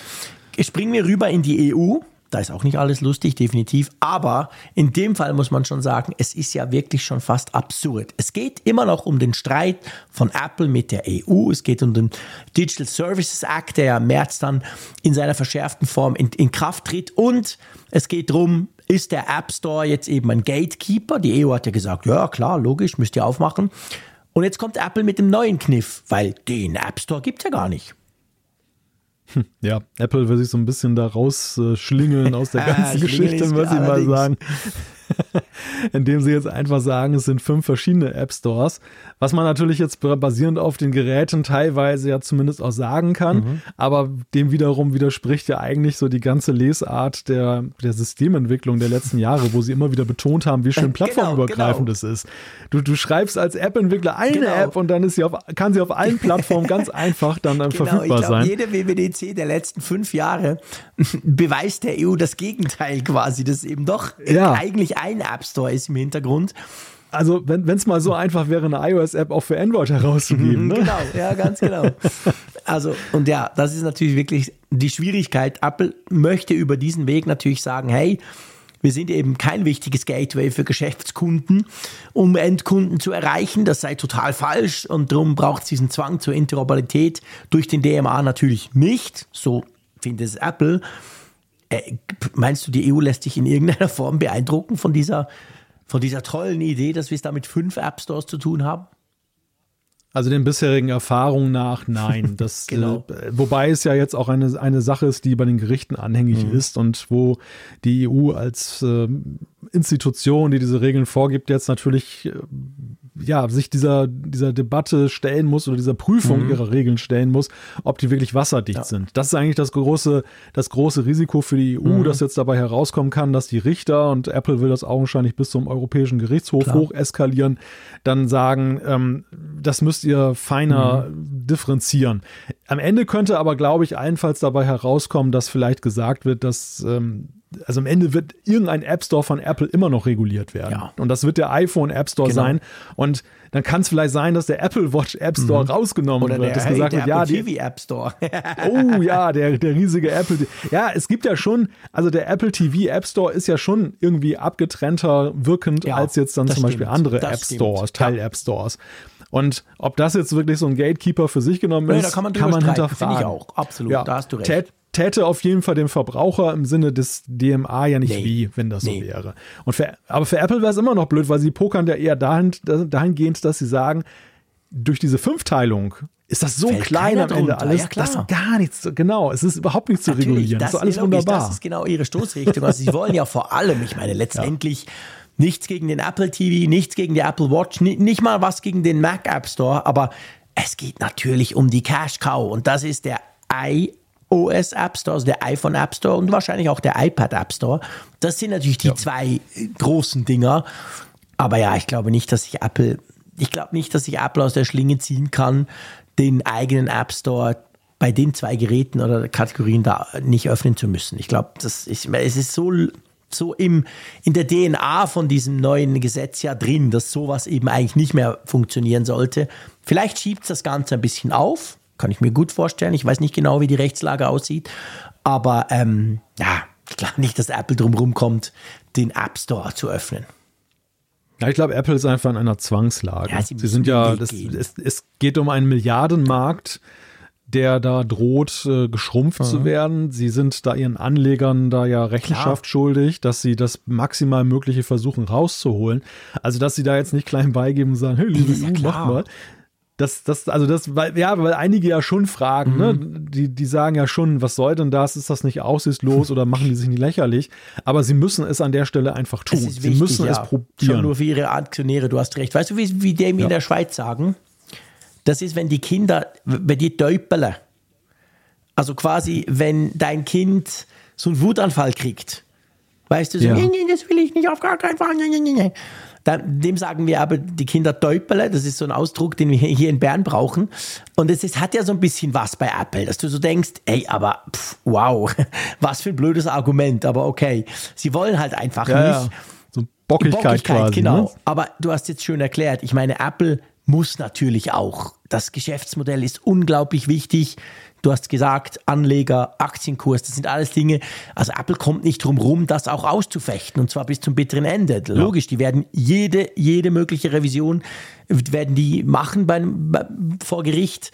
[SPEAKER 2] Springen wir rüber in die EU. Da ist auch nicht alles lustig, definitiv. Aber in dem Fall muss man schon sagen, es ist ja wirklich schon fast absurd. Es geht immer noch um den Streit von Apple mit der EU. Es geht um den Digital Services Act, der ja im März dann in seiner verschärften Form in, in Kraft tritt. Und es geht darum, ist der App Store jetzt eben ein Gatekeeper? Die EU hat ja gesagt, ja klar, logisch, müsst ihr aufmachen. Und jetzt kommt Apple mit dem neuen Kniff, weil den App Store gibt es ja gar nicht.
[SPEAKER 1] Ja, Apple will sich so ein bisschen da rausschlingeln aus der ganzen Geschichte, muss ich mal sagen. indem sie jetzt einfach sagen, es sind fünf verschiedene App Stores, was man natürlich jetzt basierend auf den Geräten teilweise ja zumindest auch sagen kann, mhm. aber dem wiederum widerspricht ja eigentlich so die ganze Lesart der, der Systementwicklung der letzten Jahre, wo sie immer wieder betont haben, wie schön genau, plattformübergreifend es genau, genau. ist. Du, du schreibst als App-Entwickler eine genau. App und dann ist sie auf, kann sie auf allen Plattformen ganz einfach dann genau, verfügbar ich glaub, sein.
[SPEAKER 2] Jede WWDC der letzten fünf Jahre beweist der EU das Gegenteil quasi, dass eben doch ja. eigentlich ein App Store ist im Hintergrund.
[SPEAKER 1] Also, wenn es mal so einfach wäre, eine iOS-App auch für Android herauszugeben.
[SPEAKER 2] Ne? Genau, ja, ganz genau. Also, und ja, das ist natürlich wirklich die Schwierigkeit. Apple möchte über diesen Weg natürlich sagen, hey, wir sind eben kein wichtiges Gateway für Geschäftskunden, um Endkunden zu erreichen. Das sei total falsch und darum braucht es diesen Zwang zur Interoperabilität durch den DMA natürlich nicht. So findet es Apple. Äh, meinst du, die EU lässt sich in irgendeiner Form beeindrucken von dieser, von dieser tollen Idee, dass wir es da mit fünf App Stores zu tun haben?
[SPEAKER 1] Also den bisherigen Erfahrungen nach, nein. Das,
[SPEAKER 2] genau.
[SPEAKER 1] äh, wobei es ja jetzt auch eine, eine Sache ist, die bei den Gerichten anhängig mhm. ist und wo die EU als äh, Institution, die diese Regeln vorgibt, jetzt natürlich äh, ja, sich dieser, dieser Debatte stellen muss oder dieser Prüfung mhm. ihrer Regeln stellen muss, ob die wirklich wasserdicht ja. sind. Das ist eigentlich das große, das große Risiko für die EU, mhm. dass jetzt dabei herauskommen kann, dass die Richter und Apple will das augenscheinlich bis zum Europäischen Gerichtshof Klar. hoch eskalieren, dann sagen, ähm, das müsst ihr feiner mhm. differenzieren. Am Ende könnte aber, glaube ich, allenfalls dabei herauskommen, dass vielleicht gesagt wird, dass ähm, also am Ende wird irgendein App Store von Apple immer noch reguliert werden. Ja. Und das wird der iPhone App Store genau. sein. Und dann kann es vielleicht sein, dass der Apple Watch App Store mhm. rausgenommen
[SPEAKER 2] Oder
[SPEAKER 1] wird.
[SPEAKER 2] Der, hey, gesagt der wird, Apple ja, TV App Store.
[SPEAKER 1] oh ja, der, der riesige Apple. Ja, es gibt ja schon, also der Apple TV App Store ist ja schon irgendwie abgetrennter wirkend ja, als jetzt dann zum stimmt. Beispiel andere das App Stores, Teil-App Stores. Und ob das jetzt wirklich so ein Gatekeeper für sich genommen ist, nee, da kann man, kann man hinterfragen.
[SPEAKER 2] Finde ich auch, absolut. Ja. Da hast du recht
[SPEAKER 1] täte auf jeden Fall dem Verbraucher im Sinne des DMA ja nicht nee. weh, wenn das nee. so wäre. Und für, aber für Apple wäre es immer noch blöd, weil sie pokern ja eher dahin, dahingehend, dass sie sagen, durch diese Fünfteilung ist das so Fällt klein am Ende alles, ja, das ist gar nichts, genau, es ist überhaupt nichts Natürlich, zu regulieren, das, das ist alles logisch, wunderbar.
[SPEAKER 2] Das ist genau ihre Stoßrichtung. Also sie wollen ja vor allem, ich meine, letztendlich ja. nichts gegen den Apple TV, nichts gegen die Apple Watch, nicht mal was gegen den Mac App Store, aber es geht natürlich um die Cash Cow und das ist der i OS App Store, also der iPhone App Store und wahrscheinlich auch der iPad App Store. Das sind natürlich die ja. zwei großen Dinger. Aber ja, ich glaube nicht, dass sich Apple, ich glaube nicht, dass sich Apple aus der Schlinge ziehen kann, den eigenen App Store bei den zwei Geräten oder Kategorien da nicht öffnen zu müssen. Ich glaube, das ist, es ist so, so im, in der DNA von diesem neuen Gesetz ja drin, dass sowas eben eigentlich nicht mehr funktionieren sollte. Vielleicht schiebt es das Ganze ein bisschen auf, kann ich mir gut vorstellen. Ich weiß nicht genau, wie die Rechtslage aussieht. Aber ähm, ja, ich glaube nicht, dass Apple drumherum kommt, den App Store zu öffnen.
[SPEAKER 1] Ja, ich glaube, Apple ist einfach in einer Zwangslage. Ja, sie, sie sind ja, das, es, es, geht um einen Milliardenmarkt, der da droht, äh, geschrumpft mhm. zu werden. Sie sind da ihren Anlegern da ja Rechenschaft Klar. schuldig, dass sie das maximal Mögliche versuchen rauszuholen. Also, dass sie da jetzt nicht klein beigeben und sagen, hey, liebe EU, ja mach mal. Das, das, also das, weil, ja, weil einige ja schon fragen, ne? mhm. ne? Die, die sagen ja schon, was soll denn das? Ist das nicht aussichtslos oder machen die sich nicht lächerlich? Aber sie müssen es an der Stelle einfach tun.
[SPEAKER 2] Wichtig,
[SPEAKER 1] sie müssen ja. es probieren. Schon
[SPEAKER 2] nur für ihre Aktionäre, du hast recht. Weißt du, wie, wie dem ja. in der Schweiz sagen? Das ist, wenn die Kinder, wenn die täupeln. Also quasi, wenn dein Kind so einen Wutanfall kriegt. Weißt du, so, ja. nee, nee, das will ich nicht, auf gar keinen Fall. Nee, nee, nee. Dem sagen wir aber die Kinder Täupele. Das ist so ein Ausdruck, den wir hier in Bern brauchen. Und es ist, hat ja so ein bisschen was bei Apple, dass du so denkst, ey, aber pff, wow, was für ein blödes Argument. Aber okay, sie wollen halt einfach ja, nicht. Ja.
[SPEAKER 1] So Bockigkeit, Bockigkeit quasi.
[SPEAKER 2] Genau. Ne? Aber du hast jetzt schön erklärt. Ich meine, Apple muss natürlich auch. Das Geschäftsmodell ist unglaublich wichtig. Du hast gesagt, Anleger, Aktienkurs, das sind alles Dinge. Also Apple kommt nicht drum rum, das auch auszufechten und zwar bis zum bitteren Ende. Ja. Logisch, die werden jede, jede mögliche Revision werden die machen beim, bei, vor Gericht.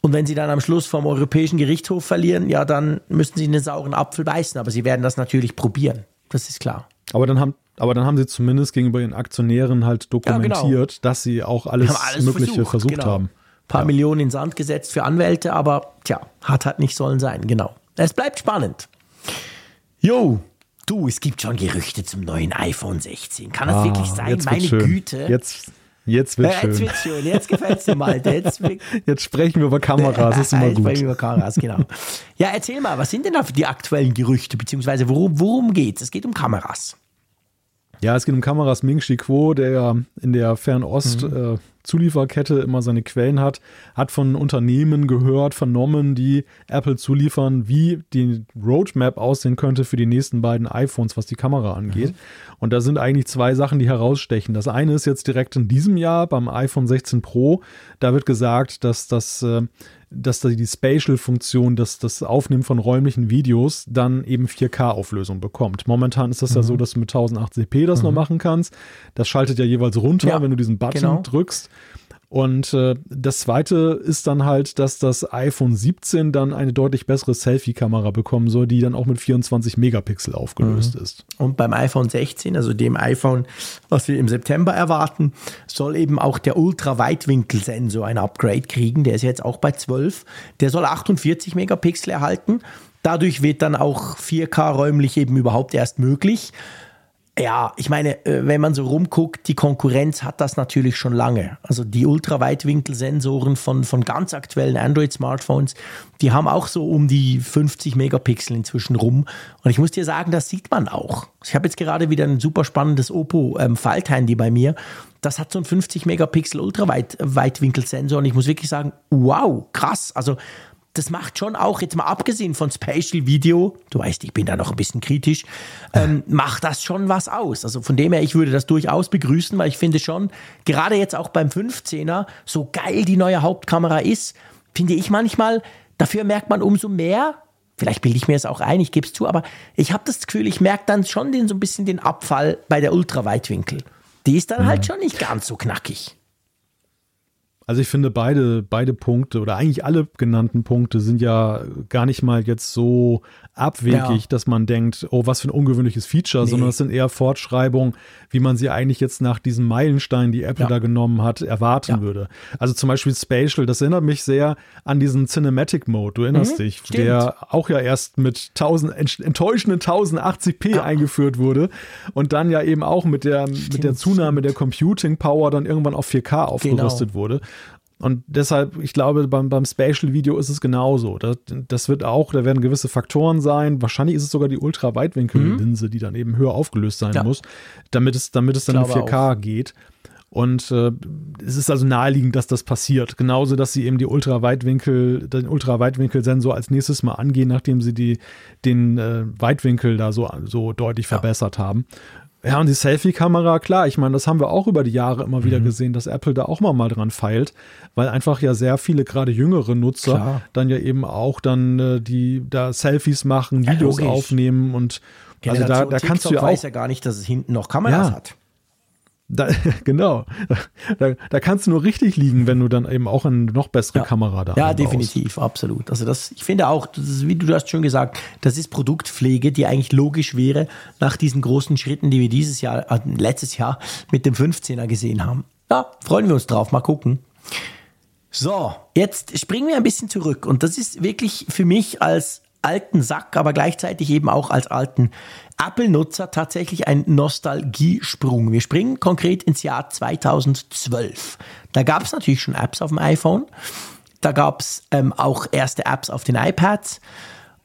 [SPEAKER 2] Und wenn sie dann am Schluss vom Europäischen Gerichtshof verlieren, ja, dann müssen sie einen sauren Apfel beißen. Aber sie werden das natürlich probieren. Das ist klar.
[SPEAKER 1] Aber dann haben, aber dann haben sie zumindest gegenüber ihren Aktionären halt dokumentiert, ja, genau. dass sie auch alles, alles Mögliche versucht, versucht genau. haben
[SPEAKER 2] paar ja. Millionen in Sand gesetzt für Anwälte, aber tja, hat halt nicht sollen sein, genau. Es bleibt spannend. Jo, du, es gibt schon Gerüchte zum neuen iPhone 16. Kann das ah, wirklich sein? Meine
[SPEAKER 1] schön.
[SPEAKER 2] Güte.
[SPEAKER 1] Jetzt, jetzt wird
[SPEAKER 2] ja,
[SPEAKER 1] schön.
[SPEAKER 2] Jetzt wird schön. Jetzt gefällt es dir mal. Jetzt,
[SPEAKER 1] jetzt, sprechen wir über Kameras. Das ist immer gut.
[SPEAKER 2] Sprechen wir über Kameras, genau. Ja, erzähl mal, was sind denn da die aktuellen Gerüchte, beziehungsweise worum, worum geht es? Es geht um Kameras.
[SPEAKER 1] Ja, es geht um Kameras Ming Chi Kuo, der ja in der Fernost mhm. äh, Zulieferkette immer seine Quellen hat, hat von Unternehmen gehört, vernommen, die Apple zuliefern, wie die Roadmap aussehen könnte für die nächsten beiden iPhones, was die Kamera angeht. Mhm. Und da sind eigentlich zwei Sachen, die herausstechen. Das eine ist jetzt direkt in diesem Jahr beim iPhone 16 Pro. Da wird gesagt, dass das äh, dass die Spatial-Funktion, das, das Aufnehmen von räumlichen Videos dann eben 4K-Auflösung bekommt. Momentan ist das mhm. ja so, dass du mit 1080p das mhm. noch machen kannst. Das schaltet ja jeweils runter, ja, wenn du diesen Button genau. drückst. Und äh, das zweite ist dann halt, dass das iPhone 17 dann eine deutlich bessere Selfie-Kamera bekommen soll, die dann auch mit 24 Megapixel aufgelöst mhm. ist.
[SPEAKER 2] Und beim iPhone 16, also dem iPhone, was wir im September erwarten, soll eben auch der Ultra-Weitwinkel-Sensor ein Upgrade kriegen. Der ist jetzt auch bei 12. Der soll 48 Megapixel erhalten. Dadurch wird dann auch 4K räumlich eben überhaupt erst möglich. Ja, ich meine, äh, wenn man so rumguckt, die Konkurrenz hat das natürlich schon lange. Also die Ultraweitwinkelsensoren von, von ganz aktuellen Android-Smartphones, die haben auch so um die 50 Megapixel inzwischen rum. Und ich muss dir sagen, das sieht man auch. Ich habe jetzt gerade wieder ein super spannendes Oppo ähm, Falthandy bei mir. Das hat so einen 50 Megapixel Ultraweitwinkelsensor und ich muss wirklich sagen, wow, krass. Also das macht schon auch, jetzt mal abgesehen von Spatial Video, du weißt, ich bin da noch ein bisschen kritisch, ähm, macht das schon was aus. Also von dem her, ich würde das durchaus begrüßen, weil ich finde schon, gerade jetzt auch beim 15er, so geil die neue Hauptkamera ist, finde ich manchmal, dafür merkt man umso mehr, vielleicht bilde ich mir es auch ein, ich gebe es zu, aber ich habe das Gefühl, ich merke dann schon den, so ein bisschen den Abfall bei der Ultraweitwinkel. Die ist dann halt mhm. halt schon nicht ganz so knackig.
[SPEAKER 1] Also ich finde beide, beide Punkte oder eigentlich alle genannten Punkte sind ja gar nicht mal jetzt so abwegig, ja. dass man denkt, oh, was für ein ungewöhnliches Feature, nee. sondern es sind eher Fortschreibungen, wie man sie eigentlich jetzt nach diesem Meilenstein, die Apple ja. da genommen hat, erwarten ja. würde. Also zum Beispiel Spatial, das erinnert mich sehr an diesen Cinematic Mode, du erinnerst mhm, dich, stimmt. der auch ja erst mit 1000, enttäuschenden 1080p eingeführt wurde und dann ja eben auch mit der, mit der Zunahme der Computing Power dann irgendwann auf 4K aufgerüstet genau. wurde. Und deshalb, ich glaube, beim, beim Spatial-Video ist es genauso. Das, das, wird auch, da werden gewisse Faktoren sein. Wahrscheinlich ist es sogar die Ultra-Weitwinkel-Linse, mhm. die dann eben höher aufgelöst sein ja. muss, damit es, damit es dann in 4K auch. geht. Und äh, es ist also naheliegend, dass das passiert. Genauso, dass sie eben die Ultraweitwinkel, den Ultraweitwinkelsensor als nächstes mal angehen, nachdem sie die, den äh, Weitwinkel da so, so deutlich ja. verbessert haben. Ja, und die Selfie-Kamera, klar, ich meine, das haben wir auch über die Jahre immer wieder mhm. gesehen, dass Apple da auch mal, mal dran feilt, weil einfach ja sehr viele, gerade jüngere Nutzer, klar. dann ja eben auch dann äh, die da Selfies machen, Videos ja, aufnehmen und
[SPEAKER 2] also da, da kannst du ja auch. weiß ja gar nicht, dass es hinten noch Kameras ja. hat.
[SPEAKER 1] Da, genau. Da, da, kannst du nur richtig liegen, wenn du dann eben auch eine noch bessere
[SPEAKER 2] ja.
[SPEAKER 1] Kamera da
[SPEAKER 2] Ja, definitiv, absolut. Also das, ich finde auch, das ist, wie du hast schon gesagt, das ist Produktpflege, die eigentlich logisch wäre nach diesen großen Schritten, die wir dieses Jahr, äh, letztes Jahr mit dem 15er gesehen haben. Ja, freuen wir uns drauf. Mal gucken. So, jetzt springen wir ein bisschen zurück und das ist wirklich für mich als alten Sack, aber gleichzeitig eben auch als alten Apple-Nutzer tatsächlich ein Nostalgiesprung. Wir springen konkret ins Jahr 2012. Da gab es natürlich schon Apps auf dem iPhone. Da gab es ähm, auch erste Apps auf den iPads.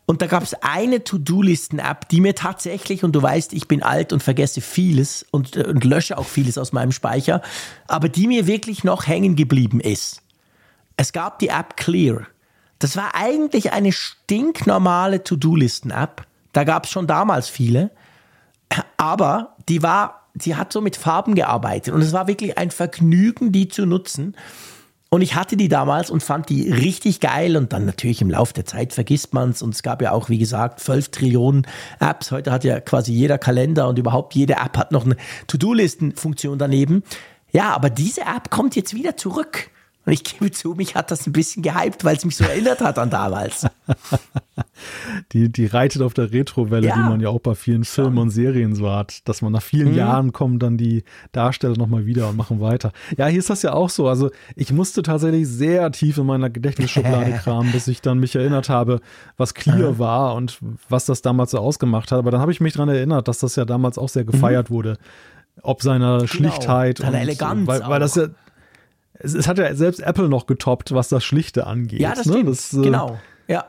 [SPEAKER 2] Und da gab es eine To-Do-Listen-App, die mir tatsächlich, und du weißt, ich bin alt und vergesse vieles und, äh, und lösche auch vieles aus meinem Speicher, aber die mir wirklich noch hängen geblieben ist. Es gab die App Clear. Das war eigentlich eine stinknormale To-Do-Listen-App da gab es schon damals viele. Aber die war, die hat so mit Farben gearbeitet und es war wirklich ein Vergnügen, die zu nutzen. Und ich hatte die damals und fand die richtig geil. Und dann natürlich im Laufe der Zeit vergisst man es. Und es gab ja auch, wie gesagt, 12 Trillionen Apps. Heute hat ja quasi jeder Kalender und überhaupt jede App hat noch eine To-Do-Listen-Funktion daneben. Ja, aber diese App kommt jetzt wieder zurück. Und ich gebe zu, mich hat das ein bisschen gehypt, weil es mich so erinnert hat an damals.
[SPEAKER 1] die, die reitet auf der Retrowelle, ja, die man ja auch bei vielen Filmen und Serien so hat, dass man nach vielen mhm. Jahren kommen dann die Darsteller nochmal wieder und machen weiter. Ja, hier ist das ja auch so. Also ich musste tatsächlich sehr tief in meiner Gedächtnisschublade kramen, bis ich dann mich erinnert habe, was Clear war und was das damals so ausgemacht hat. Aber dann habe ich mich daran erinnert, dass das ja damals auch sehr gefeiert mhm. wurde. Ob seiner genau. Schlichtheit
[SPEAKER 2] Seine und Eleganz.
[SPEAKER 1] Weil, weil das ja es, es, hat ja selbst Apple noch getoppt, was das Schlichte angeht.
[SPEAKER 2] Ja, das ne? stimmt. Das, äh, genau. Ja.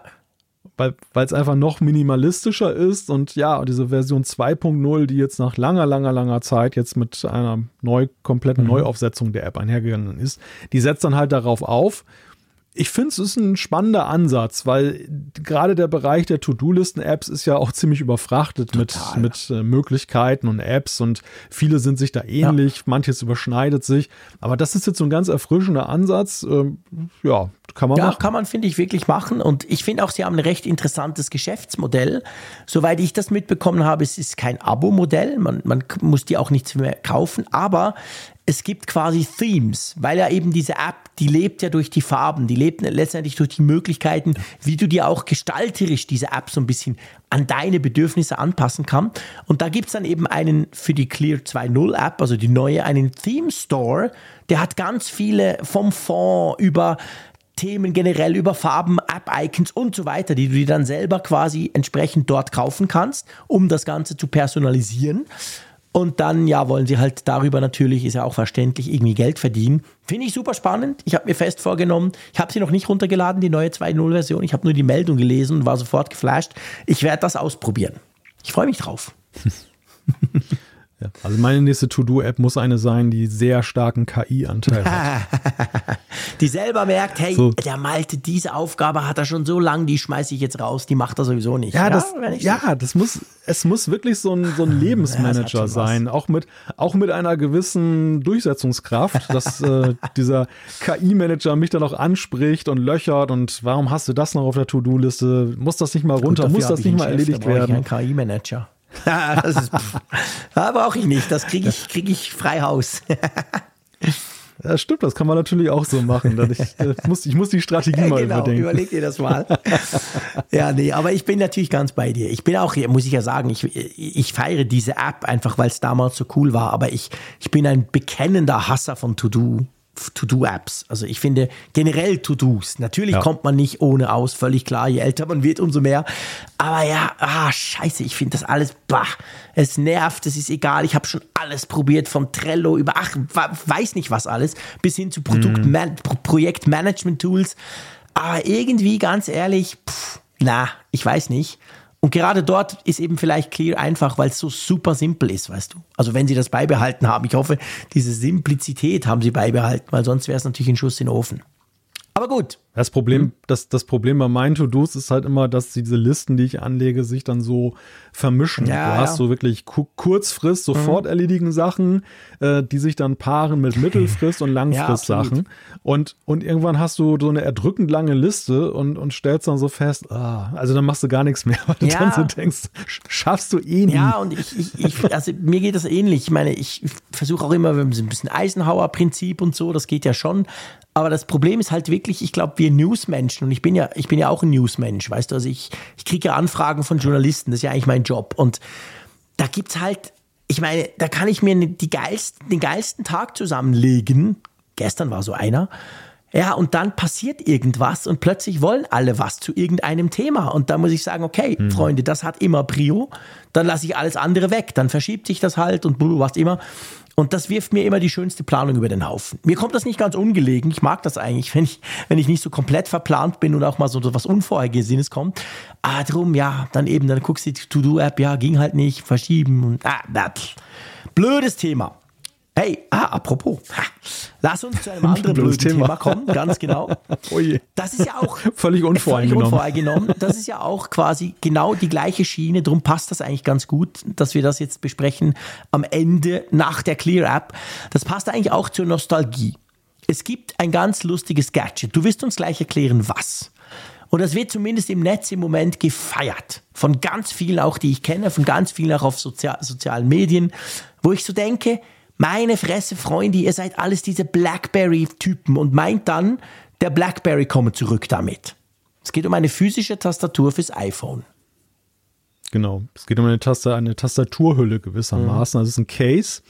[SPEAKER 1] Weil es einfach noch minimalistischer ist und ja, diese Version 2.0, die jetzt nach langer, langer, langer Zeit jetzt mit einer neu, kompletten mhm. Neuaufsetzung der App einhergegangen ist, die setzt dann halt darauf auf. Ich finde, es ist ein spannender Ansatz, weil gerade der Bereich der To-Do-Listen-Apps ist ja auch ziemlich überfrachtet Total. mit, mit äh, Möglichkeiten und Apps und viele sind sich da ähnlich, ja. manches überschneidet sich. Aber das ist jetzt so ein ganz erfrischender Ansatz. Ähm, ja, kann man
[SPEAKER 2] ja,
[SPEAKER 1] machen.
[SPEAKER 2] kann man, finde ich, wirklich machen. Und ich finde auch, sie haben ein recht interessantes Geschäftsmodell. Soweit ich das mitbekommen habe, es ist kein Abo-Modell. Man, man muss die auch nichts mehr kaufen. Aber es gibt quasi Themes, weil ja eben diese App, die lebt ja durch die Farben, die lebt letztendlich durch die Möglichkeiten, wie du dir auch gestalterisch diese App so ein bisschen an deine Bedürfnisse anpassen kann. Und da gibt's dann eben einen für die Clear 2.0 App, also die neue, einen Theme Store, der hat ganz viele vom Fond über Themen generell über Farben, App-Icons und so weiter, die du dir dann selber quasi entsprechend dort kaufen kannst, um das Ganze zu personalisieren. Und dann, ja, wollen sie halt darüber natürlich, ist ja auch verständlich, irgendwie Geld verdienen. Finde ich super spannend. Ich habe mir fest vorgenommen, ich habe sie noch nicht runtergeladen, die neue 2.0-Version. Ich habe nur die Meldung gelesen und war sofort geflasht. Ich werde das ausprobieren. Ich freue mich drauf.
[SPEAKER 1] Ja, also meine nächste To-Do-App muss eine sein, die sehr starken KI-Anteil hat.
[SPEAKER 2] die selber merkt, hey, so. der Malte, diese Aufgabe hat er schon so lange, die schmeiße ich jetzt raus, die macht er sowieso nicht.
[SPEAKER 1] Ja, ja das, ja, das muss, es muss wirklich so ein, so ein Lebensmanager ja, sein, auch mit, auch mit einer gewissen Durchsetzungskraft, dass äh, dieser KI-Manager mich dann auch anspricht und löchert und warum hast du das noch auf der To-Do-Liste? Muss das nicht mal runter? Gut, muss das nicht mal erledigt Chef, werden?
[SPEAKER 2] Ein KI-Manager. das ist, da brauche ich nicht. Das kriege ich, krieg ich frei Haus.
[SPEAKER 1] Ja, stimmt, das kann man natürlich auch so machen. Ich, ich, muss, ich muss die Strategie mal genau, überdenken.
[SPEAKER 2] Überleg dir das mal. ja, nee, aber ich bin natürlich ganz bei dir. Ich bin auch, muss ich ja sagen, ich, ich feiere diese App einfach, weil es damals so cool war. Aber ich, ich bin ein bekennender Hasser von To-Do. To-Do-Apps. Also ich finde generell To-Dos. Natürlich ja. kommt man nicht ohne aus, völlig klar. Je älter man wird, umso mehr. Aber ja, ah, scheiße, ich finde das alles, bah, es nervt, es ist egal. Ich habe schon alles probiert, vom Trello über, ach, weiß nicht was alles, bis hin zu Produkt mhm. Pro Projektmanagement-Tools. Aber irgendwie, ganz ehrlich, pff, na, ich weiß nicht. Und gerade dort ist eben vielleicht Clear einfach, weil es so super simpel ist, weißt du. Also wenn sie das beibehalten haben, ich hoffe, diese Simplizität haben sie beibehalten, weil sonst wäre es natürlich ein Schuss in den Ofen. Aber gut,
[SPEAKER 1] das Problem, mhm. das, das Problem bei meinen To-Dos ist halt immer, dass diese Listen, die ich anlege, sich dann so vermischen. Ja, du hast ja. so wirklich Kurzfrist, sofort mhm. erledigen Sachen, äh, die sich dann paaren mit Mittelfrist und Langfrist Sachen. Ja, und, und irgendwann hast du so eine erdrückend lange Liste und, und stellst dann so fest, ah, also dann machst du gar nichts mehr, weil du dann so denkst, schaffst du eh nicht.
[SPEAKER 2] Ja, und ich, ich, ich also mir geht das ähnlich. Ich meine, ich versuche auch immer, wir haben so ein bisschen Eisenhower-Prinzip und so, das geht ja schon. Aber das Problem ist halt wirklich, ich glaube, wir Newsmenschen, und ich bin ja, ich bin ja auch ein Newsmensch, weißt du, also ich, ich kriege ja Anfragen von Journalisten, das ist ja eigentlich mein Job. Und da gibt es halt, ich meine, da kann ich mir die geilsten, den geilsten Tag zusammenlegen. Gestern war so einer. Ja, und dann passiert irgendwas und plötzlich wollen alle was zu irgendeinem Thema. Und da muss ich sagen, okay, mhm. Freunde, das hat immer Prio. Dann lasse ich alles andere weg. Dann verschiebt sich das halt und was immer. Und das wirft mir immer die schönste Planung über den Haufen. Mir kommt das nicht ganz ungelegen. Ich mag das eigentlich, wenn ich, wenn ich nicht so komplett verplant bin und auch mal so was Unvorhergesehenes kommt. Ah, drum, ja, dann eben, dann guckst du die To-Do-App, ja, ging halt nicht, verschieben und, ah. Blödes Thema. Hey, ah, apropos, ha, lass uns zu einem anderen blöden Thema. Thema. kommen, ganz genau.
[SPEAKER 1] Oh je.
[SPEAKER 2] Das ist ja auch
[SPEAKER 1] völlig unvoreingenommen.
[SPEAKER 2] völlig unvoreingenommen. Das ist ja auch quasi genau die gleiche Schiene. Darum passt das eigentlich ganz gut, dass wir das jetzt besprechen am Ende nach der Clear App. Das passt eigentlich auch zur Nostalgie. Es gibt ein ganz lustiges Gadget. Du wirst uns gleich erklären, was. Und das wird zumindest im Netz im Moment gefeiert. Von ganz vielen auch, die ich kenne, von ganz vielen auch auf Sozial sozialen Medien, wo ich so denke, meine Fresse, Freunde, ihr seid alles diese Blackberry-Typen und meint dann, der Blackberry komme zurück damit. Es geht um eine physische Tastatur fürs iPhone.
[SPEAKER 1] Genau, es geht um eine, Taste, eine Tastaturhülle gewissermaßen. Mhm. Also es ist ein Case,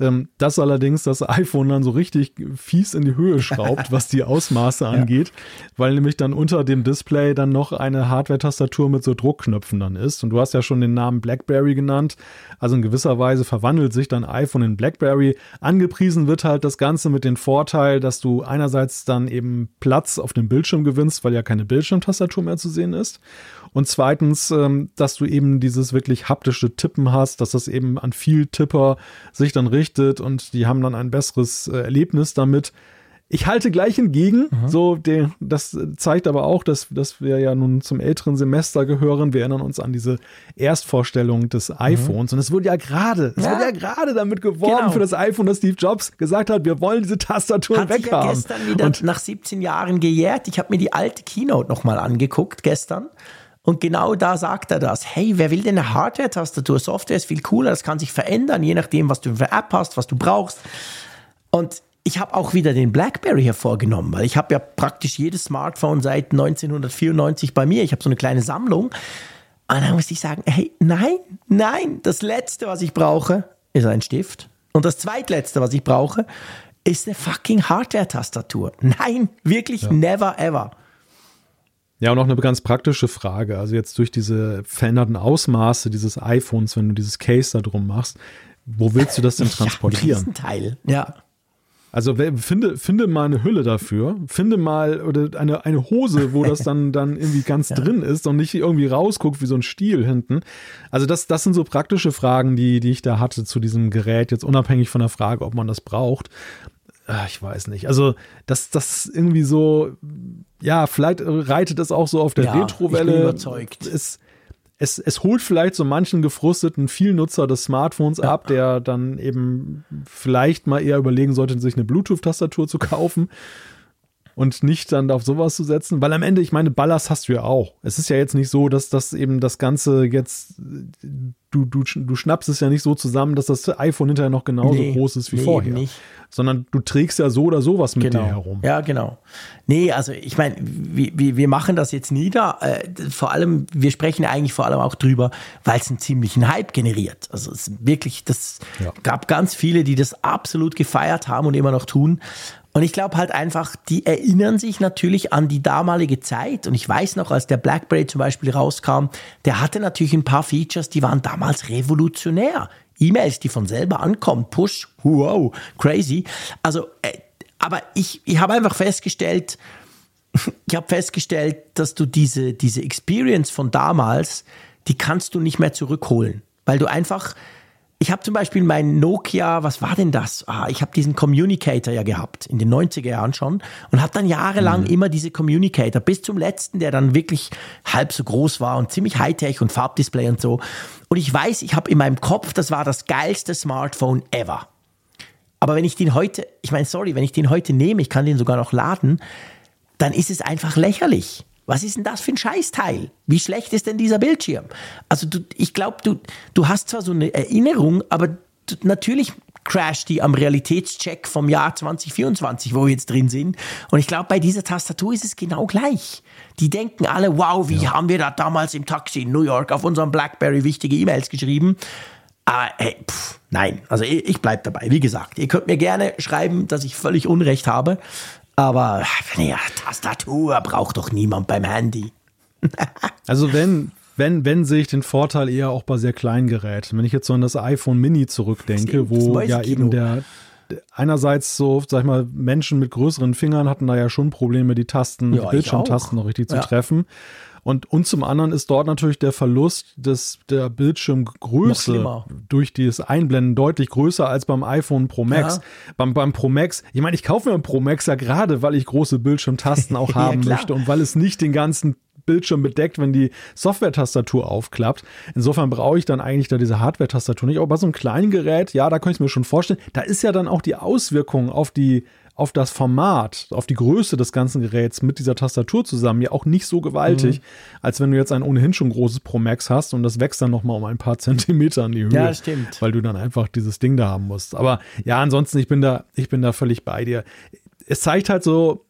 [SPEAKER 1] ähm, das allerdings das iPhone dann so richtig fies in die Höhe schraubt, was die Ausmaße angeht, ja. weil nämlich dann unter dem Display dann noch eine Hardware-Tastatur mit so Druckknöpfen dann ist. Und du hast ja schon den Namen BlackBerry genannt. Also in gewisser Weise verwandelt sich dein iPhone in BlackBerry. Angepriesen wird halt das Ganze mit dem Vorteil, dass du einerseits dann eben Platz auf dem Bildschirm gewinnst, weil ja keine Bildschirmtastatur mehr zu sehen ist. Und zweitens, ähm, dass du eben dieses wirklich haptische Tippen hast, dass das eben an viel Tipper sich dann richtet und die haben dann ein besseres äh, Erlebnis damit. Ich halte gleich hingegen, mhm. so den, das zeigt aber auch, dass, dass wir ja nun zum älteren Semester gehören. Wir erinnern uns an diese Erstvorstellung des mhm. iPhones. Mhm. Und es wurde ja gerade, es ja. wurde ja gerade damit geworben genau. für das iPhone, dass Steve Jobs gesagt hat, wir wollen diese Tastatur
[SPEAKER 2] hat
[SPEAKER 1] weghaben.
[SPEAKER 2] Hat gestern wieder und nach 17 Jahren gejährt. Ich habe mir die alte Keynote nochmal angeguckt gestern. Und genau da sagt er das. Hey, wer will denn eine Hardware-Tastatur? Software ist viel cooler, das kann sich verändern, je nachdem, was du für eine App hast, was du brauchst. Und ich habe auch wieder den BlackBerry hervorgenommen, weil ich habe ja praktisch jedes Smartphone seit 1994 bei mir. Ich habe so eine kleine Sammlung. Und dann muss ich sagen, hey, nein, nein, das Letzte, was ich brauche, ist ein Stift. Und das Zweitletzte, was ich brauche, ist eine fucking Hardware-Tastatur. Nein, wirklich ja. never ever.
[SPEAKER 1] Ja, und auch eine ganz praktische Frage. Also jetzt durch diese veränderten Ausmaße dieses iPhones, wenn du dieses Case da drum machst, wo willst du das denn transportieren?
[SPEAKER 2] Ja, Teil, ja.
[SPEAKER 1] Also finde, finde mal eine Hülle dafür, finde mal oder eine, eine Hose, wo das dann, dann irgendwie ganz ja. drin ist und nicht irgendwie rausguckt wie so ein Stiel hinten. Also das, das sind so praktische Fragen, die, die ich da hatte zu diesem Gerät, jetzt unabhängig von der Frage, ob man das braucht. Ah, ich weiß nicht. Also das, das irgendwie so, ja, vielleicht reitet es auch so auf der ja, Retrowelle. Ich bin
[SPEAKER 2] überzeugt.
[SPEAKER 1] Es, es, es holt vielleicht so manchen gefrusteten Vielnutzer des Smartphones ja. ab, der dann eben vielleicht mal eher überlegen sollte, sich eine Bluetooth-Tastatur zu kaufen und nicht dann auf sowas zu setzen, weil am Ende, ich meine, Ballast hast du ja auch. Es ist ja jetzt nicht so, dass das eben das Ganze jetzt, du, du, du schnappst es ja nicht so zusammen, dass das iPhone hinterher noch genauso nee, groß ist wie nee, vorher. Nicht. Sondern du trägst ja so oder sowas mit
[SPEAKER 2] genau.
[SPEAKER 1] dir herum.
[SPEAKER 2] Ja, genau. Nee, also ich meine, wir, wir machen das jetzt nieder. Äh, vor allem, wir sprechen eigentlich vor allem auch drüber, weil es einen ziemlichen Hype generiert. Also es ist wirklich, das ja. gab ganz viele, die das absolut gefeiert haben und immer noch tun. Und ich glaube halt einfach, die erinnern sich natürlich an die damalige Zeit. Und ich weiß noch, als der BlackBerry zum Beispiel rauskam, der hatte natürlich ein paar Features, die waren damals revolutionär. E-Mails, die von selber ankommen, Push, wow, crazy. Also, äh, aber ich, ich habe einfach festgestellt, ich habe festgestellt, dass du diese, diese Experience von damals, die kannst du nicht mehr zurückholen. Weil du einfach, ich habe zum Beispiel mein Nokia, was war denn das? Ah, ich habe diesen Communicator ja gehabt, in den 90er Jahren schon, und habe dann jahrelang mhm. immer diese Communicator, bis zum letzten, der dann wirklich halb so groß war und ziemlich Hightech und Farbdisplay und so. Und ich weiß, ich habe in meinem Kopf, das war das geilste Smartphone ever. Aber wenn ich den heute, ich meine, sorry, wenn ich den heute nehme, ich kann den sogar noch laden, dann ist es einfach lächerlich. Was ist denn das für ein Scheißteil? Wie schlecht ist denn dieser Bildschirm? Also du, ich glaube, du, du hast zwar so eine Erinnerung, aber du, natürlich crasht die am Realitätscheck vom Jahr 2024, wo wir jetzt drin sind. Und ich glaube, bei dieser Tastatur ist es genau gleich. Die denken alle, wow, wie ja. haben wir da damals im Taxi in New York auf unserem Blackberry wichtige E-Mails geschrieben? Aber ey, pff, nein, also ich, ich bleib dabei. Wie gesagt, ihr könnt mir gerne schreiben, dass ich völlig Unrecht habe. Aber ja, Tastatur braucht doch niemand beim Handy.
[SPEAKER 1] also wenn, wenn, wenn sehe ich den Vorteil eher auch bei sehr kleinen Geräten. Wenn ich jetzt so an das iPhone Mini zurückdenke, wo ja eben der einerseits so, sag ich mal, Menschen mit größeren Fingern hatten da ja schon Probleme, die Tasten, ja, die Bildschirmtasten noch richtig ja. zu treffen. Und, und zum anderen ist dort natürlich der Verlust des, der Bildschirmgröße durch dieses Einblenden deutlich größer als beim iPhone Pro Max. Ja. Beim, beim Pro Max, ich meine, ich kaufe mir ein Pro Max ja gerade, weil ich große Bildschirmtasten auch haben ja, möchte und weil es nicht den ganzen Bildschirm bedeckt, wenn die Software-Tastatur aufklappt. Insofern brauche ich dann eigentlich da diese Hardware-Tastatur nicht. Aber bei so einem kleinen Gerät, ja, da kann ich es mir schon vorstellen. Da ist ja dann auch die Auswirkung auf die auf das Format, auf die Größe des ganzen Geräts mit dieser Tastatur zusammen ja auch nicht so gewaltig, mhm. als wenn du jetzt ein ohnehin schon großes Pro Max hast und das wächst dann nochmal um ein paar Zentimeter in die Höhe.
[SPEAKER 2] Ja, stimmt.
[SPEAKER 1] Weil du dann einfach dieses Ding da haben musst. Aber ja, ansonsten, ich bin da, ich bin da völlig bei dir. Es zeigt halt so,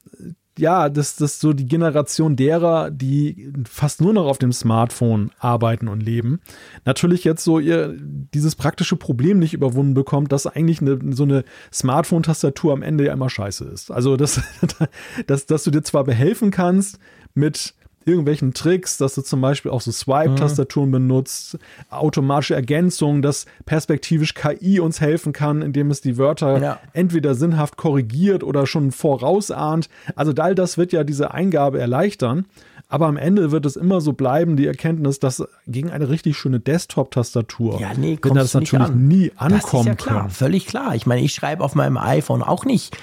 [SPEAKER 1] ja, das, das so die Generation derer, die fast nur noch auf dem Smartphone arbeiten und leben, natürlich jetzt so ihr dieses praktische Problem nicht überwunden bekommt, dass eigentlich eine, so eine Smartphone-Tastatur am Ende ja immer scheiße ist. Also, dass, dass, dass du dir zwar behelfen kannst mit irgendwelchen Tricks, dass du zum Beispiel auch so Swipe-Tastaturen mhm. benutzt, automatische Ergänzungen, dass perspektivisch KI uns helfen kann, indem es die Wörter ja. entweder sinnhaft korrigiert oder schon vorausahnt. Also all das wird ja diese Eingabe erleichtern. Aber am Ende wird es immer so bleiben, die Erkenntnis, dass gegen eine richtig schöne Desktop-Tastatur
[SPEAKER 2] ja, nee,
[SPEAKER 1] das natürlich an. nie ankommen das ist ja
[SPEAKER 2] klar,
[SPEAKER 1] können.
[SPEAKER 2] Völlig klar. Ich meine, ich schreibe auf meinem iPhone auch nicht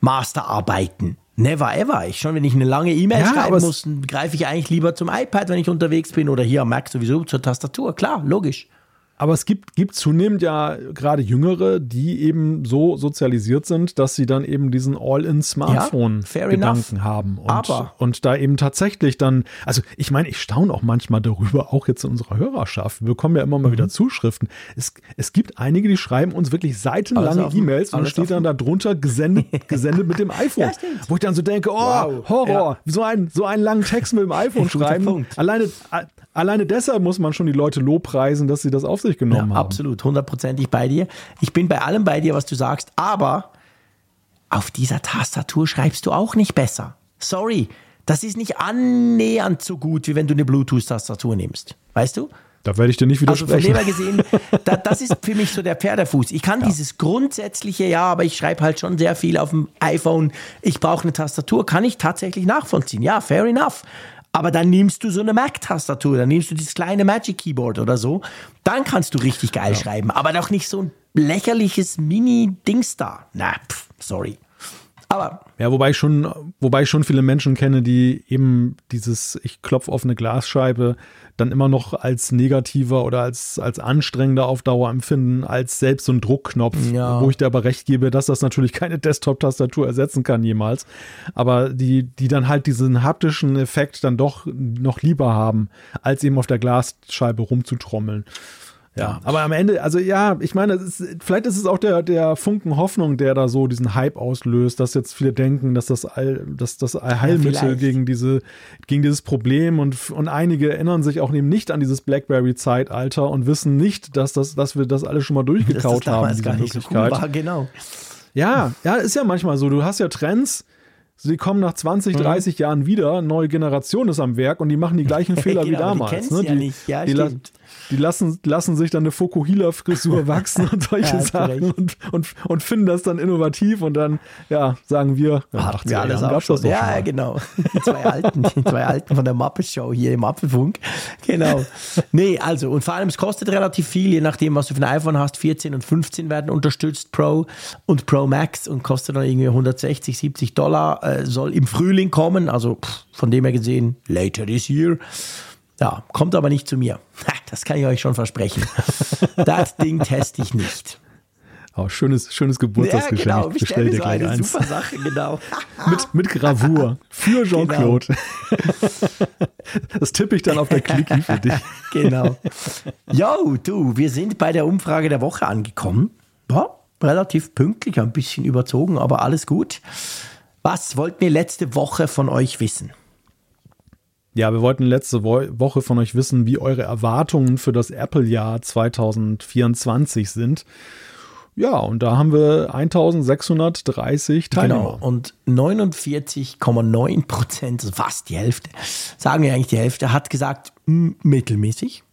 [SPEAKER 2] Masterarbeiten. Never ever. Ich schon, wenn ich eine lange E-Mail
[SPEAKER 1] Ja,
[SPEAKER 2] schreiben muss, dann greife ich eigentlich lieber zum iPad, wenn ich unterwegs bin oder hier am Mac sowieso zur Tastatur. Klar, logisch.
[SPEAKER 1] Aber es gibt, gibt zunehmend ja gerade Jüngere, die eben so sozialisiert sind, dass sie dann eben diesen All-in-Smartphone-Gedanken
[SPEAKER 2] enough.
[SPEAKER 1] haben. Und,
[SPEAKER 2] Aber-
[SPEAKER 1] und da eben tatsächlich dann, also ich meine, ich staune auch manchmal darüber, auch jetzt in unserer Hörerschaft. Wir bekommen ja immer mal
[SPEAKER 2] Mhm.
[SPEAKER 1] wieder Zuschriften. Es, es gibt einige, die schreiben uns wirklich seitenlange
[SPEAKER 2] dem-
[SPEAKER 1] E-Mails und steht dann da drunter gesendet, gesendet mit dem iPhone.
[SPEAKER 2] Ja,
[SPEAKER 1] wo ich dann so denke, oh,
[SPEAKER 2] Wow.
[SPEAKER 1] Horror, so, einen, so einen langen Text mit dem iPhone schreiben. Alleine, a- alleine deshalb muss man schon die Leute lobpreisen, dass sie das auf sich genommen
[SPEAKER 2] Ja,
[SPEAKER 1] haben.
[SPEAKER 2] absolut, hundertprozentig bei dir. Ich bin bei allem bei dir, was du sagst, aber auf dieser Tastatur schreibst du auch nicht besser. Sorry, das ist nicht annähernd so gut, wie wenn du eine Bluetooth-Tastatur nimmst. Weißt du?
[SPEAKER 1] Da werde ich dir nicht
[SPEAKER 2] Also von
[SPEAKER 1] widersprechen.
[SPEAKER 2] dem her gesehen, da, das ist für mich so der Pferdefuß. Ich kann dieses grundsätzliche, ja, aber ich schreibe halt schon sehr viel auf dem iPhone. Ich brauche eine Tastatur, kann ich tatsächlich nachvollziehen. Ja, fair enough. Aber dann nimmst du so eine Mac-Tastatur, dann nimmst du dieses kleine Magic Keyboard oder so. Dann kannst du richtig geil schreiben. Aber doch nicht so ein lächerliches Mini-Dings da. Na, pff, sorry. Aber
[SPEAKER 1] Ja, wobei ich schon, wobei ich schon viele Menschen kenne, die eben dieses, ich klopfe auf eine Glasscheibe, dann immer noch als negativer oder als, als anstrengender auf Dauer empfinden, als selbst so ein Druckknopf,
[SPEAKER 2] Ja.
[SPEAKER 1] wo ich dir aber recht gebe, dass das natürlich keine Desktop-Tastatur ersetzen kann jemals. Aber die, die dann halt diesen haptischen Effekt dann doch noch lieber haben, als eben auf der Glasscheibe rumzutrommeln. Ja, aber am Ende, also ja, ich meine, ist, vielleicht ist es auch der, der Funken Hoffnung, der da so diesen Hype auslöst, dass jetzt viele denken, dass das, All, dass das Allheilmittel
[SPEAKER 2] vielleicht.
[SPEAKER 1] gegen, diese, gegen dieses Problem und, und einige erinnern sich auch eben nicht an dieses Blackberry-Zeitalter und wissen nicht, dass, das, dass wir das alle schon mal
[SPEAKER 2] dass das
[SPEAKER 1] durchgekaut haben, diese
[SPEAKER 2] gar nicht so cool war, genau.
[SPEAKER 1] Ja, ja, ist ja manchmal so. Du hast ja Trends, sie kommen nach 20, 30 Jahren wieder, neue Generation ist am Werk und die machen die gleichen Fehler wie
[SPEAKER 2] Genau, die
[SPEAKER 1] damals.
[SPEAKER 2] kennen's
[SPEAKER 1] ne?
[SPEAKER 2] ja nicht. Ja,
[SPEAKER 1] die, la-. Die lassen, lassen sich dann eine Fokuhila-Frisur wachsen und solche
[SPEAKER 2] Ja,
[SPEAKER 1] Sachen und, und, und finden das dann innovativ und dann, ja, sagen wir, ja,
[SPEAKER 2] Hatten
[SPEAKER 1] 80er
[SPEAKER 2] wir alles auch schon. Ja,
[SPEAKER 1] schon
[SPEAKER 2] genau. Die zwei Alten, die zwei Alten von der Mappe-Show hier im Apfelfunk. Genau. Nee, also, und vor allem, es kostet relativ viel, je nachdem, was du für ein iPhone hast. 14 und 15 werden unterstützt, Pro und Pro Max und kostet dann irgendwie 160, 70 Dollar. Äh, soll im Frühling kommen, also pff, von dem her gesehen, later this year. Ja, kommt aber nicht zu mir. Das kann ich euch schon versprechen. Das Ding teste ich nicht.
[SPEAKER 1] Oh, schönes, schönes Geburtstagsgeschenk.
[SPEAKER 2] ja, genau.
[SPEAKER 1] ich bestell dir
[SPEAKER 2] so
[SPEAKER 1] gleich
[SPEAKER 2] eine
[SPEAKER 1] eins.
[SPEAKER 2] super Sache, genau.
[SPEAKER 1] Mit, mit Gravur für Jean-Claude. Das tippe ich dann auf der Clicky für dich.
[SPEAKER 2] Genau. Jo, du, wir sind bei der Umfrage der Woche angekommen. Ja, relativ pünktlich, ein bisschen überzogen, aber alles gut. Was wollten wir letzte Woche von euch wissen?
[SPEAKER 1] Ja, wir wollten letzte Wo Woche von euch wissen, wie eure Erwartungen für das Apple-Jahr 2024 sind. Ja, und da haben wir 1630 Teilnehmer.
[SPEAKER 2] Genau. Und 49,9 Prozent, also fast die Hälfte, sagen wir eigentlich die Hälfte, hat gesagt, mittelmäßig.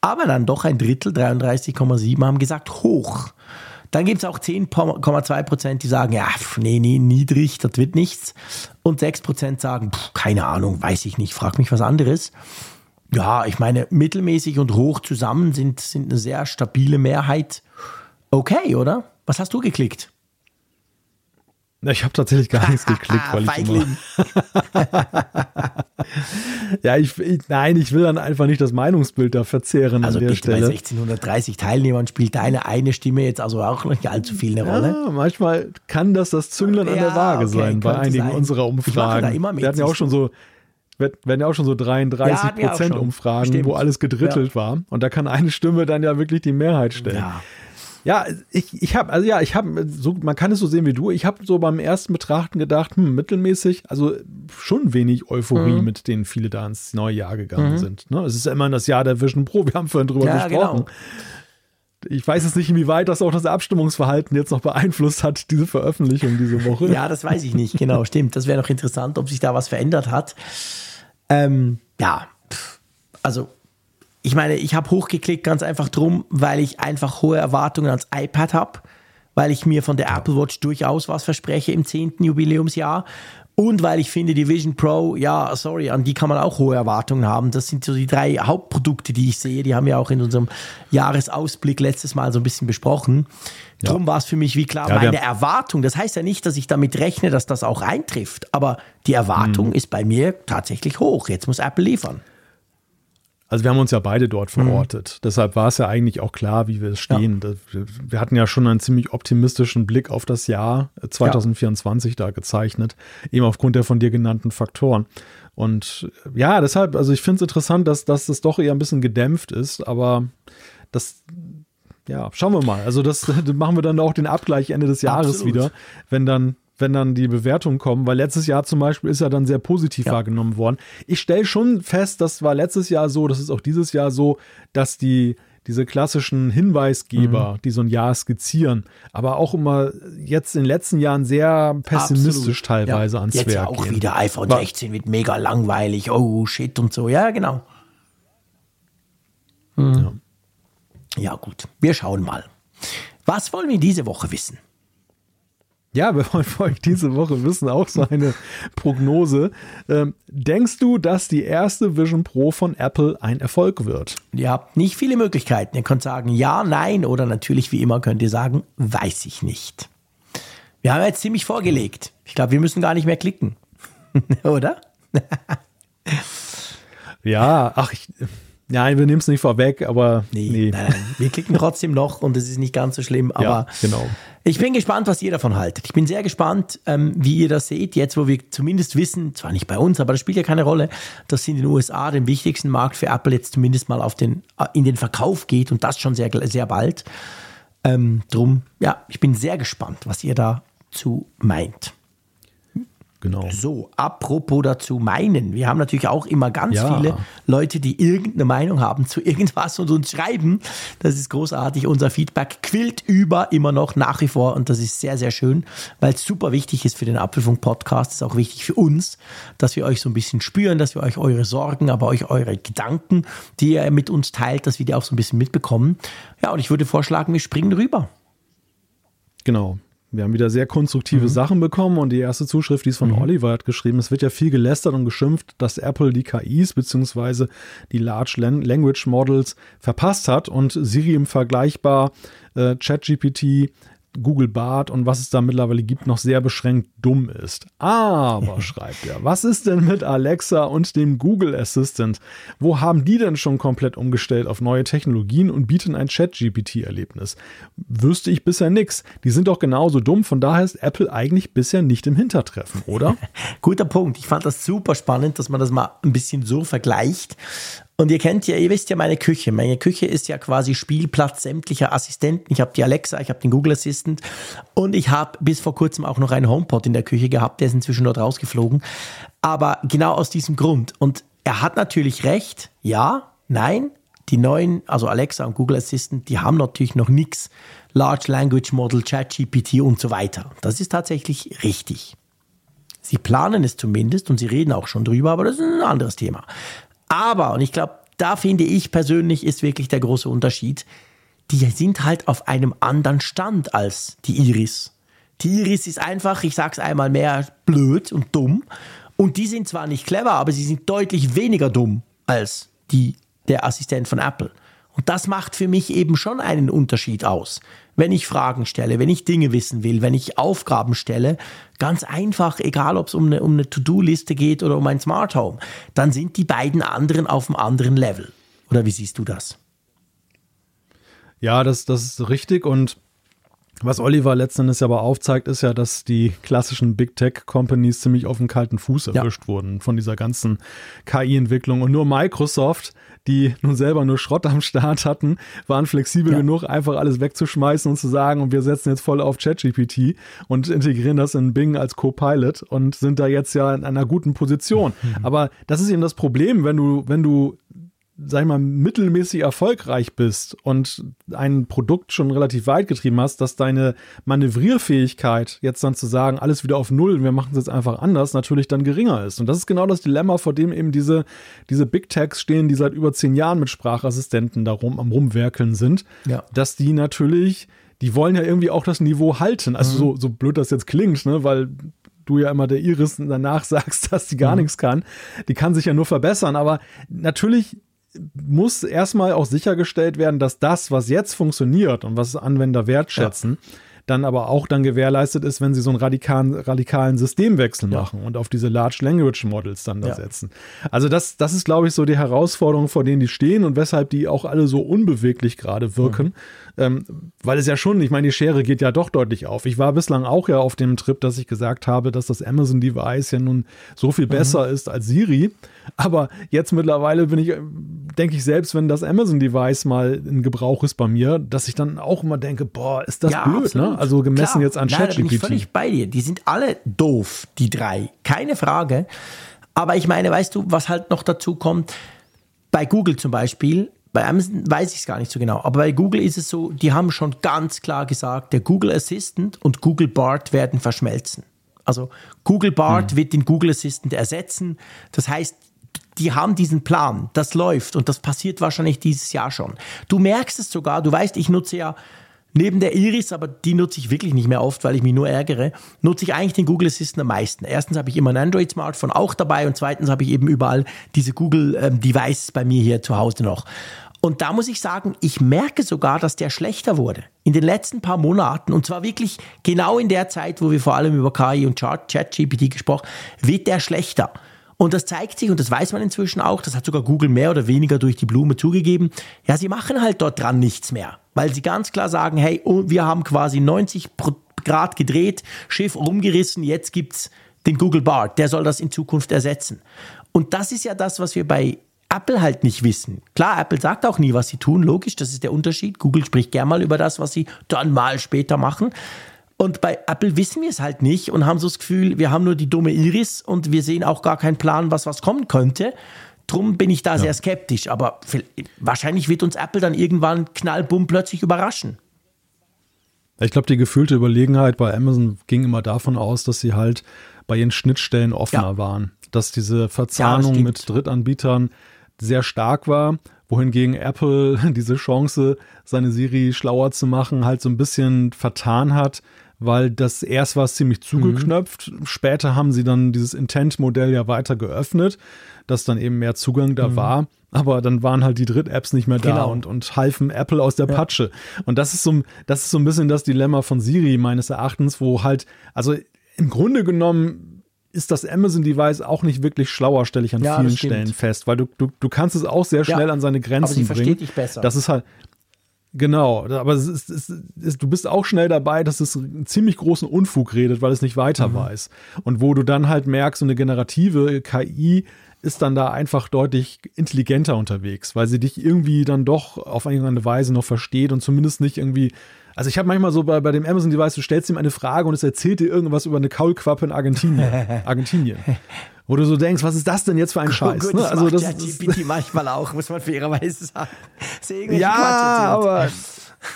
[SPEAKER 2] Aber dann doch ein Drittel, 33,7, haben gesagt, hoch. Dann gibt es auch 10,2 Prozent, die sagen, ja, pf, nee, nee, niedrig, das wird nichts. Und 6 Prozent sagen, pf, keine Ahnung, weiß ich nicht, frag mich was anderes. Ja, ich meine, mittelmäßig und hoch zusammen sind, sind eine sehr stabile Mehrheit. Okay, oder? Was hast du geklickt?
[SPEAKER 1] Ich habe tatsächlich gar nichts geklickt, weil ich
[SPEAKER 2] Feigling.
[SPEAKER 1] ja, ich, ich, nein, ich will dann einfach nicht das Meinungsbild da verzehren
[SPEAKER 2] Also
[SPEAKER 1] an der
[SPEAKER 2] bitte, bei
[SPEAKER 1] Stelle.
[SPEAKER 2] 1630 Teilnehmern spielt deine eine Stimme jetzt also auch nicht allzu viel eine Rolle.
[SPEAKER 1] Ja, manchmal kann das das Zünglein an
[SPEAKER 2] Ja,
[SPEAKER 1] der Waage
[SPEAKER 2] okay,
[SPEAKER 1] sein bei einigen
[SPEAKER 2] sein.
[SPEAKER 1] unserer
[SPEAKER 2] Ich
[SPEAKER 1] Umfragen. wir hatten ja auch schon so werden ja auch schon so 33
[SPEAKER 2] Ja,
[SPEAKER 1] Prozent. Umfragen,
[SPEAKER 2] Stimmt.
[SPEAKER 1] wo alles gedrittelt war. Und da kann eine Stimme dann ja wirklich die Mehrheit stellen.
[SPEAKER 2] Ja.
[SPEAKER 1] Ja, ich, ich habe, also ja, ich habe, so, man kann es so sehen wie du. Ich habe so beim ersten Betrachten gedacht, hm, mittelmäßig, also schon wenig Euphorie,
[SPEAKER 2] Mhm.
[SPEAKER 1] mit denen viele da ins neue Jahr gegangen sind. Ne? Es ist ja immer das Jahr der Vision Pro, wir haben vorhin drüber
[SPEAKER 2] Ja,
[SPEAKER 1] gesprochen.
[SPEAKER 2] genau.
[SPEAKER 1] Ich weiß jetzt nicht, inwieweit das auch das Abstimmungsverhalten jetzt noch beeinflusst hat, diese Veröffentlichung diese Woche.
[SPEAKER 2] Ja, das weiß ich nicht, genau, stimmt. Das wäre noch interessant, ob sich da was verändert hat. Ähm, ja, also ich meine, ich habe hochgeklickt ganz einfach drum, weil ich einfach hohe Erwartungen ans iPad habe, weil ich mir von der Apple Watch durchaus was verspreche im 10. Jubiläumsjahr Und weil ich finde, die Vision Pro, ja, sorry, an die kann man auch hohe Erwartungen haben. Das sind so die drei Hauptprodukte, die ich sehe. Die haben wir auch in unserem Jahresausblick letztes Mal so ein bisschen besprochen. Ja. Drum war es für mich wie klar, ja, meine Erwartung, das heißt ja nicht, dass ich damit rechne, dass das auch eintrifft, aber die Erwartung mhm. ist bei mir tatsächlich hoch. Jetzt muss Apple liefern.
[SPEAKER 1] Also wir haben uns ja beide dort mhm. verortet. Mhm. Deshalb war es ja eigentlich auch klar, wie wir es stehen. Ja. Wir hatten ja schon einen ziemlich optimistischen Blick auf das Jahr 2024 ja. da gezeichnet, eben aufgrund der von dir genannten Faktoren. Und ja, deshalb, also ich finde es interessant, dass, dass das doch eher ein bisschen gedämpft ist, aber das, ja, schauen wir mal. Also das machen wir dann auch den Abgleich Ende des Jahres Absolut. wieder, wenn dann wenn dann die Bewertungen kommen, weil letztes Jahr zum Beispiel ist ja dann sehr positiv ja. wahrgenommen worden. Ich stelle schon fest, das war letztes Jahr so, das ist auch dieses Jahr so, dass die diese klassischen Hinweisgeber, mhm. die so ein Jahr skizzieren, aber auch immer jetzt in den letzten Jahren sehr pessimistisch Absolut. teilweise ja. ans
[SPEAKER 2] jetzt
[SPEAKER 1] Werk
[SPEAKER 2] ja auch gehen. wieder iPhone 16 wird mega langweilig, oh shit und so. Ja, genau. Mhm. Ja. ja gut, wir schauen mal. Was wollen wir diese Woche wissen?
[SPEAKER 1] Ja, wir wollen für euch diese Woche wissen, auch so eine Prognose. Ähm, denkst du, dass die erste Vision Pro von Apple ein Erfolg wird?
[SPEAKER 2] Ihr habt nicht viele Möglichkeiten. Ihr könnt sagen ja, nein oder natürlich wie immer könnt ihr sagen, weiß ich nicht. Wir haben jetzt ziemlich vorgelegt. Ich glaube, wir müssen gar nicht mehr klicken. oder?
[SPEAKER 1] ja, ach, ich, Nein, wir nehmen es nicht vorweg, aber
[SPEAKER 2] nee, nee. Nein, nein. Wir klicken trotzdem noch und es ist nicht ganz so schlimm. Aber ja,
[SPEAKER 1] genau.
[SPEAKER 2] ich bin gespannt, was ihr davon haltet. Ich bin sehr gespannt, ähm, wie ihr das seht. Jetzt, wo wir zumindest wissen, zwar nicht bei uns, aber das spielt ja keine Rolle, dass in den USA den wichtigsten Markt für Apple jetzt zumindest mal auf den, äh, in den Verkauf geht und das schon sehr, sehr bald. Ähm, drum, ja, ich bin sehr gespannt, was ihr dazu meint.
[SPEAKER 1] Genau.
[SPEAKER 2] So, apropos dazu meinen. Wir haben natürlich auch immer ganz ja. viele Leute, die irgendeine Meinung haben zu irgendwas und uns schreiben. Das ist großartig. Unser Feedback quillt über immer noch nach wie vor und das ist sehr, sehr schön, weil es super wichtig ist für den Apfelfunk-Podcast. Es ist auch wichtig für uns, dass wir euch so ein bisschen spüren, dass wir euch eure Sorgen, aber euch eure Gedanken, die ihr mit uns teilt, dass wir die auch so ein bisschen mitbekommen. Ja, und ich würde vorschlagen, wir springen rüber.
[SPEAKER 1] Genau. Wir haben wieder sehr konstruktive mhm. Sachen bekommen und die erste Zuschrift, die ist von mhm. Oliver, hat geschrieben, es wird ja viel gelästert und geschimpft, dass Apple die KIs bzw. die Large Language Models verpasst hat und Siri im Vergleichbar äh, ChatGPT Google Bart und was es da mittlerweile gibt, noch sehr beschränkt dumm ist. Aber, schreibt er, was ist denn mit Alexa und dem Google Assistant? Wo haben die denn schon komplett umgestellt auf neue Technologien und bieten ein Chat-GPT-Erlebnis? Wüsste ich bisher nichts. Die sind doch genauso dumm, von daher ist Apple eigentlich bisher nicht im Hintertreffen, oder?
[SPEAKER 2] Guter Punkt. Ich fand das super spannend, dass man das mal ein bisschen so vergleicht. Und ihr kennt ja, ihr wisst ja meine Küche. Meine Küche ist ja quasi Spielplatz sämtlicher Assistenten. Ich habe die Alexa, ich habe den Google Assistant und ich habe bis vor kurzem auch noch einen HomePod in der Küche gehabt. Der ist inzwischen dort rausgeflogen. Aber genau aus diesem Grund. Und er hat natürlich recht. Ja, nein. Die neuen, also Alexa und Google Assistant, die haben natürlich noch nichts. Large Language Model, ChatGPT und so weiter. Das ist tatsächlich richtig. Sie planen es zumindest und sie reden auch schon drüber, aber das ist ein anderes Thema. Aber, und ich glaube, da finde ich persönlich ist wirklich der große Unterschied, die sind halt auf einem anderen Stand als die Iris. Die Iris ist einfach, ich sag's einmal mehr, blöd und dumm. Und die sind zwar nicht clever, aber sie sind deutlich weniger dumm als die, der Assistent von Apple. Und das macht für mich eben schon einen Unterschied aus. Wenn ich Fragen stelle, wenn ich Dinge wissen will, wenn ich Aufgaben stelle, ganz einfach, egal ob es um eine, um eine To-Do-Liste geht oder um ein Smart Home, dann sind die beiden anderen auf einem anderen Level. Oder wie siehst du das?
[SPEAKER 1] Ja, das, das ist richtig. Und was Oliver letzten Endes aber aufzeigt, ist ja, dass die klassischen Big Tech Companies ziemlich auf den kalten Fuß erwischt ja. wurden von dieser ganzen KI-Entwicklung. Und nur Microsoft, die nun selber nur Schrott am Start hatten, waren flexibel ja. genug, einfach alles wegzuschmeißen und zu sagen, und wir setzen jetzt voll auf ChatGPT und integrieren das in Bing als Co-Pilot und sind da jetzt ja in einer guten Position. Mhm. Aber das ist eben das Problem, wenn du, wenn du sag ich mal, mittelmäßig erfolgreich bist und ein Produkt schon relativ weit getrieben hast, dass deine Manövrierfähigkeit, jetzt dann zu sagen, alles wieder auf Null, wir machen es jetzt einfach anders, natürlich dann geringer ist. Und das ist genau das Dilemma, vor dem eben diese, diese Big Techs stehen, die seit über zehn Jahren mit Sprachassistenten darum am Rumwerkeln sind, ja. dass die natürlich, die wollen ja irgendwie auch das Niveau halten. Also mhm. so, so blöd das jetzt klingt, ne, weil du ja immer der Iris danach sagst, dass die gar mhm. nichts kann. Die kann sich ja nur verbessern. Aber natürlich muss erstmal auch sichergestellt werden, dass das, was jetzt funktioniert und was Anwender wertschätzen, ja dann aber auch dann gewährleistet ist, wenn sie so einen radikalen, radikalen Systemwechsel ja. machen und auf diese Large Language Models dann da ja. setzen. Also das, das ist, glaube ich, so die Herausforderung, vor denen die stehen und weshalb die auch alle so unbeweglich gerade wirken. Mhm. Ähm, weil es ja schon, ich meine, die Schere geht ja doch deutlich auf. Ich war bislang auch ja auf dem Trip, dass ich gesagt habe, dass das Amazon Device ja nun so viel besser mhm. ist als Siri. Aber jetzt mittlerweile bin ich, denke ich selbst, wenn das Amazon Device mal in Gebrauch ist bei mir, dass ich dann auch immer denke, boah, ist das ja, blöd, ne? Also gemessen Klar. jetzt an ChatGPT.
[SPEAKER 2] Bin ich völlig bei dir. Die sind alle doof, die drei. Keine Frage. Aber ich meine, weißt du, was halt noch dazu kommt? Bei Google zum Beispiel, bei Amazon weiß ich es gar nicht so genau, aber bei Google ist es so, die haben schon ganz klar gesagt, der Google Assistant und Google Bart werden verschmelzen. Also Google Bart hm. wird den Google Assistant ersetzen. Das heißt, die haben diesen Plan, das läuft und das passiert wahrscheinlich dieses Jahr schon. Du merkst es sogar, du weißt, ich nutze ja neben der Iris, aber die nutze ich wirklich nicht mehr oft, weil ich mich nur ärgere, nutze ich eigentlich den Google Assistant am meisten. Erstens habe ich immer ein Android-Smartphone auch dabei und zweitens habe ich eben überall diese Google-Devices ähm, bei mir hier zu Hause noch. Und da muss ich sagen, ich merke sogar, dass der schlechter wurde. In den letzten paar Monaten, und zwar wirklich genau in der Zeit, wo wir vor allem über KI und ChatGPT gesprochen, wird der schlechter. Und das zeigt sich, und das weiß man inzwischen auch, das hat sogar Google mehr oder weniger durch die Blume zugegeben, ja, sie machen halt dort dran nichts mehr. Weil sie ganz klar sagen, hey, oh, wir haben quasi 90 Grad gedreht, Schiff rumgerissen, jetzt gibt's den Google Bart, der soll das in Zukunft ersetzen. Und das ist ja das, was wir bei Apple halt nicht wissen. Klar, Apple sagt auch nie, was sie tun, logisch, das ist der Unterschied. Google spricht gern mal über das, was sie dann mal später machen. Und bei Apple wissen wir es halt nicht und haben so das Gefühl, wir haben nur die dumme Iris und wir sehen auch gar keinen Plan, was was kommen könnte. Drum bin ich da ja. sehr skeptisch. Aber wahrscheinlich wird uns Apple dann irgendwann knallbumm plötzlich überraschen.
[SPEAKER 1] Ich glaube, die gefühlte Überlegenheit bei Amazon ging immer davon aus, dass sie halt bei ihren Schnittstellen offener ja. waren. Dass diese Verzahnung ja, mit Drittanbietern sehr stark war, wohingegen Apple diese Chance, seine Siri schlauer zu machen, halt so ein bisschen vertan hat weil das erst war es ziemlich zugeknöpft. Mhm. Später haben sie dann dieses Intent-Modell ja weiter geöffnet, dass dann eben mehr Zugang da mhm. war. Aber dann waren halt die Dritt-Apps nicht mehr da genau. und, und halfen Apple aus der ja. Patsche. Und das ist, so, das ist so ein bisschen das Dilemma von Siri meines Erachtens, wo halt, also im Grunde genommen ist das Amazon-Device auch nicht wirklich schlauer, stelle ich an ja, vielen Stellen fest, weil du, du, du kannst es auch sehr schnell ja, an seine Grenzen aber sie bringen. Versteht dich besser. Das ist halt, Genau, aber es ist, es ist, du bist auch schnell dabei, dass es einen ziemlich großen Unfug redet, weil es nicht weiter mhm. weiß. Und wo du dann halt merkst, so eine generative KI ist dann da einfach deutlich intelligenter unterwegs, weil sie dich irgendwie dann doch auf irgendeine Weise noch versteht und zumindest nicht irgendwie. Also ich habe manchmal so bei, bei dem Amazon-Device, du stellst ihm eine Frage und es erzählt dir irgendwas über eine Kaulquappe in Argentinien. Argentinien wo du so denkst, was ist das denn jetzt für ein Scheiß?
[SPEAKER 2] Gut,
[SPEAKER 1] ne?
[SPEAKER 2] das also das ja GPT manchmal auch, muss man fairerweise sagen.
[SPEAKER 1] Ja, aber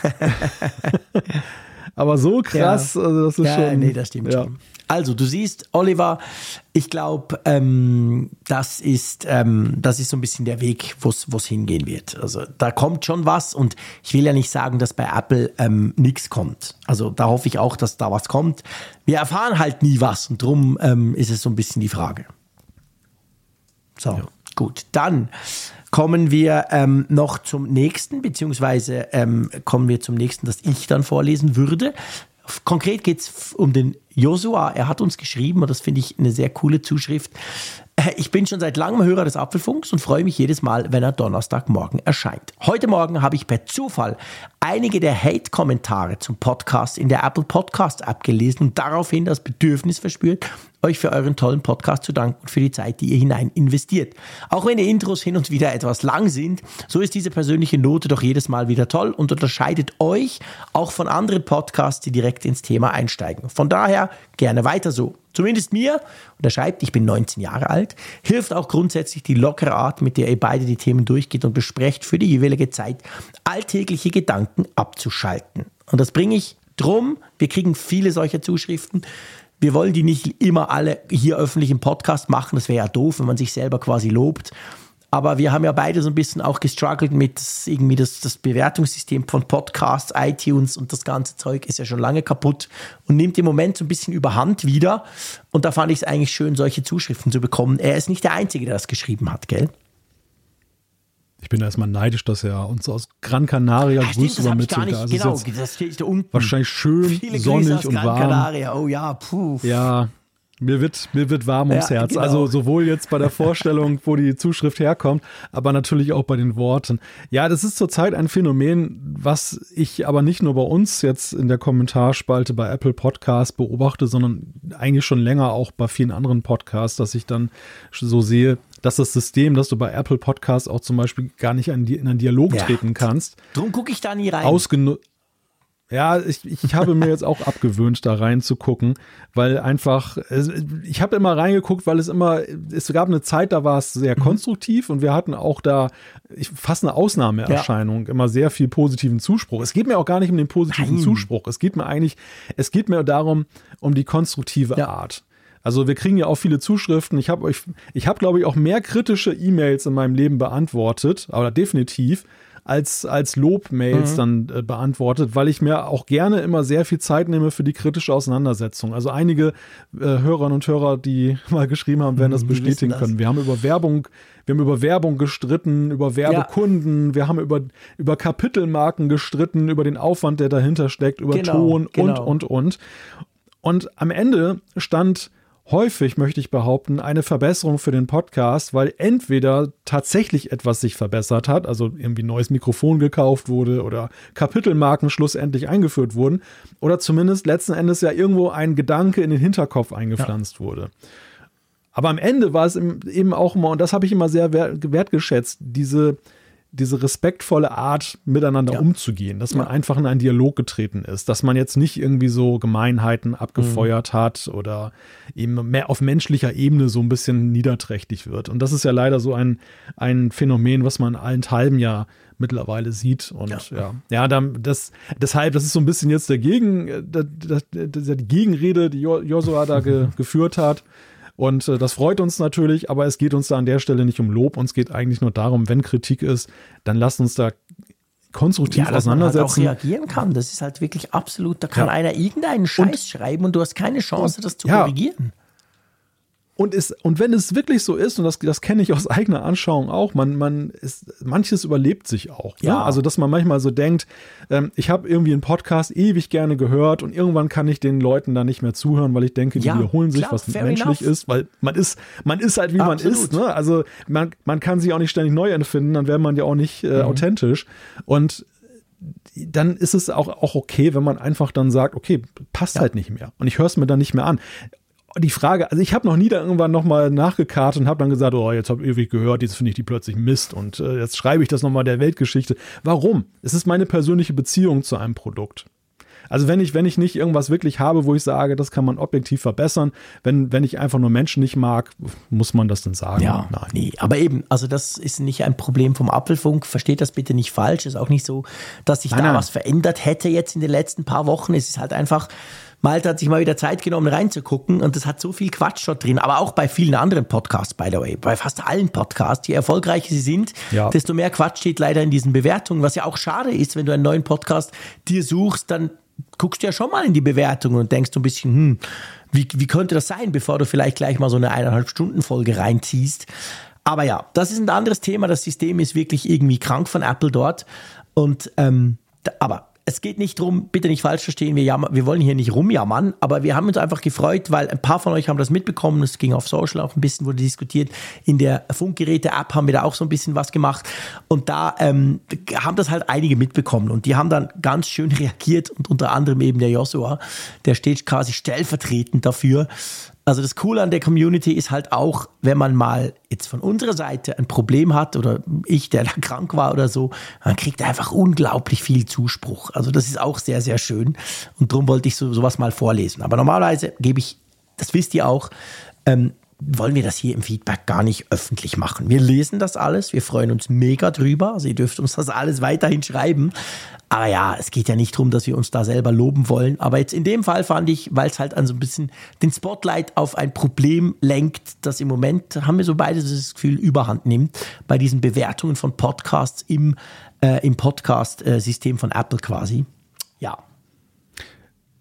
[SPEAKER 1] aber so krass, ja. also das ist ja, schon.
[SPEAKER 2] Nee, das stimmt ja. schon. Also, du siehst, Oliver, ich glaube, ähm, das, ist, ähm, das ist so ein bisschen der Weg, wo es hingehen wird. Also, da kommt schon was und ich will ja nicht sagen, dass bei Apple ähm, nichts kommt. Also, da hoffe ich auch, dass da was kommt. Wir erfahren halt nie was und darum ähm, ist es so ein bisschen die Frage. So, ja. gut. Dann kommen wir ähm, noch zum nächsten, beziehungsweise ähm, kommen wir zum nächsten, das ich dann vorlesen würde. Konkret geht es um den Josua. Er hat uns geschrieben, und das finde ich eine sehr coole Zuschrift. Äh, ich bin schon seit langem Hörer des Apfelfunks und freue mich jedes Mal, wenn er Donnerstagmorgen erscheint. Heute Morgen habe ich per Zufall einige der Hate-Kommentare zum Podcast in der Apple Podcast App gelesen und daraufhin das Bedürfnis verspürt, euch für euren tollen Podcast zu danken und für die Zeit, die ihr hinein investiert. Auch wenn die Intros hin und wieder etwas lang sind, so ist diese persönliche Note doch jedes Mal wieder toll und unterscheidet euch auch von anderen Podcasts, die direkt ins Thema einsteigen. Von daher gerne weiter so. Zumindest mir, und er schreibt, ich bin 19 Jahre alt, hilft auch grundsätzlich die lockere Art, mit der ihr beide die Themen durchgeht und besprecht für die jeweilige Zeit, alltägliche Gedanken abzuschalten. Und das bringe ich drum. Wir kriegen viele solcher Zuschriften. Wir wollen die nicht immer alle hier öffentlich im Podcast machen. Das wäre ja doof, wenn man sich selber quasi lobt. aber wir haben ja beide so ein bisschen auch gestruggelt mit irgendwie das, das Bewertungssystem von Podcasts, iTunes und das ganze Zeug ist ja schon lange kaputt und nimmt im Moment so ein bisschen überhand wieder. Und da fand ich es eigentlich schön, solche Zuschriften zu bekommen. Er ist nicht der Einzige, der das geschrieben hat, gell?
[SPEAKER 1] Ich bin erstmal neidisch, dass er uns aus Gran Canaria
[SPEAKER 2] Ah,
[SPEAKER 1] Grüße übermittelt.
[SPEAKER 2] nicht,
[SPEAKER 1] Also
[SPEAKER 2] genau, das steht da unten.
[SPEAKER 1] wahrscheinlich schön
[SPEAKER 2] Viele
[SPEAKER 1] sonnig
[SPEAKER 2] aus
[SPEAKER 1] und
[SPEAKER 2] Gran
[SPEAKER 1] warm.
[SPEAKER 2] Canaria. Oh ja, puh.
[SPEAKER 1] Ja, mir wird, mir wird warm ums
[SPEAKER 2] Ja,
[SPEAKER 1] Herz.
[SPEAKER 2] genau.
[SPEAKER 1] Also sowohl jetzt bei der Vorstellung, wo die Zuschrift herkommt, aber natürlich auch bei den Worten. Ja, das ist zurzeit ein Phänomen, was ich aber nicht nur bei uns jetzt in der Kommentarspalte bei Apple Podcasts beobachte, sondern eigentlich schon länger auch bei vielen anderen Podcasts, dass ich dann so sehe, dass das System, dass du bei Apple Podcasts auch zum Beispiel gar nicht in in einen Dialog
[SPEAKER 2] Ja.
[SPEAKER 1] treten kannst,
[SPEAKER 2] Drum gucke ich da nie rein.
[SPEAKER 1] ausgenutzt. Ja, ich, ich habe mir jetzt auch abgewöhnt, da reinzugucken, weil einfach, ich habe immer reingeguckt, weil es immer, es gab eine Zeit, da war es sehr
[SPEAKER 2] Mhm.
[SPEAKER 1] konstruktiv und wir hatten auch da ich, fast eine Ausnahmeerscheinung, immer sehr viel positiven Zuspruch. Es geht mir auch gar nicht um den positiven
[SPEAKER 2] Nein.
[SPEAKER 1] Zuspruch. Es geht mir eigentlich, es geht mir darum, um die konstruktive
[SPEAKER 2] Ja.
[SPEAKER 1] Art. Also wir kriegen ja auch viele Zuschriften. Ich habe euch, ich habe glaube ich auch mehr kritische E-Mails in meinem Leben beantwortet, aber definitiv als als Lobmails dann äh, beantwortet, weil ich mir auch gerne immer sehr viel Zeit nehme für die kritische Auseinandersetzung. Also einige äh, Hörerinnen und Hörer, die mal geschrieben haben, werden das
[SPEAKER 2] Mhm, die wissen
[SPEAKER 1] bestätigen
[SPEAKER 2] das.
[SPEAKER 1] können. Wir haben über Werbung, wir haben über Werbung gestritten, über Werbekunden, wir haben über über Kapitelmarken gestritten, über den Aufwand, der dahinter steckt, über
[SPEAKER 2] Genau,
[SPEAKER 1] Ton
[SPEAKER 2] genau.
[SPEAKER 1] und und und. Und am Ende stand häufig, möchte ich behaupten, eine Verbesserung für den Podcast, weil entweder tatsächlich etwas sich verbessert hat, also irgendwie ein neues Mikrofon gekauft wurde oder Kapitelmarken schlussendlich eingeführt wurden, oder zumindest letzten Endes ja irgendwo ein Gedanke in den Hinterkopf eingepflanzt wurde. Aber am Ende war es eben auch immer, und das habe ich immer sehr wert- wertgeschätzt, diese, diese respektvolle Art, miteinander
[SPEAKER 2] Ja.
[SPEAKER 1] umzugehen, dass man einfach in einen Dialog getreten ist, dass man jetzt nicht irgendwie so Gemeinheiten abgefeuert hat oder eben mehr auf menschlicher Ebene so ein bisschen niederträchtig wird. Und das ist ja leider so ein, ein Phänomen, was man allenthalben ja mittlerweile sieht. Und ja, ja, dann, das, deshalb, das ist so ein bisschen jetzt der Gegen, äh, das, das, das, die Gegenrede, die Jo- Josua da ge, geführt hat. Und äh, das freut uns natürlich, aber es geht uns da an der Stelle nicht um Lob. Uns geht eigentlich nur darum, wenn Kritik ist, dann lasst uns da konstruktiv
[SPEAKER 2] ja, dass man halt auch reagieren kann. Das ist halt wirklich absolut, da kann
[SPEAKER 1] Ja.
[SPEAKER 2] einer irgendeinen Scheiß schreiben und du hast keine Chance, das zu
[SPEAKER 1] ja.
[SPEAKER 2] korrigieren.
[SPEAKER 1] Und, ist, und wenn es wirklich so ist, und das, das kenne ich aus eigener Anschauung auch, man, man ist, manches überlebt sich auch. Ne?
[SPEAKER 2] Ja.
[SPEAKER 1] Also, dass man manchmal so denkt, ähm, ich habe irgendwie einen Podcast ewig gerne gehört und irgendwann kann ich den Leuten da nicht mehr zuhören, weil ich denke, die
[SPEAKER 2] Ja,
[SPEAKER 1] wiederholen sich,
[SPEAKER 2] klar,
[SPEAKER 1] was menschlich
[SPEAKER 2] enough.
[SPEAKER 1] ist, weil man ist, man ist halt wie man
[SPEAKER 2] Absolut.
[SPEAKER 1] ist. Ne? Also man, man kann sich auch nicht ständig neu empfinden, dann wäre man ja auch nicht
[SPEAKER 2] Mhm.
[SPEAKER 1] äh, authentisch. Und dann ist es auch, auch okay, wenn man einfach dann sagt, okay, passt halt nicht mehr. Und ich höre es mir dann nicht mehr an. Die Frage, also ich habe noch nie da irgendwann nochmal nachgekartet und habe dann gesagt, oh, jetzt habe ich ewig gehört, jetzt finde ich die plötzlich Mist und äh, jetzt schreibe ich das nochmal der Weltgeschichte. Warum? Es ist meine persönliche Beziehung zu einem Produkt. Also wenn ich, wenn ich nicht irgendwas wirklich habe, wo ich sage, das kann man objektiv verbessern, wenn, wenn ich einfach nur Menschen nicht mag, muss man das dann sagen?
[SPEAKER 2] Ja,
[SPEAKER 1] Nein.
[SPEAKER 2] nee, aber eben, also das ist nicht ein Problem vom Apfelfunk. Versteht das bitte nicht falsch. Ist auch nicht so, dass sich
[SPEAKER 1] Nein,
[SPEAKER 2] da
[SPEAKER 1] nein.
[SPEAKER 2] was verändert hätte jetzt in den letzten paar Wochen. Es ist halt einfach, Malte hat sich mal wieder Zeit genommen reinzugucken und es hat so viel Quatsch dort drin. Aber auch bei vielen anderen Podcasts, by the way, bei fast allen Podcasts, je erfolgreicher sie sind,
[SPEAKER 1] Ja.
[SPEAKER 2] desto mehr Quatsch steht leider in diesen Bewertungen. Was ja auch schade ist, wenn du einen neuen Podcast dir suchst, dann guckst du ja schon mal in die Bewertungen und denkst so ein bisschen, hm, wie, wie könnte das sein, bevor du vielleicht gleich mal so eine eineinhalb Stunden Folge reinziehst. Aber ja, das ist ein anderes Thema. Das System ist wirklich irgendwie krank von Apple dort. Und ähm, aber es geht nicht drum, bitte nicht falsch verstehen, wir, jammer, wir wollen hier nicht rumjammern, aber wir haben uns einfach gefreut, weil ein paar von euch haben das mitbekommen. Es ging auf Social auch ein bisschen, wurde diskutiert. In der Funkgeräte-App haben wir da auch so ein bisschen was gemacht. Und da ähm, haben das halt einige mitbekommen. Und die haben dann ganz schön reagiert und unter anderem eben der Joshua, der steht quasi stellvertretend dafür. Also das Coole an der Community ist halt auch, wenn man mal jetzt von unserer Seite ein Problem hat oder ich, der da krank war oder so, man kriegt einfach unglaublich viel Zuspruch. Also das ist auch sehr, sehr schön. Und darum wollte ich so, sowas mal vorlesen. Aber normalerweise gebe ich, das wisst ihr auch, ähm, wollen wir das hier im Feedback gar nicht öffentlich machen. Wir lesen das alles, wir freuen uns mega drüber. Also ihr dürft uns das alles weiterhin schreiben. Aber ja, es geht ja nicht darum, dass wir uns da selber loben wollen. Aber jetzt in dem Fall fand ich, weil es halt an so ein bisschen den Spotlight auf ein Problem lenkt, das im Moment, haben wir so beide das Gefühl, überhand nimmt bei diesen Bewertungen von Podcasts im, äh, im Podcast-System von Apple quasi. Ja,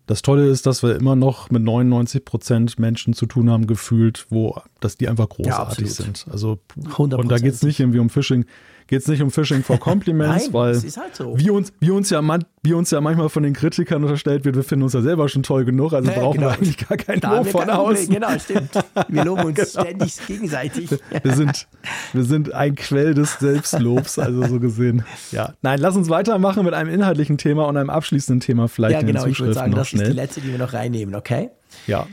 [SPEAKER 1] das Tolle ist, dass wir immer noch mit 99 Prozent Menschen zu tun haben, gefühlt, wo, dass die einfach großartig ja, sind. Also, 100%. und da geht es nicht irgendwie um Phishing geht es nicht um Phishing for Compliments, Nein, weil halt so. wie, uns, wie, uns ja man, wie uns ja manchmal von den Kritikern unterstellt wird, wir finden uns ja selber schon toll genug, also ja, brauchen genau. wir eigentlich gar keinen Lob von außen.
[SPEAKER 2] Genau, stimmt. Wir loben uns genau. ständig gegenseitig.
[SPEAKER 1] Wir sind, wir sind ein Quell des Selbstlobs, also so gesehen. Ja, nein, lass uns weitermachen mit einem inhaltlichen Thema und einem abschließenden Thema vielleicht ja, genau, in den Zuschriften ich würde sagen,
[SPEAKER 2] das
[SPEAKER 1] schnell.
[SPEAKER 2] ist die letzte, die wir noch reinnehmen, okay?
[SPEAKER 1] Ja,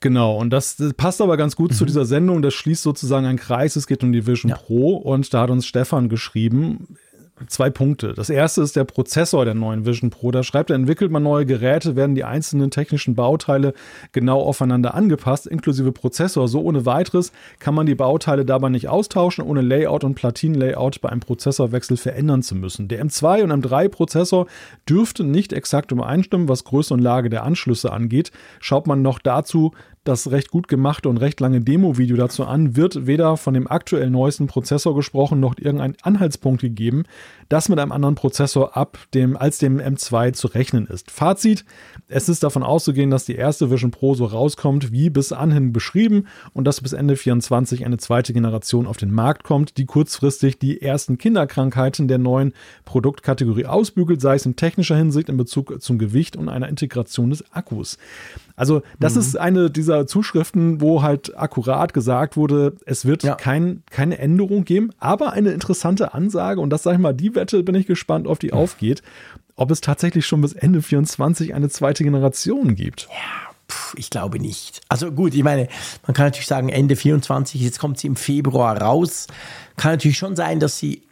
[SPEAKER 1] Genau, und das, das, passt aber ganz gut mhm. zu dieser Sendung. Das schließt sozusagen einen Kreis. Es geht um die Vision ja. Pro und da hat uns Stefan geschrieben, zwei Punkte. Das erste ist der Prozessor der neuen Vision Pro. Da schreibt er, entwickelt man neue Geräte, werden die einzelnen technischen Bauteile genau aufeinander angepasst, inklusive Prozessor. So ohne weiteres kann man die Bauteile dabei nicht austauschen, ohne Layout und Platinenlayout bei einem Prozessorwechsel verändern zu müssen. Der M2 und M3 Prozessor dürften nicht exakt übereinstimmen, was Größe und Lage der Anschlüsse angeht. Schaut man noch dazu das recht gut gemachte und recht lange Demo-Video dazu an, wird weder von dem aktuell neuesten Prozessor gesprochen, noch irgendein Anhaltspunkt gegeben, das mit einem anderen Prozessor ab dem, als dem M2 zu rechnen ist. Fazit, es ist davon auszugehen, dass die erste Vision Pro so rauskommt, wie bis anhin beschrieben und dass bis Ende 2024 eine zweite Generation auf den Markt kommt, die kurzfristig die ersten Kinderkrankheiten der neuen Produktkategorie ausbügelt, sei es in technischer Hinsicht in Bezug zum Gewicht und einer Integration des Akkus. Also das mhm. ist eine dieser Zuschriften, wo halt akkurat gesagt wurde, es wird ja. kein, keine Änderung geben, aber eine interessante Ansage und das sage ich mal, die Wette bin ich gespannt, ob die aufgeht, ob es tatsächlich schon bis Ende 24 eine zweite Generation gibt.
[SPEAKER 2] Ja, ich glaube nicht. Also gut, ich meine, man kann natürlich sagen, Ende 24, jetzt kommt sie im Februar raus. Kann natürlich schon sein, dass sie.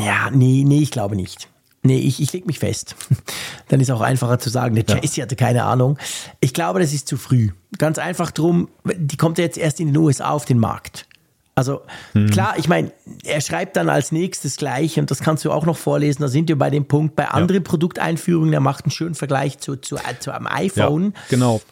[SPEAKER 2] Ja, nee, nee, ich glaube nicht. Nee, ich, ich lege mich fest. Dann ist auch einfacher zu sagen, der Chasey hatte keine Ahnung. Ich glaube, das ist zu früh. Ganz einfach drum, die kommt jetzt erst in den USA auf den Markt. Also hm. klar, ich meine, er schreibt dann als nächstes gleich, und das kannst du auch noch vorlesen, da sind wir bei dem Punkt, bei anderen ja. Produkteinführungen, er macht einen schönen Vergleich zu, zu, zu einem iPhone.
[SPEAKER 1] Ja, genau,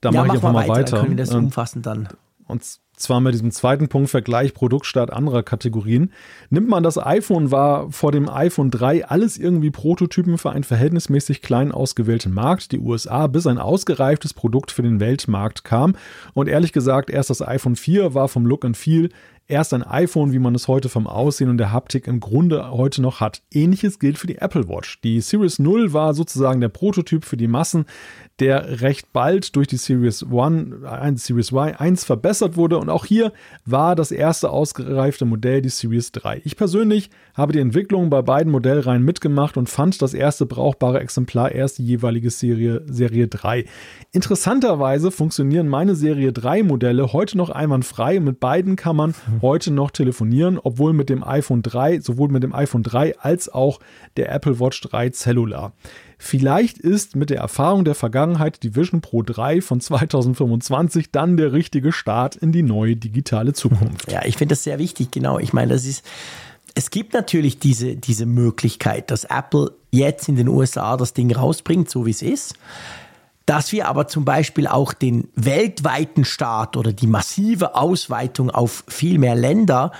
[SPEAKER 1] da ja, mache ich einfach mal weiter. weiter. Dann
[SPEAKER 2] können wir das umfassend dann.
[SPEAKER 1] Und zwar mit diesem zweiten Punkt Vergleich Produktstart anderer Kategorien. Nimmt man das iPhone, war vor dem iPhone 3 alles irgendwie Prototypen für einen verhältnismäßig klein ausgewählten Markt, die USA, bis ein ausgereiftes Produkt für den Weltmarkt kam. Und ehrlich gesagt, erst das iPhone 4 war vom Look and Feel erst ein iPhone, wie man es heute vom Aussehen und der Haptik im Grunde heute noch hat. Ähnliches gilt für die Apple Watch. Die Series 0 war sozusagen der Prototyp für die Massen, der recht bald durch die Series One, äh, Series Y 1 verbessert wurde und auch hier war das erste ausgereifte Modell die Series 3. Ich persönlich habe die Entwicklung bei beiden Modellreihen mitgemacht und fand das erste brauchbare Exemplar erst die jeweilige Serie, Serie 3. Interessanterweise funktionieren meine Serie 3 Modelle heute noch einwandfrei mit beiden kann man heute noch telefonieren, obwohl mit dem iPhone 3, sowohl mit dem iPhone 3 als auch der Apple Watch 3 Cellular. Vielleicht ist mit der Erfahrung der Vergangenheit die Vision Pro 3 von 2025 dann der richtige Start in die neue digitale Zukunft.
[SPEAKER 2] Ja, ich finde das sehr wichtig, genau. Ich meine, das ist, es gibt natürlich diese, diese Möglichkeit, dass Apple jetzt in den USA das Ding rausbringt, so wie es ist. Dass wir aber zum Beispiel auch den weltweiten Start oder die massive Ausweitung auf viel mehr Länder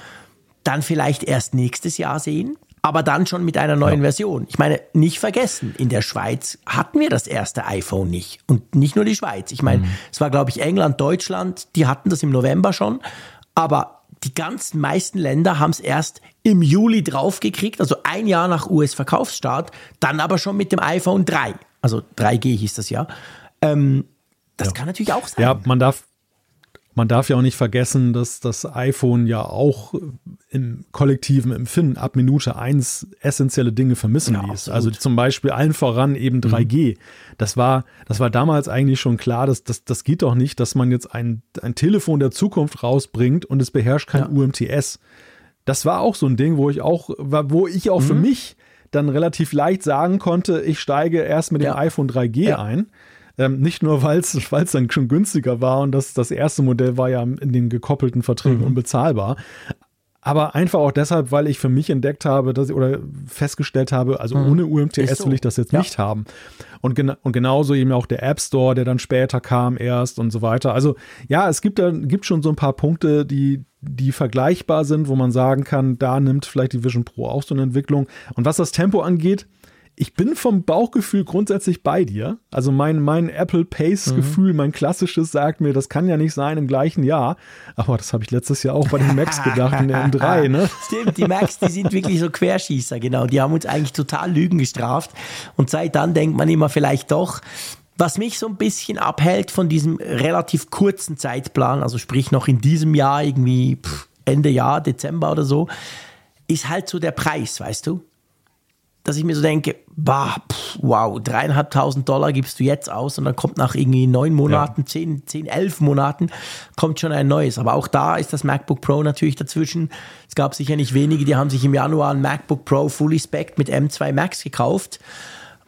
[SPEAKER 2] dann vielleicht erst nächstes Jahr sehen aber dann schon mit einer neuen ja. Version. Ich meine, nicht vergessen, in der Schweiz hatten wir das erste iPhone nicht. Und nicht nur die Schweiz. Ich meine, mhm. es war, glaube ich, England, Deutschland, die hatten das im November schon. Aber die ganzen meisten Länder haben es erst im Juli draufgekriegt, also ein Jahr nach US-Verkaufsstart, dann aber schon mit dem iPhone 3. Also 3G hieß das ja. Ähm, das ja. kann natürlich auch sein.
[SPEAKER 1] Ja, man darf, man darf ja auch nicht vergessen, dass das iPhone ja auch im kollektiven Empfinden ab Minute 1 essentielle Dinge vermissen ja, ließ. Also zum Beispiel allen voran eben 3G. Mhm. Das war, das war damals eigentlich schon klar, dass das, das geht doch nicht, dass man jetzt ein, ein Telefon der Zukunft rausbringt und es beherrscht kein ja. UMTS. Das war auch so ein Ding, wo ich auch, wo ich auch mhm. für mich dann relativ leicht sagen konnte, ich steige erst mit dem ja. iPhone 3G ein Ähm, nicht nur, weil es dann schon günstiger war und das, das erste Modell war ja in den gekoppelten Verträgen mhm. unbezahlbar, aber einfach auch deshalb, weil ich für mich entdeckt habe, dass ich, oder festgestellt habe, also mhm. ohne UMTS so. will ich das jetzt ja. nicht haben. Und, gena und genauso eben auch der App Store, der dann später kam erst und so weiter. Also ja, es gibt da gibt schon so ein paar Punkte, die die vergleichbar sind, wo man sagen kann, da nimmt vielleicht die Vision Pro auch so eine Entwicklung. Und was das Tempo angeht, ich bin vom Bauchgefühl grundsätzlich bei dir. Also mein, mein Apple Pace-Gefühl, mhm. mein klassisches sagt mir, das kann ja nicht sein im gleichen Jahr. Aber das habe ich letztes Jahr auch bei den Macs gedacht, in der M3, ne?
[SPEAKER 2] Stimmt, die Macs, die sind wirklich so Querschießer, genau. Die haben uns eigentlich total Lügen gestraft. Und seit dann denkt man immer vielleicht doch, was mich so ein bisschen abhält von diesem relativ kurzen Zeitplan, also sprich noch in diesem Jahr irgendwie Ende Jahr, Dezember oder so, ist halt so der Preis, weißt du? Dass ich mir so denke, bah, pff, wow, dreieinhalbtausend Dollar gibst du jetzt aus und dann kommt nach irgendwie neun Monaten, ja. zehn, zehn, elf Monaten, kommt schon ein neues. Aber auch da ist das MacBook Pro natürlich dazwischen. Es gab sicher nicht wenige, die haben sich im Januar ein MacBook Pro Fully Spec mit M2 Max gekauft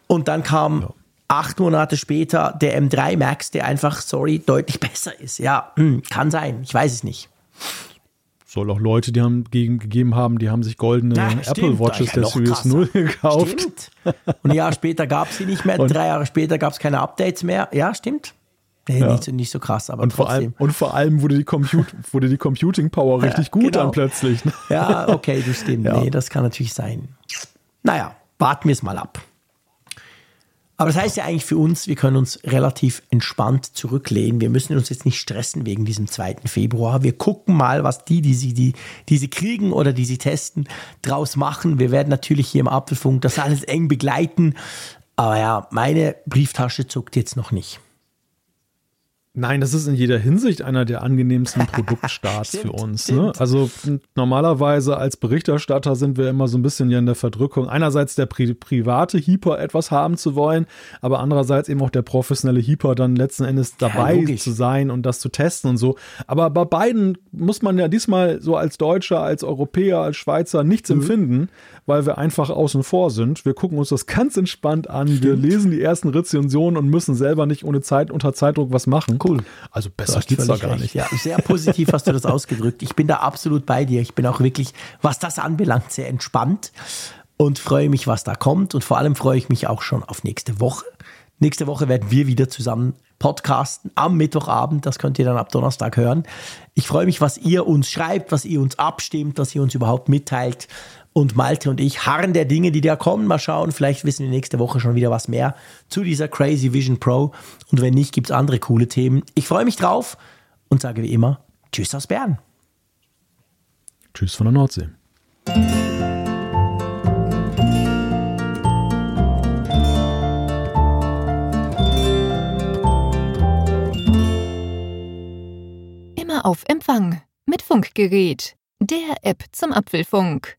[SPEAKER 2] und dann kam ja. acht Monate später der M3 Max, der einfach, sorry, deutlich besser ist. Ja, hm, kann sein, ich weiß es nicht
[SPEAKER 1] soll auch Leute, die haben gegen, gegeben haben, die haben sich goldene ja, Apple Watches der Series 0 gekauft.
[SPEAKER 2] Stimmt. Und ein Jahr später gab es sie nicht mehr, und drei Jahre später gab es keine Updates mehr. Ja, stimmt. Nee, ja. nicht, so, nicht so krass, aber
[SPEAKER 1] und
[SPEAKER 2] trotzdem.
[SPEAKER 1] Vor allem, und vor allem wurde die, Comput wurde die Computing Power richtig gut genau. dann plötzlich. Ne?
[SPEAKER 2] Ja, okay, du stimmt. Ja. Nee, das kann natürlich sein. Naja, warten wir es mal ab. Aber das heißt ja eigentlich für uns, wir können uns relativ entspannt zurücklehnen. Wir müssen uns jetzt nicht stressen wegen diesem 2. Februar. Wir gucken mal, was die, die sie, die, die sie kriegen oder die sie testen, draus machen. Wir werden natürlich hier im Apfelfunk das alles eng begleiten. Aber ja, meine Brieftasche zuckt jetzt noch nicht.
[SPEAKER 1] Nein, das ist in jeder Hinsicht einer der angenehmsten Produktstarts stimmt, für uns. Ne? Also normalerweise als Berichterstatter sind wir immer so ein bisschen ja in der Verdrückung. Einerseits der Pri private Hyper etwas haben zu wollen, aber andererseits eben auch der professionelle Hyper dann letzten Endes dabei ja, zu sein und das zu testen und so. Aber bei beiden muss man ja diesmal so als Deutscher, als Europäer, als Schweizer nichts mhm. empfinden, weil wir einfach außen vor sind. Wir gucken uns das ganz entspannt an. Stimmt. Wir lesen die ersten Rezensionen und müssen selber nicht ohne Zeit unter Zeitdruck was machen.
[SPEAKER 2] Cool.
[SPEAKER 1] Also besser geht's da gar recht. nicht.
[SPEAKER 2] Ja, sehr positiv hast du das ausgedrückt. Ich bin da absolut bei dir. Ich bin auch wirklich, was das anbelangt, sehr entspannt und freue mich, was da kommt. Und vor allem freue ich mich auch schon auf nächste Woche. Nächste Woche werden wir wieder zusammen podcasten am Mittwochabend. Das könnt ihr dann ab Donnerstag hören. Ich freue mich, was ihr uns schreibt, was ihr uns abstimmt, was ihr uns überhaupt mitteilt und Malte und ich harren der Dinge, die da kommen. Mal schauen, vielleicht wissen wir nächste Woche schon wieder was mehr zu dieser Crazy Vision Pro. Und wenn nicht, gibt es andere coole Themen. Ich freue mich drauf und sage wie immer Tschüss aus Bern.
[SPEAKER 1] Tschüss von der Nordsee.
[SPEAKER 3] Immer auf Empfang mit Funkgerät, der App zum Apfelfunk.